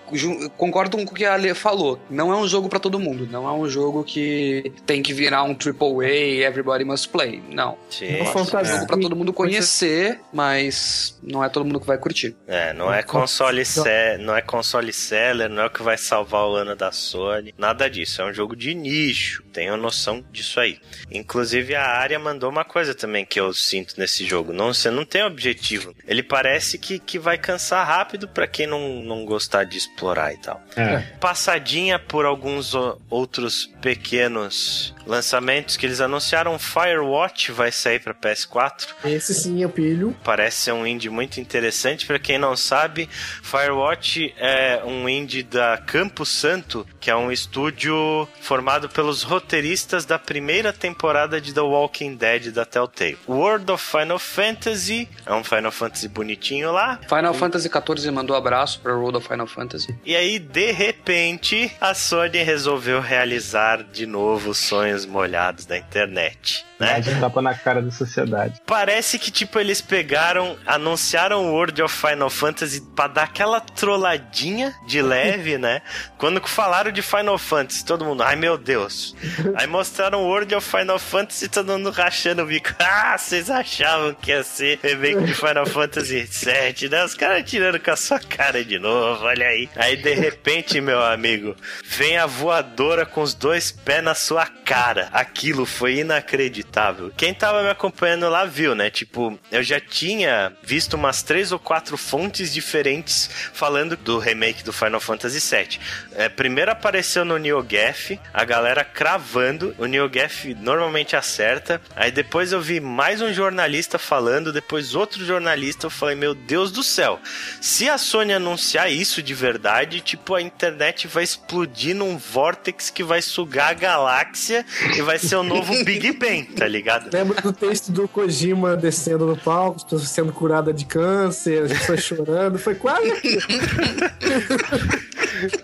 concordo com o que a Ale falou. Não é um jogo pra todo mundo, não é um jogo que tem que virar um AAA, everybody must play. Não.
Sim,
Uma
É um
fantasia.
jogo pra todo mundo conhecer, mas não é todo mundo que vai curtir.
É, não é console se- não é console seller, não é o que vai salvar o ano da Sony, nada disso. É um jogo de nicho. Tenho noção disso aí. Inclusive a área mandou uma coisa também que eu sinto nesse jogo. Não, você não tem objetivo. Ele parece que, que vai cansar rápido pra quem não, não gostar de explorar e tal.
É.
Passadinha por alguns outros pequenos lançamentos que eles anunciaram. Firewatch vai sair pra PS4.
Esse sim eu pilho.
Parece ser um indie muito interessante. Pra quem não sabe, Firewatch é um indie da Campo Santo, que é um estúdio formado pelos roteiristas da primeira temporada de The Walking Dead da Telltale. World of Final Fantasy é um Final Fantasy bonitinho lá.
Final Fantasy XIV mandou abraço pra Road of Final Fantasy.
E aí, de repente, a Sony resolveu realizar de novo os sonhos molhados da internet. Né?
Dá de tapa na cara da sociedade.
Parece que, tipo, eles pegaram, anunciaram o World of Final Fantasy pra dar aquela trolladinha de leve, né? Quando falaram de Final Fantasy, todo mundo, ai meu Deus. Aí mostraram o World of Final Fantasy, todo mundo rachando o bico. Ah, vocês achavam que ia ser remake de Final Fantasy VII, né? Os caras tirando com a sua cara de novo, olha aí. Aí, de repente, meu amigo, vem a voadora com os dois pés na sua cara. Aquilo foi inacreditável. Quem tava me acompanhando lá viu, né? Tipo, eu já tinha visto umas três ou quatro fontes diferentes falando do remake do Final Fantasy VII. É, primeiro apareceu no NeoGaf, a galera cravando. O NeoGaf normalmente acerta. Aí depois eu vi mais um jornalista falando, depois outro jornalista. Eu falei, meu Deus do céu. Se a Sony anunciar isso de verdade, tipo, a internet vai explodir num vórtex que vai sugar a galáxia e vai ser o novo Big Bang, tá ligado?
Lembra do texto do Kojima descendo no palco, as pessoas sendo curadas de câncer, as pessoas chorando. Foi quase aquilo.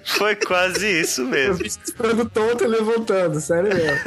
Foi quase isso
Eu
mesmo.
vi esse frango tonto e levantando, sério mesmo.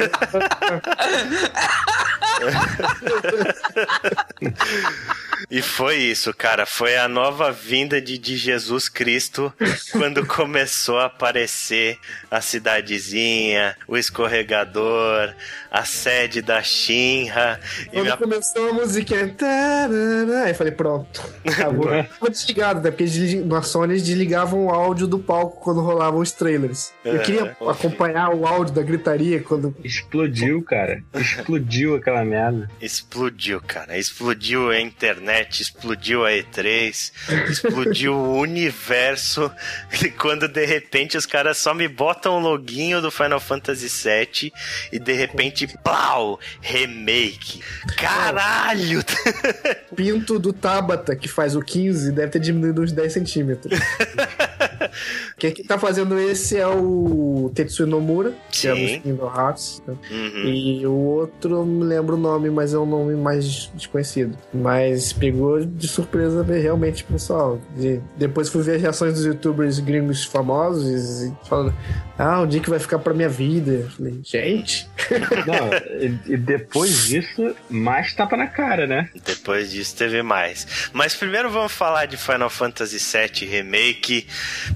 E foi isso, cara. Foi a nova vinda de, de Jesus Cristo quando começou a aparecer a cidadezinha, o escorregador, a sede da Shinra. E
Quando
minha...
começou a musiquinha. tarará, Aí falei, pronto. Acabou. Tava desligado, né? Porque na Sony eles desligavam o áudio do palco quando rolavam os trailers. Eu
É,
queria
pô.
acompanhar o áudio da gritaria quando.
Explodiu, cara. Explodiu aquela merda.
Explodiu, cara. Explodiu a internet explodiu a E3, explodiu o universo. Quando de repente os caras só me botam o loginho do Final Fantasy VII e de repente, pau! Remake. Caralho!
Pinto do Tabata, que faz o 15, deve ter diminuído uns 10 centímetros. Quem que tá fazendo esse é o Tetsuya Nomura, que é dos Kingdom Hearts. né?
Uhum.
E o outro, eu não me lembro o nome, mas é um nome mais desconhecido. Mas pegou de surpresa ver realmente, pessoal. De- depois fui ver as reações dos youtubers gringos famosos e falando: Ah, o dia que vai ficar pra minha vida. Eu falei, gente.
Não, e, e depois disso, mais tapa na cara, né?
Depois disso teve mais. Mas primeiro vamos falar de Final Fantasy VII Remake.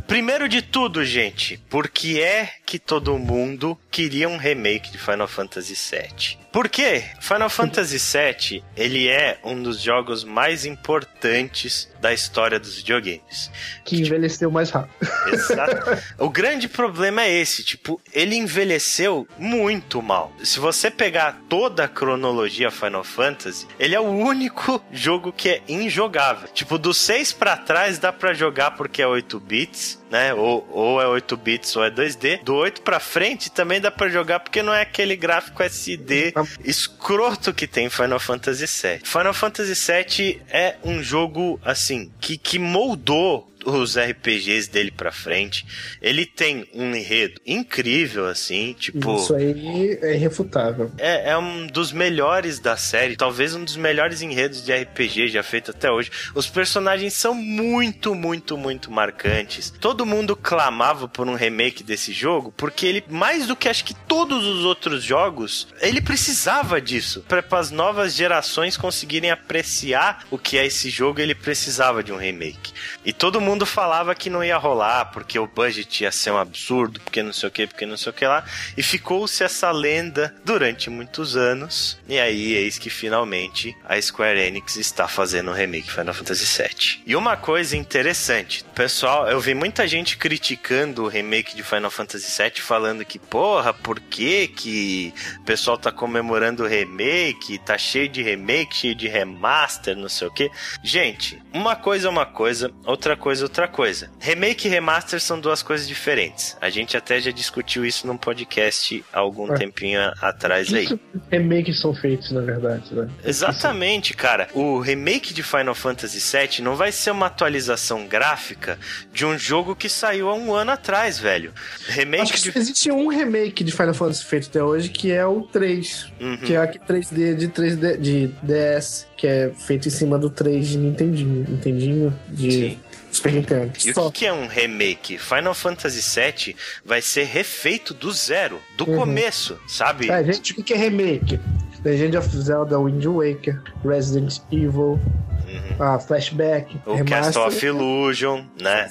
Primeiro de tudo, gente, por que é que todo mundo queria um remake de Final Fantasy VII? Por quê? Final Fantasy VII, ele é um dos jogos mais importantes da história dos videogames.
Que envelheceu mais rápido.
Exato. o grande problema é esse, tipo, ele envelheceu muito mal. Se você pegar toda a cronologia Final Fantasy, ele é o único jogo que é injogável. Tipo, do 6 pra trás dá pra jogar porque é 8 bits, né? Ou, ou é 8 bits ou é 2D. Do 8 pra frente também dá pra jogar porque não é aquele gráfico SD escroto que tem Final Fantasy VII. Final Fantasy VII é um jogo, assim, que, que moldou os RPGs dele pra frente. Ele tem um enredo incrível, assim, tipo.
Isso aí é irrefutável.
É, é um dos melhores da série, talvez um dos melhores enredos de RPG já feito até hoje. Os personagens são muito, muito, muito marcantes. Todo mundo clamava por um remake desse jogo, porque ele, mais do que acho que todos os outros jogos, ele precisava disso. Para as novas gerações conseguirem apreciar o que é esse jogo, ele precisava de um remake. E todo mundo falava que não ia rolar, porque o budget ia ser um absurdo, porque não sei o que, porque não sei o que lá. E ficou-se essa lenda durante muitos anos. E aí, eis que finalmente a Square Enix está fazendo um remake Final Fantasy VII. E uma coisa interessante, pessoal, eu vi muita gente criticando o remake de Final Fantasy VII, falando que, porra, por que que o pessoal tá comemorando o remake, tá cheio de remake, cheio de remaster, não sei o que. Gente, uma coisa é uma coisa, outra coisa outra coisa. Remake e remaster são duas coisas diferentes. A gente até já discutiu isso num podcast há algum
É.
tempinho atrás aí.
Remakes são feitos, na verdade, né?
Exatamente, cara. O remake de Final Fantasy VII não vai ser uma atualização gráfica de um jogo que saiu há um ano atrás, velho. Remake
Acho que
de.
existe um remake de Final Fantasy feito até hoje, que é o 3.
Uhum.
Que é aquele 3D de 3D de DS, que é feito em cima do 3 de Nintendinho. Nintendinho de
Sim.
Super Nintendo.
E o
Só.
que que é um remake? Final Fantasy VII vai ser refeito do zero, do
Uhum.
começo, sabe?
É, gente, o que é remake? Legend of Zelda Wind Waker, Resident Evil,
Uhum.
ah, Flashback,
O Castle of Illusion, né?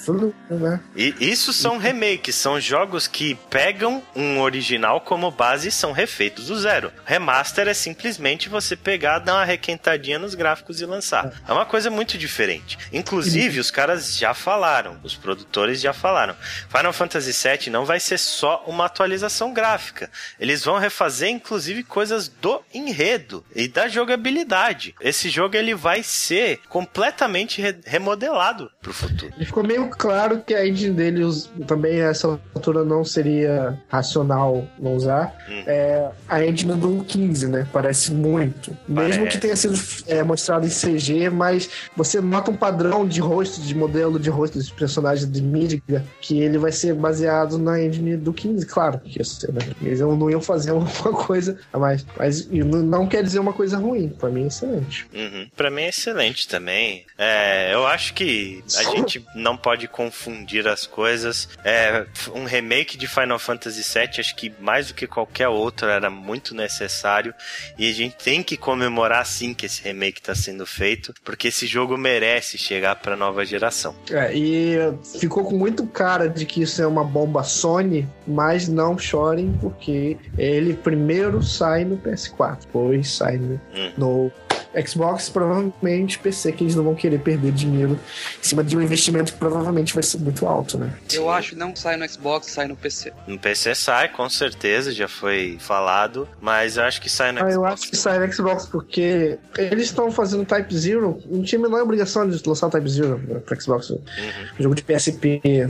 Né?
E isso são remakes, são jogos que pegam um original como base e são refeitos do zero. Remaster é simplesmente você pegar, dar uma requentadinha nos gráficos e lançar. É uma coisa muito diferente. Inclusive, os caras já falaram, os produtores já falaram. Final Fantasy VII não vai ser só uma atualização gráfica. Eles vão refazer, inclusive, coisas do enredo e da jogabilidade. Esse jogo ele vai ser completamente re- remodelado pro futuro.
E ficou meio claro que a engine dele também a essa altura não seria racional não usar.
Hum.
É a engine do 15, né? Parece muito. Mesmo
Parece.
que tenha sido é, mostrado em CG, mas você nota um padrão de rosto, de modelo de rosto dos personagens de Midgar, que ele vai ser baseado na engine do 15, claro. Que isso, né? Eles não iam fazer alguma coisa a mais. Mas e não- quer dizer uma coisa ruim. Pra mim é excelente.
Uhum. Pra mim é excelente também. É, eu acho que a gente não pode confundir as coisas. É, um remake de Final Fantasy VII, acho que mais do que qualquer outro, era muito necessário. E a gente tem que comemorar sim que esse remake tá sendo feito, porque esse jogo merece chegar pra nova geração.
É, e ficou com muito cara de que isso é uma bomba Sony, mas não chorem, porque ele primeiro sai no PS4, depois sai no,
Hum.
no Xbox, provavelmente PC, que eles não vão querer perder dinheiro em cima de um investimento que provavelmente vai ser muito alto, né?
Eu acho que não sai no Xbox, sai no PC.
No PC sai, com certeza, já foi falado, mas eu acho que sai no
Ah,
Xbox.
eu acho que sai no Xbox, porque eles estão fazendo Type Zero, não tinha a menor obrigação de lançar o Type Zero para Xbox.
Uhum.
Jogo de PSP. eh,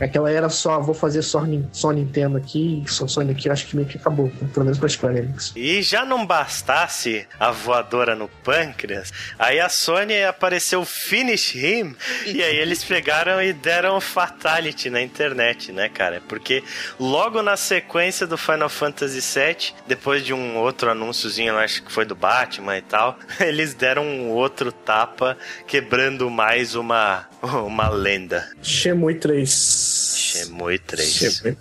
Aquela era só, vou fazer só, só Nintendo aqui, só Sony aqui, eu acho que meio que acabou, pelo menos pra Square Enix.
E já não bastasse a voadora no pâncreas, aí a Sony apareceu Finish Him, e aí eles pegaram e deram Fatality na internet, né, cara? Porque logo na sequência do Final Fantasy VII, depois de um outro anúnciozinho, eu acho que foi do Batman e tal, eles deram um outro tapa, quebrando mais uma, uma lenda.
Shenmue 3.
Shenmue 3.
Shenmue.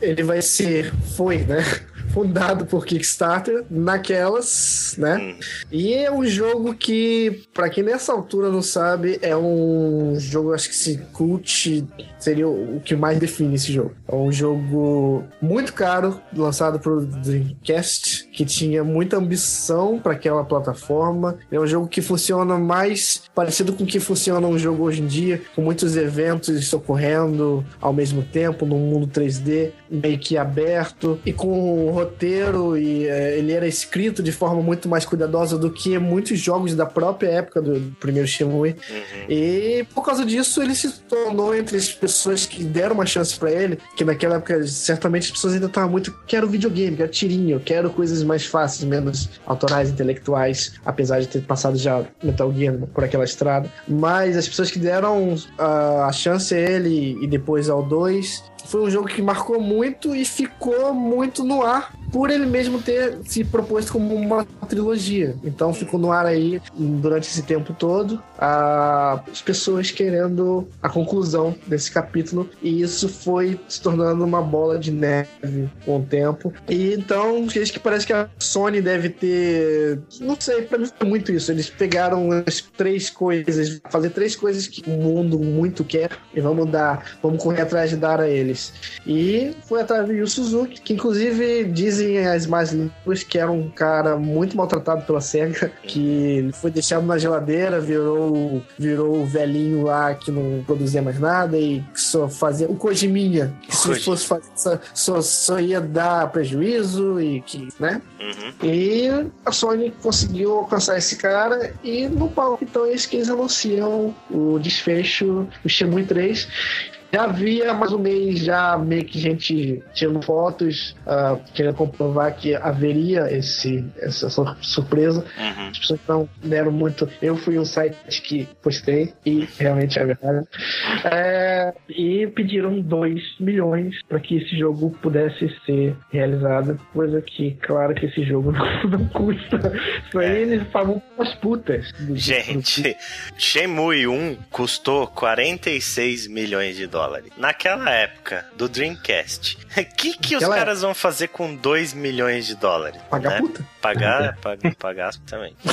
Ele vai ser, foi, né? Fundado por Kickstarter naquelas, né?
Hum.
E é um jogo que, pra quem nessa altura não sabe, é um jogo, acho que se cult seria o que mais define esse jogo. É um jogo muito caro, lançado pro Dreamcast, que tinha muita ambição para aquela plataforma. É um jogo que funciona mais parecido com o que funciona um jogo hoje em dia, com muitos eventos ocorrendo ao mesmo tempo, num mundo 3D meio que aberto e com roteiro e eh, ele era escrito de forma muito mais cuidadosa do que muitos jogos da própria época do primeiro Shenmue.
Uhum.
E por causa disso, ele se tornou entre as pessoas que deram uma chance pra ele, que naquela época certamente as pessoas ainda estavam muito quero videogame, quero tirinho, quero coisas mais fáceis, menos autorais, intelectuais, apesar de ter passado já Metal Gear por aquela estrada. Mas as pessoas que deram ah, a chance a ele e depois ao 2 foi um jogo que marcou muito e ficou muito no ar por ele mesmo ter se proposto como uma trilogia. Então ficou no ar aí durante esse tempo todo a- as pessoas querendo a conclusão desse capítulo e isso foi se tornando uma bola de neve com o tempo. E então acho que parece que a Sony deve ter, não sei, pra mim foi muito isso. Eles pegaram as três coisas, fazer três coisas que o mundo muito quer e vamos dar, vamos correr atrás de dar a eles. E foi atrás do Suzuki, que inclusive dizem as más línguas que era um cara muito maltratado pela SEGA, que foi deixado na geladeira, virou, virou o velhinho lá que não produzia mais nada e que só fazia o Kojiminha, que se
Koji.
fosse fazer só, só, só ia dar prejuízo e que, né?
Uhum.
E a Sony conseguiu alcançar esse cara e no palco então eles que eles anunciam o desfecho do Shenmue 3. Já havia mais um mês já meio que gente tirando fotos, ah, querendo comprovar que haveria esse, essa sur- surpresa.
Uhum.
As pessoas não deram muito. Eu fui um site que postei e realmente é verdade. É, e pediram 2 milhões para que esse jogo pudesse ser realizado. Coisa que, claro, que esse jogo não, não custa. Isso aí
É.
eles pagam umas putas. do-
Gente, Shenmue 1 custou 46 milhões de dólares. Naquela época do Dreamcast, o que, que os caras vão fazer com 2 milhões de dólares?
Pagar
né?
puta?
Pagar, pagar, pagar também.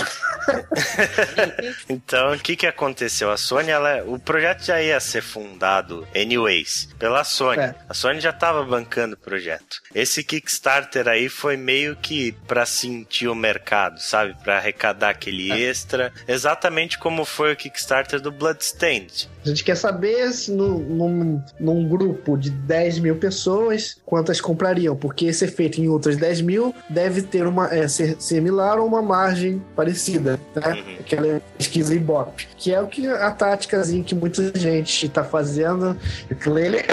então, o que que aconteceu? A Sony, ela, o projeto já ia ser fundado, anyways, pela Sony.
É.
A Sony já tava bancando o projeto. Esse Kickstarter aí foi meio que pra sentir o mercado, sabe? Pra arrecadar aquele
É.
extra. Exatamente como foi o Kickstarter do Bloodstained.
A gente quer saber se no- num, num grupo de 10 mil pessoas quantas comprariam, porque esse efeito em outras 10 mil deve ter uma é, ser similar ou uma margem parecida, né?
Uhum.
Aquela pesquisa Ibope, que é o que a táticazinha que muita gente está fazendo. aquilo ele-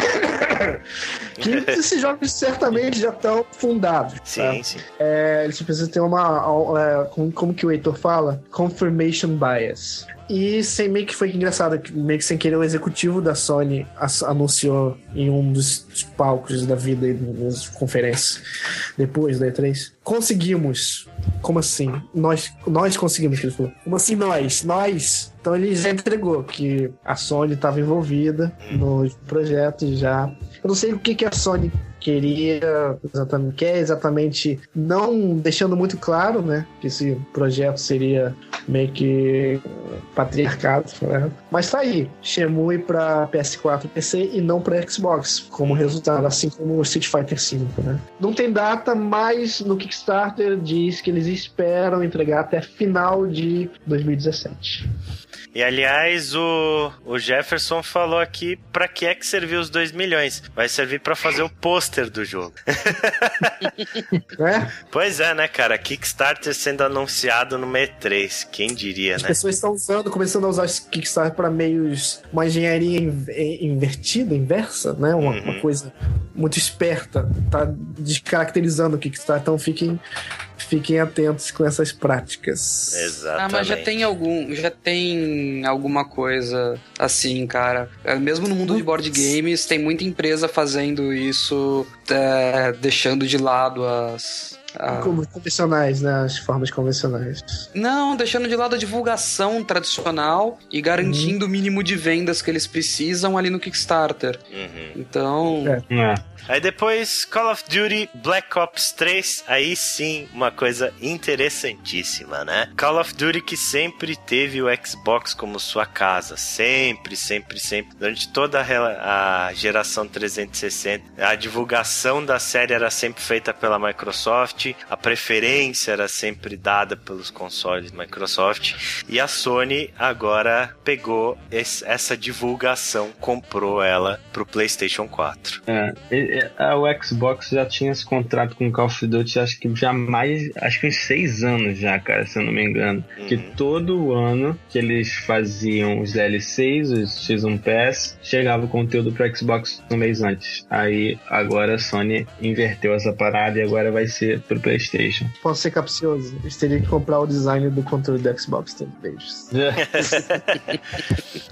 que esses jogos certamente já estão fundados.
Sim,
tá?
sim.
É, eles precisam ter uma. é, como, como que o Heitor fala? Confirmation bias. E sem meio que foi engraçado, meio que sem querer o executivo da Sony anunciou em um dos palcos da vida e nas conferências depois da E3. Conseguimos. Como assim? Nós, nós conseguimos, que ele falou. Como assim nós? Nós. Então ele já entregou que a Sony estava envolvida no projeto já. Eu não sei o que, que a Sony queria exatamente, quer exatamente, não deixando muito claro, né, que esse projeto seria meio que patriarcado, né? mas tá aí, Shenmue para PS4 e PC e não para Xbox, como resultado, assim como o Street Fighter V, né? Não tem data, mas no Kickstarter diz que eles esperam entregar até final de 2017.
E aliás, o, o Jefferson falou aqui pra que é que serviu os 2 milhões. Vai servir para fazer o pôster do jogo.
é?
Pois é, né, cara? Kickstarter sendo anunciado no E3. Quem diria,
As
né?
pessoas estão usando, começando a usar esse Kickstarter para meios. uma engenharia in- eh, invertida, inversa, né? Uma,
Uhum.
uma coisa muito esperta. Tá descaracterizando o Kickstarter. Então fiquem, fiquem atentos com essas práticas.
Exatamente.
Ah, mas já tem algum, já tem alguma coisa assim, cara. É, Mesmo no mundo de board games, tem muita empresa fazendo isso, é, deixando de lado as.
Como convencionais, né? As formas convencionais.
Não, deixando de lado a divulgação tradicional e garantindo o mínimo de vendas que eles precisam ali no Kickstarter.
Uhum.
Então,
É.
É.
Aí depois Call of Duty Black Ops 3, aí sim uma coisa interessantíssima, né? Call of Duty que sempre teve o Xbox como sua casa, sempre, sempre, sempre. Durante toda a geração 360, a divulgação da série era sempre feita pela Microsoft, a preferência era sempre dada pelos consoles Microsoft e a Sony agora pegou esse- essa divulgação, comprou ela pro PlayStation 4.
É, o Xbox já tinha esse contrato com o Call of Duty, acho que já mais, acho que uns seis anos já, cara, se eu não me engano. Que todo ano que eles faziam os DLCs, os X1 Pass, chegava o conteúdo pro Xbox um mês antes. Aí agora a Sony inverteu essa parada e agora vai ser pro PlayStation.
Posso ser capcioso. Eles teriam que comprar o design do controle do Xbox também.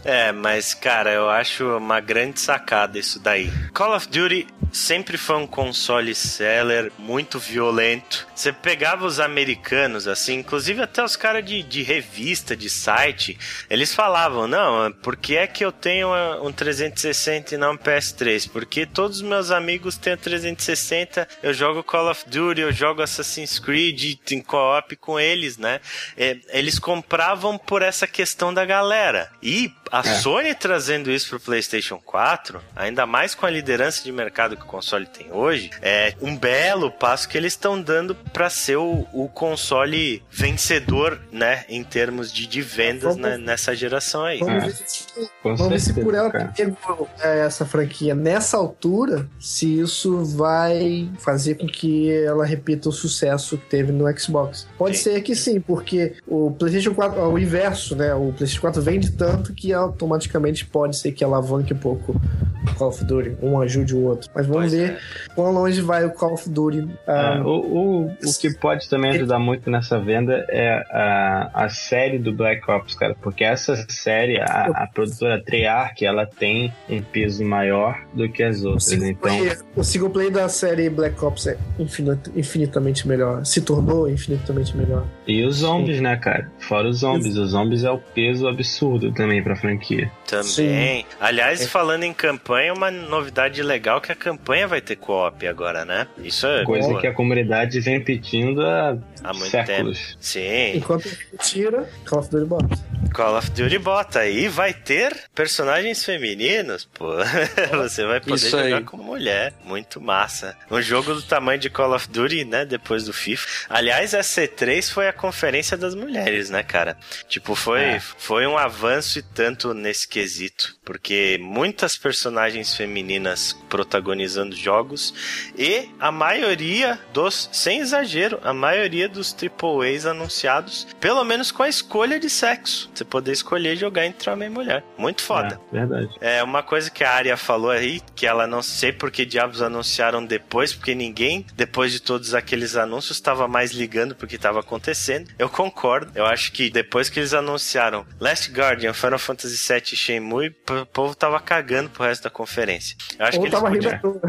É, mas cara, eu acho uma grande sacada isso daí. Call of Duty sempre foi um console seller muito violento. Você pegava os americanos, assim, inclusive até os caras de, de revista, de site, eles falavam: não, por que é que eu tenho uh, um 360 e não um PS3? Porque todos os meus amigos têm o 360, eu jogo Call of Duty, eu jogo Assassin's Creed em co-op com eles, né? É, eles compravam por essa questão da galera. E a
É.
Sony trazendo isso pro PlayStation 4, ainda mais com a liderança de mercado que o console tem hoje, é um belo passo que eles estão dando para ser o, o console vencedor, né, em termos de, de vendas
Vamos-
né, nessa geração aí.
Vamos
É.
ver se,
Com
vamos ver se por ela
cara.
ter pego é, essa franquia nessa altura, se isso vai fazer com que ela repita o sucesso que teve no Xbox. Pode
Sim.
ser que sim, porque o PlayStation 4, é o inverso, né? O PlayStation 4 vende tanto que automaticamente pode ser que alavanque um pouco o Call of Duty, um ajude o outro. Mas vamos
Pois
ver
é.
quão longe vai o Call of Duty. ah,
É, o, o, o que pode também ajudar muito nessa venda é a, a série do Black Ops, cara, porque essa série, a, a produtora Treyarch, ela tem um peso maior do que as
O
outras,
single,
então
player, o single player da série Black Ops é infinit- infinitamente melhor. Se tornou infinitamente melhor.
e os zombies, né, cara? Fora os zombies, os zombies é o peso absurdo também pra franquia.
Também. Aliás,
É.
falando em campanha, uma novidade legal que a campanha vai ter co-op agora, né? Isso é
Coisa
boa.
que a comunidade vem pedindo há,
há muito
séculos.
tempo. Sim.
Enquanto tira, Call of Duty bota.
Call of Duty bota. E vai ter personagens femininos, pô. Você vai poder
Isso
jogar
aí.
como mulher. Muito massa. Um jogo do tamanho de Call of Duty, né? Depois do FIFA. Aliás, a C3 foi a conferência das mulheres, né, cara? Tipo, foi,
É.
foi um avanço e tanto nesse quesito. Porque muitas personagens femininas protagonizando jogos e a maioria dos, sem exagero, a maioria dos AAAs anunciados, pelo menos com a escolha de sexo. Você poder escolher jogar entre homem e mulher. Muito foda.
É, verdade.
É uma coisa que a Arya falou aí, que ela não sei por que diabos anunciaram depois, porque ninguém, depois de todos aqueles anúncios, estava mais ligando porque estava acontecendo. Eu concordo. Eu acho que depois que eles anunciaram Last Guardian, Final Fantasy VII e Shenmue, o povo tava cagando pro resto da conferência. Eu acho
Ou
que eles
tava
podiam...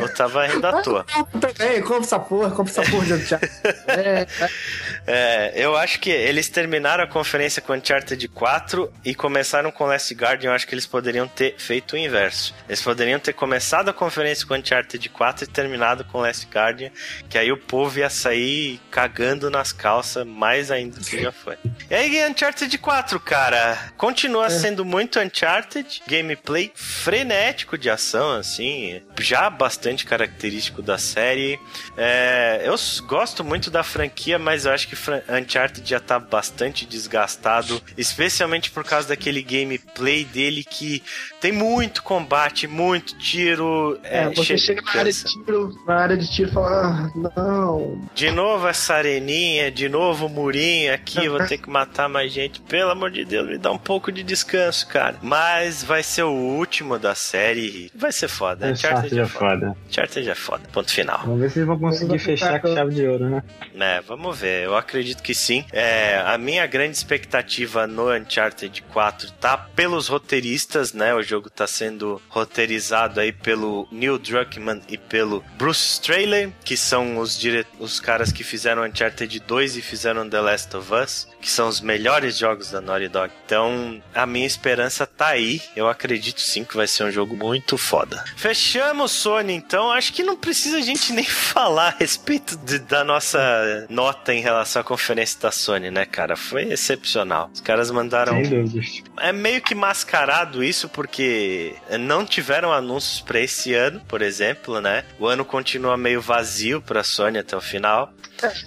Ou tava rindo à toa.
Também, compra essa porra, compra essa porra de Uncharted. É,
É, eu acho que eles terminaram a conferência com Uncharted Uncharted 4 e começaram com Last Guardian, eu acho que eles poderiam ter feito o inverso. Eles poderiam ter começado a conferência com Uncharted 4 e terminado com Last Guardian, que aí o povo ia sair cagando nas calças mais ainda do que já foi. E aí, Uncharted 4, cara, continua sendo muito Uncharted, gameplay frenético de ação, assim, já bastante característico da série. É, eu gosto muito da franquia, mas eu acho que Uncharted já tá bastante desgastado, especialmente por causa daquele gameplay dele que tem muito combate, muito tiro.
É, você chega na área de tiro, na área de tiro e fala, ah, não.
De novo essa areninha, de novo o murinho aqui, vou ter que matar mais gente. Pelo amor de Deus, me dá um pouco de descanso, cara. Mas vai ser o último da série vai ser foda.
Uncharted é foda.
Uncharted é foda. Ponto final.
Vamos ver se eles vão conseguir fechar com chave de ouro, né?
É, vamos ver. Eu acredito que sim. É, a minha grande expectativa no Uncharted 4 tá pelos roteiristas, né? O jogo tá sendo roteirizado aí pelo Neil Druckmann e pelo Bruce Straley, que são os, dire... os caras que fizeram Uncharted 2 e fizeram The Last of Us, que são os melhores jogos da Naughty Dog. Então, a minha esperança tá aí. Eu acredito sim que vai ser um jogo muito foda. Fechamos Sony, então. Acho que não precisa a gente nem falar a respeito de- da nossa nota em relação à conferência da Sony, né, cara? Foi excepcional. Os caras mandaram. É meio que mascarado isso, porque não tiveram anúncios pra esse ano, por exemplo, né? O ano continua meio vazio pra Sony até o final.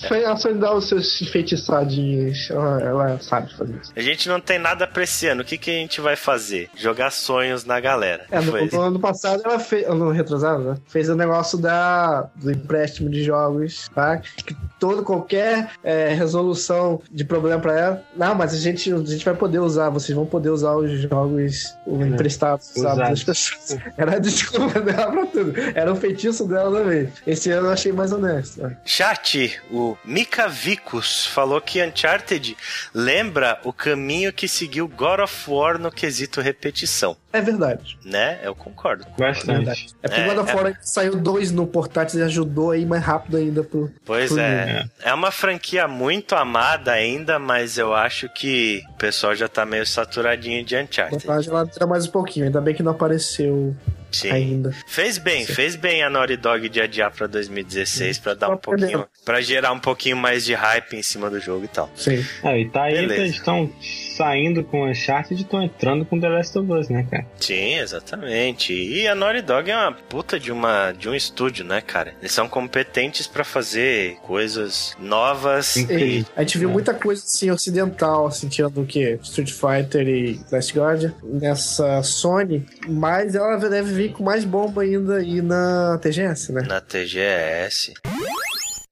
Foi a os seus enfeitiçadinhos. Ela, ela sabe fazer isso.
A gente não tem nada pra esse ano. O que, que a gente vai fazer? Jogar sonhos na galera.
É, no,
Foi.
no ano passado ela fez. No retrasado, né? Fez o negócio da, do empréstimo de jogos, tá? Que todo, qualquer é, resolução de problema pra ela. Não, mas a gente, a gente vai poder usar, vocês vão poder usar os jogos o emprestados, sabe? Das pessoas. Era a desculpa dela pra tudo. Era o feitiço dela também. Esse ano eu achei mais honesto. né?
Chat, o Mika Vicus falou que Uncharted lembra o caminho que seguiu God of War no quesito repetição,
É verdade.
né? Eu concordo.
É
Bastante.
verdade. É porque
É,
o God of
é.
War saiu dois no portátil e ajudou aí mais rápido ainda pro.
Pois
pro
é. É uma franquia muito amada ainda, mas eu acho que o pessoal já tá meio saturadinho de
A
Uncharted.
vantagem ela tira mais um pouquinho. Ainda bem que não apareceu
Sim.
ainda.
Fez bem, fez bem a Naughty Dog de adiar pra 2016 pra dar um pouquinho, Pra gerar um pouquinho mais de hype em cima do jogo e tal.
Sim.
Ah, e tá aí
Beleza.
que eles estão saindo com o Uncharted e estão entrando com The Last of Us, né, cara?
Sim, exatamente. E a Naughty Dog é uma puta de uma de um estúdio, né, cara? Eles são competentes pra fazer coisas novas e
a gente viu
É.
muita coisa assim ocidental, assim, tirando o que? Street Fighter e Last Guardian nessa Sony, mas ela deve vir com mais bomba ainda aí na TGS, né?
na TGS.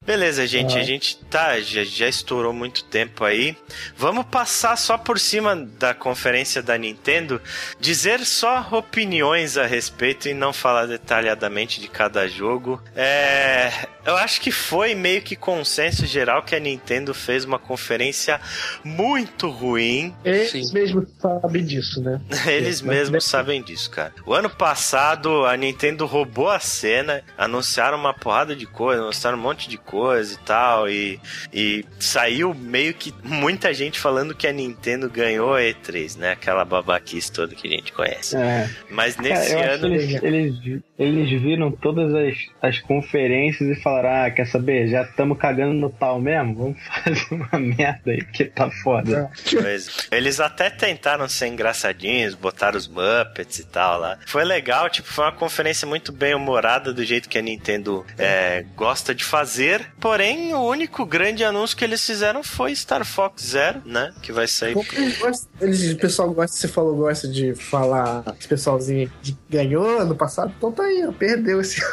Beleza, gente,
Ah.
a gente tá, já, já estourou muito tempo aí. Vamos passar só por cima da conferência da Nintendo, dizer só opiniões a respeito e não falar detalhadamente de cada jogo. É, eu acho que foi meio que consenso geral que a Nintendo fez uma conferência muito ruim.
Eles
Sim.
mesmos sabem disso, né?
Eles
Mas-
mesmos sabem disso, cara. O ano passado, a Nintendo roubou a cena, anunciaram uma porrada de coisa, anunciaram um monte de coisa e tal, e, e saiu meio que muita gente falando que a Nintendo ganhou a E3, né? Aquela babaquice toda que a gente conhece.
É.
Mas
Cara,
nesse
que
ano.
eles, eles, eles viram todas as, as conferências e falaram: ah, quer saber? Já estamos cagando no pau mesmo? Vamos fazer uma merda aí, porque tá foda.
Pois, eles até tentaram ser engraçadinhos, botaram os Muppets e tal lá. Foi legal, tipo, foi uma conferência muito bem humorada do jeito que a Nintendo é, gosta de fazer. Porém, o único grande anúncio que eles fizeram foi Star Fox Zero, né? Que vai sair.
Eles o pessoal gosta, você falou, gosta de falar, esse pessoalzinho de ganhou ano passado, então tá aí, ó, perdeu esse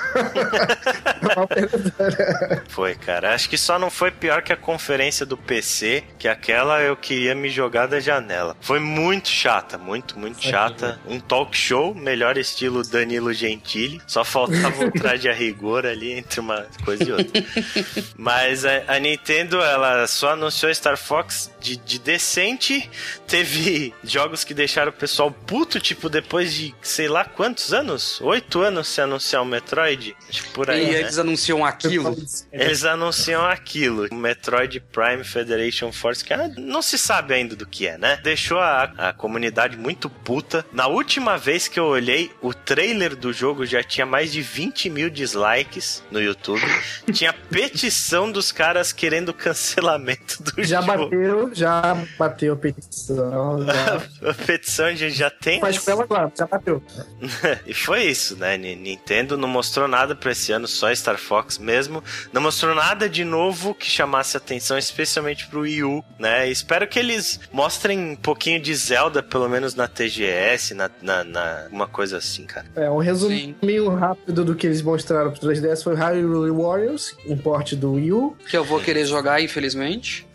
É.
Foi, cara. Acho que só não foi pior que a conferência do PC, que aquela eu queria me jogar da janela. Foi muito chata, muito, muito chata. Um talk show, melhor estilo Danilo Gentili. Só faltava um traje a rigor ali entre uma coisa e outra. Mas a, a Nintendo, ela só anunciou Star Fox de, de decente. Teve jogos que deixaram o pessoal puto, tipo, depois de sei lá quantos anos? Oito anos se anunciar o Metroid? Acho que por aí,
e
né?
eles anunciam a aquilo.
Eles anunciam aquilo, o Metroid Prime Federation Force, que ah, não se sabe ainda do que é, né? Deixou a, a comunidade muito puta. Na última vez que eu olhei, o trailer do jogo já tinha mais de 20 mil dislikes no YouTube. tinha petição dos caras querendo cancelamento do
Já
jogo.
bateu, já bateu a petição. Já.
A petição a gente já tem.
Faz com ela agora, já bateu.
e foi isso, né? Ni- Nintendo não mostrou nada pra esse ano, só Star Fox mesmo. Não mostrou nada de novo que chamasse atenção, especialmente pro Wii U, né? Espero que eles mostrem um pouquinho de Zelda, pelo menos na TGS, na, na, na- uma coisa assim, cara.
É, um resuminho rápido do que eles mostraram pro 3DS foi Hyrule Warriors, um porte do Wii U.
Que eu vou querer jogar, infelizmente.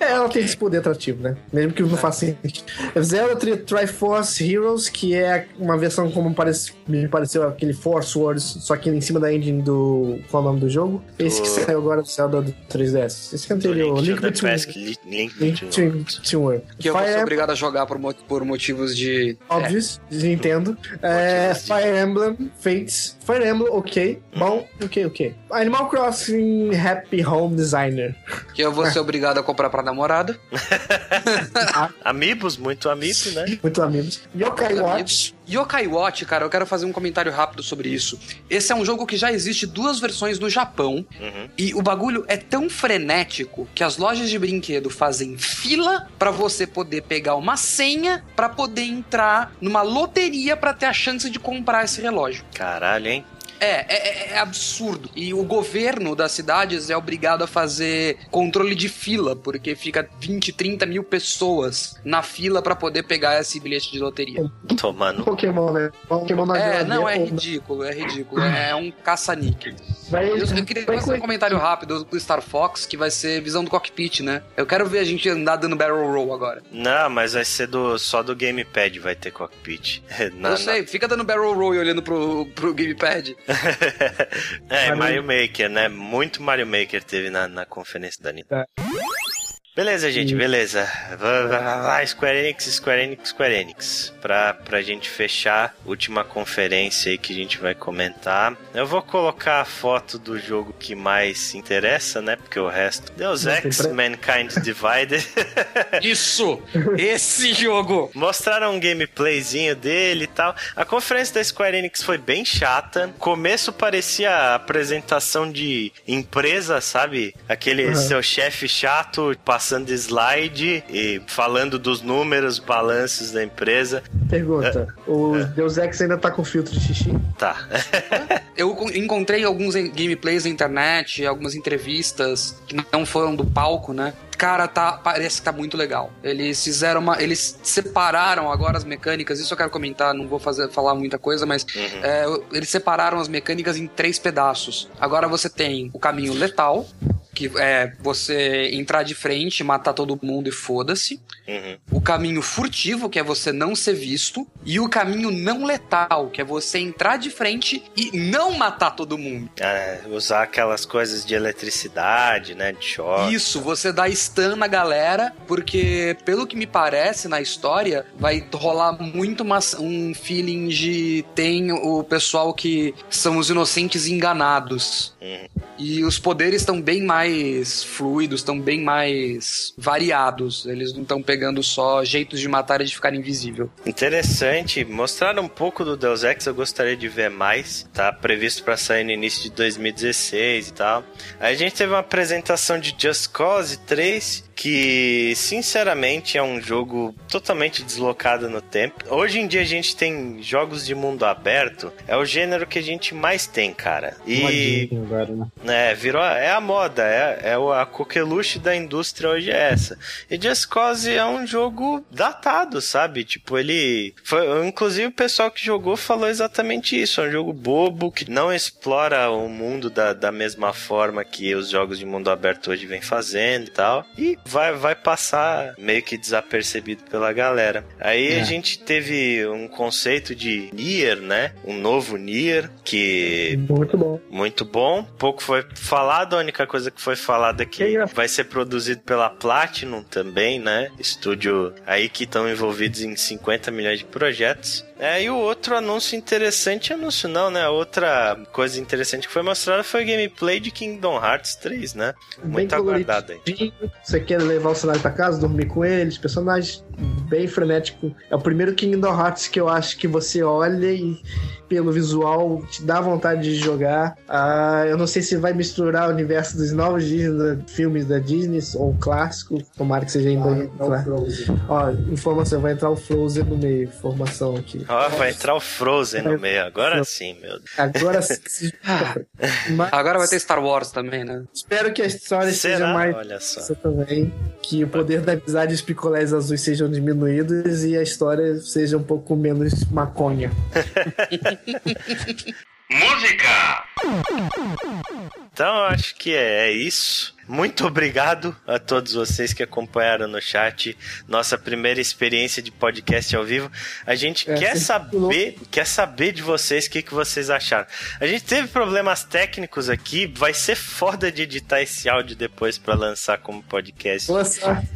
É, ela tem esse poder atrativo, né? Mesmo que não faça sentido. Zelda Tri Triforce Heroes, que é uma versão como parece, me pareceu aquele Force Wars, só que em cima da engine do. Qual é o nome do jogo? Esse que
Do-
saiu agora do Zelda do 3DS. Esse que é anterior,
Link
Link
Link
Link
Between
Worlds.
Que eu vou
Fire
ser
Emblem,
obrigado a jogar por, por motivos de.
Óbvios, de Nintendo. É,
de-
Fire Emblem, Fates. Fire Emblem, ok. Bom, ok, ok. Animal Crossing Happy Home Designer.
Que eu vou ser obrigado a comprar pra namorada.
Amigos, muito amigo, né?
Muito amigos. Yokai Watch.
Amigos. Yokai Watch, cara, eu quero fazer um comentário rápido sobre isso. Esse é um jogo que já existe duas versões no Japão.
Uhum.
E o bagulho é tão frenético que as lojas de brinquedo fazem fila pra você poder pegar uma senha pra poder entrar numa loteria pra ter a chance de comprar esse relógio.
Caralho, hein?
É, é, é absurdo. E o governo das cidades é obrigado a fazer controle de fila, porque fica 20, 30 mil pessoas na fila pra poder pegar esse bilhete de loteria.
Tomando.
Pokémon, né? Pokémon na
É, não, é ridículo, é ridículo. É um caça-níquel.
Vai,
Eu, eu queria
vai
fazer um comentário rápido do Star Fox, que vai ser visão do cockpit, né? Eu quero ver a gente andar dando barrel roll agora.
Não, mas vai ser do, só do gamepad vai ter cockpit. Na-
eu sei, fica dando barrel roll e olhando pro, pro gamepad.
é,
Mario-
Mario Maker, né? Muito Mario Maker teve na, na conferência da Nintendo.
É.
Beleza, gente, beleza. Vai, vai, vai, Square Enix, Square Enix, Square Enix. Pra, pra gente fechar, última conferência aí que a gente vai comentar. Eu vou colocar a foto do jogo que mais se interessa, né? Porque o resto. Deus Ex,
pre-
Mankind Divided.
Isso! Esse jogo!
Mostraram um gameplayzinho dele e tal. A conferência da Square Enix foi bem chata. Começo parecia apresentação de empresa, sabe? Aquele
Uhum.
seu chefe chato passando slide e falando dos números, balanços da empresa.
Pergunta:
É.
o Deus Ex ainda tá com filtro de xixi?
Tá.
Eu co- encontrei alguns gameplays na internet, algumas entrevistas que não foram do palco, né? Cara, tá, parece que tá muito legal. Eles fizeram uma. Eles separaram agora as mecânicas, isso eu quero comentar, não vou fazer, falar muita coisa, mas
Uhum.
é, eles separaram as mecânicas em três pedaços. Agora você tem o caminho letal, que é você entrar de frente, matar todo mundo e foda-se.
Uhum.
O caminho furtivo, que é você não ser visto. E o caminho não letal, que é você entrar de frente e não matar todo mundo.
É, usar aquelas coisas de eletricidade, né? De choque.
Isso, você dá stun na galera, porque pelo que me parece na história, vai rolar muito um feeling de tem o pessoal que são os inocentes enganados.
Uhum.
E os poderes estão bem mais fluidos, estão bem mais variados. Eles não estão pegando só jeitos de matar e de ficar invisível.
Interessante. Mostraram um pouco do Deus Ex, eu gostaria de ver mais. Tá previsto para sair no início de 2016 e tal. Aí a gente teve uma apresentação de Just Cause 3, que sinceramente é um jogo totalmente deslocado no tempo. Hoje em dia a gente tem jogos de mundo aberto, é o gênero que a gente mais tem, cara. E
agora, né?
é, virou. É a moda, é, é o- a coqueluche da indústria hoje é essa. E Just Cause é um jogo datado, sabe? Tipo, ele. Foi, inclusive o pessoal que jogou falou exatamente isso. É um jogo bobo, que não explora o mundo da, da mesma forma que os jogos de mundo aberto hoje vem fazendo e tal. E vai, vai passar meio que desapercebido pela galera. Aí
É.
a gente teve um conceito de Nier, né? Um novo Nier, que
Muito bom.
muito bom. Pouco foi falado, a única coisa que foi falada é
Que engraçado.
vai ser produzido pela Platinum também, né? Estúdio aí que estão envolvidos em 50 milhões de projetos. É, e o outro anúncio interessante, anúncio não, né? Outra coisa interessante que foi mostrada foi o gameplay de Kingdom Hearts 3, né? Muito aguardado aí.
Você quer levar o cenário pra casa, dormir com eles, personagens bem frenético. É o primeiro Kingdom Hearts que eu acho que você olha e pelo visual te dá vontade de jogar. Ah, eu não sei se vai misturar o universo dos novos Disney, filmes da Disney ou o clássico. Tomara que seja ainda. Ó, informação, vai entrar o Frozen no meio. Informação aqui.
Ó, vai entrar o Frozen no meio. Agora sim, meu Deus.
Agora sim. Mas
Agora vai ter Star Wars também, né?
espero que a história seja
Será?
mais
Olha só.
Também. Que o poder da amizade e os picolés azuis sejam diminuídos e a história seja um pouco menos maconha.
Música! Então eu acho que é, é isso. Muito obrigado a todos vocês que acompanharam no chat nossa primeira experiência de podcast ao vivo. A gente
É,
quer saber, quer saber de vocês o que, que vocês acharam. A gente teve problemas técnicos aqui, vai ser foda de editar esse áudio depois para lançar como podcast
sorte.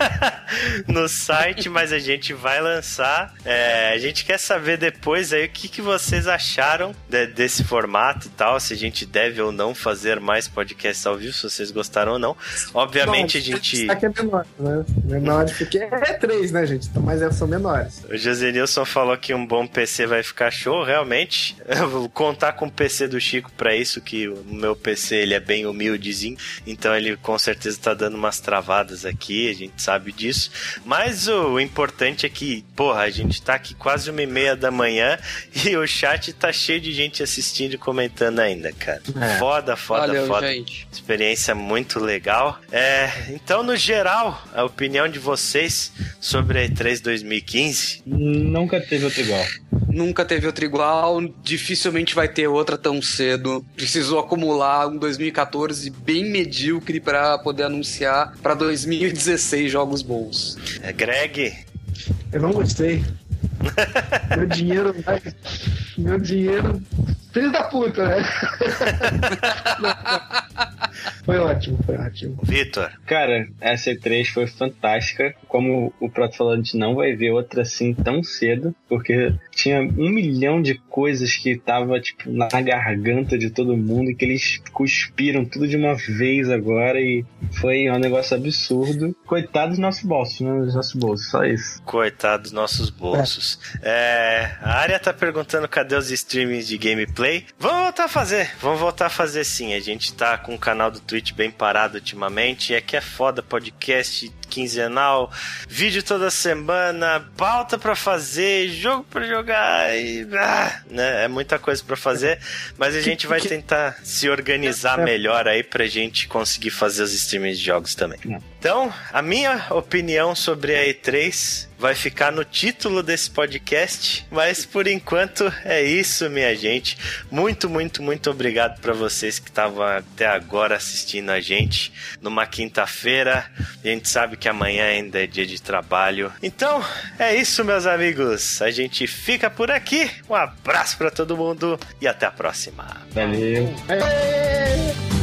no site, mas a gente vai lançar. É, a gente quer saber depois aí o que, que vocês acharam de- desse formato e tal, se a gente deve ou não fazer mais podcasts ao vivo, se vocês gostaram ou não. Obviamente a gente.
Destaque é menor, né? Menores, porque é três, né, gente? Então, mas são menores.
O José Nilson falou que um bom PC vai ficar show, realmente. Eu vou contar com o PC do Chico pra isso, que o meu PC ele é bem humildezinho, então ele com certeza tá dando umas travadas aqui, a gente sabe disso. Mas o importante é que, porra, a gente tá aqui quase uma e meia da manhã e o chat tá cheio de gente assistindo e comentando ainda, cara.
É.
Foda, foda,
Valeu,
foda.
gente.
Experiência muito legal. É, então, no geral, a opinião de vocês sobre a E3 2015?
Nunca teve outro igual.
Nunca teve outra igual, dificilmente vai ter outra tão cedo. Precisou acumular um 2014 bem medíocre pra poder anunciar pra 2016 jogos bons.
É, Greg,
Eu não gostei. meu dinheiro vai. Meu dinheiro. Filho da puta, né? foi ótimo, foi ótimo.
Vitor.
Cara, essa E3 foi fantástica. Como o Proto falou, a gente não vai ver outra assim tão cedo, porque tinha um milhão de coisas que tava, tipo, na garganta de todo mundo e que eles cuspiram tudo de uma vez agora e foi um negócio absurdo. Coitado dos nossos bolsos, né? Dos nossos bolsos, só isso.
Coitado dos nossos bolsos. É, a área tá perguntando cadê os streamings de gameplay. Vamos voltar a fazer, vamos voltar a fazer sim. A gente tá com o canal do Twitch bem parado ultimamente. E aqui é foda, podcast quinzenal, vídeo toda semana, pauta pra fazer, jogo pra jogar e. Ah, né? É muita coisa pra fazer. Mas a gente vai tentar se organizar melhor aí pra gente conseguir fazer os streamings de jogos também. Então, a minha opinião sobre a E3 vai ficar no título desse podcast, mas por enquanto é isso, minha gente. Muito, muito, muito obrigado para vocês que estavam até agora assistindo a gente numa quinta-feira. A gente sabe que amanhã ainda é dia de trabalho. Então, é isso, meus amigos. A gente fica por aqui. Um abraço para todo mundo e até a próxima.
Valeu.
É.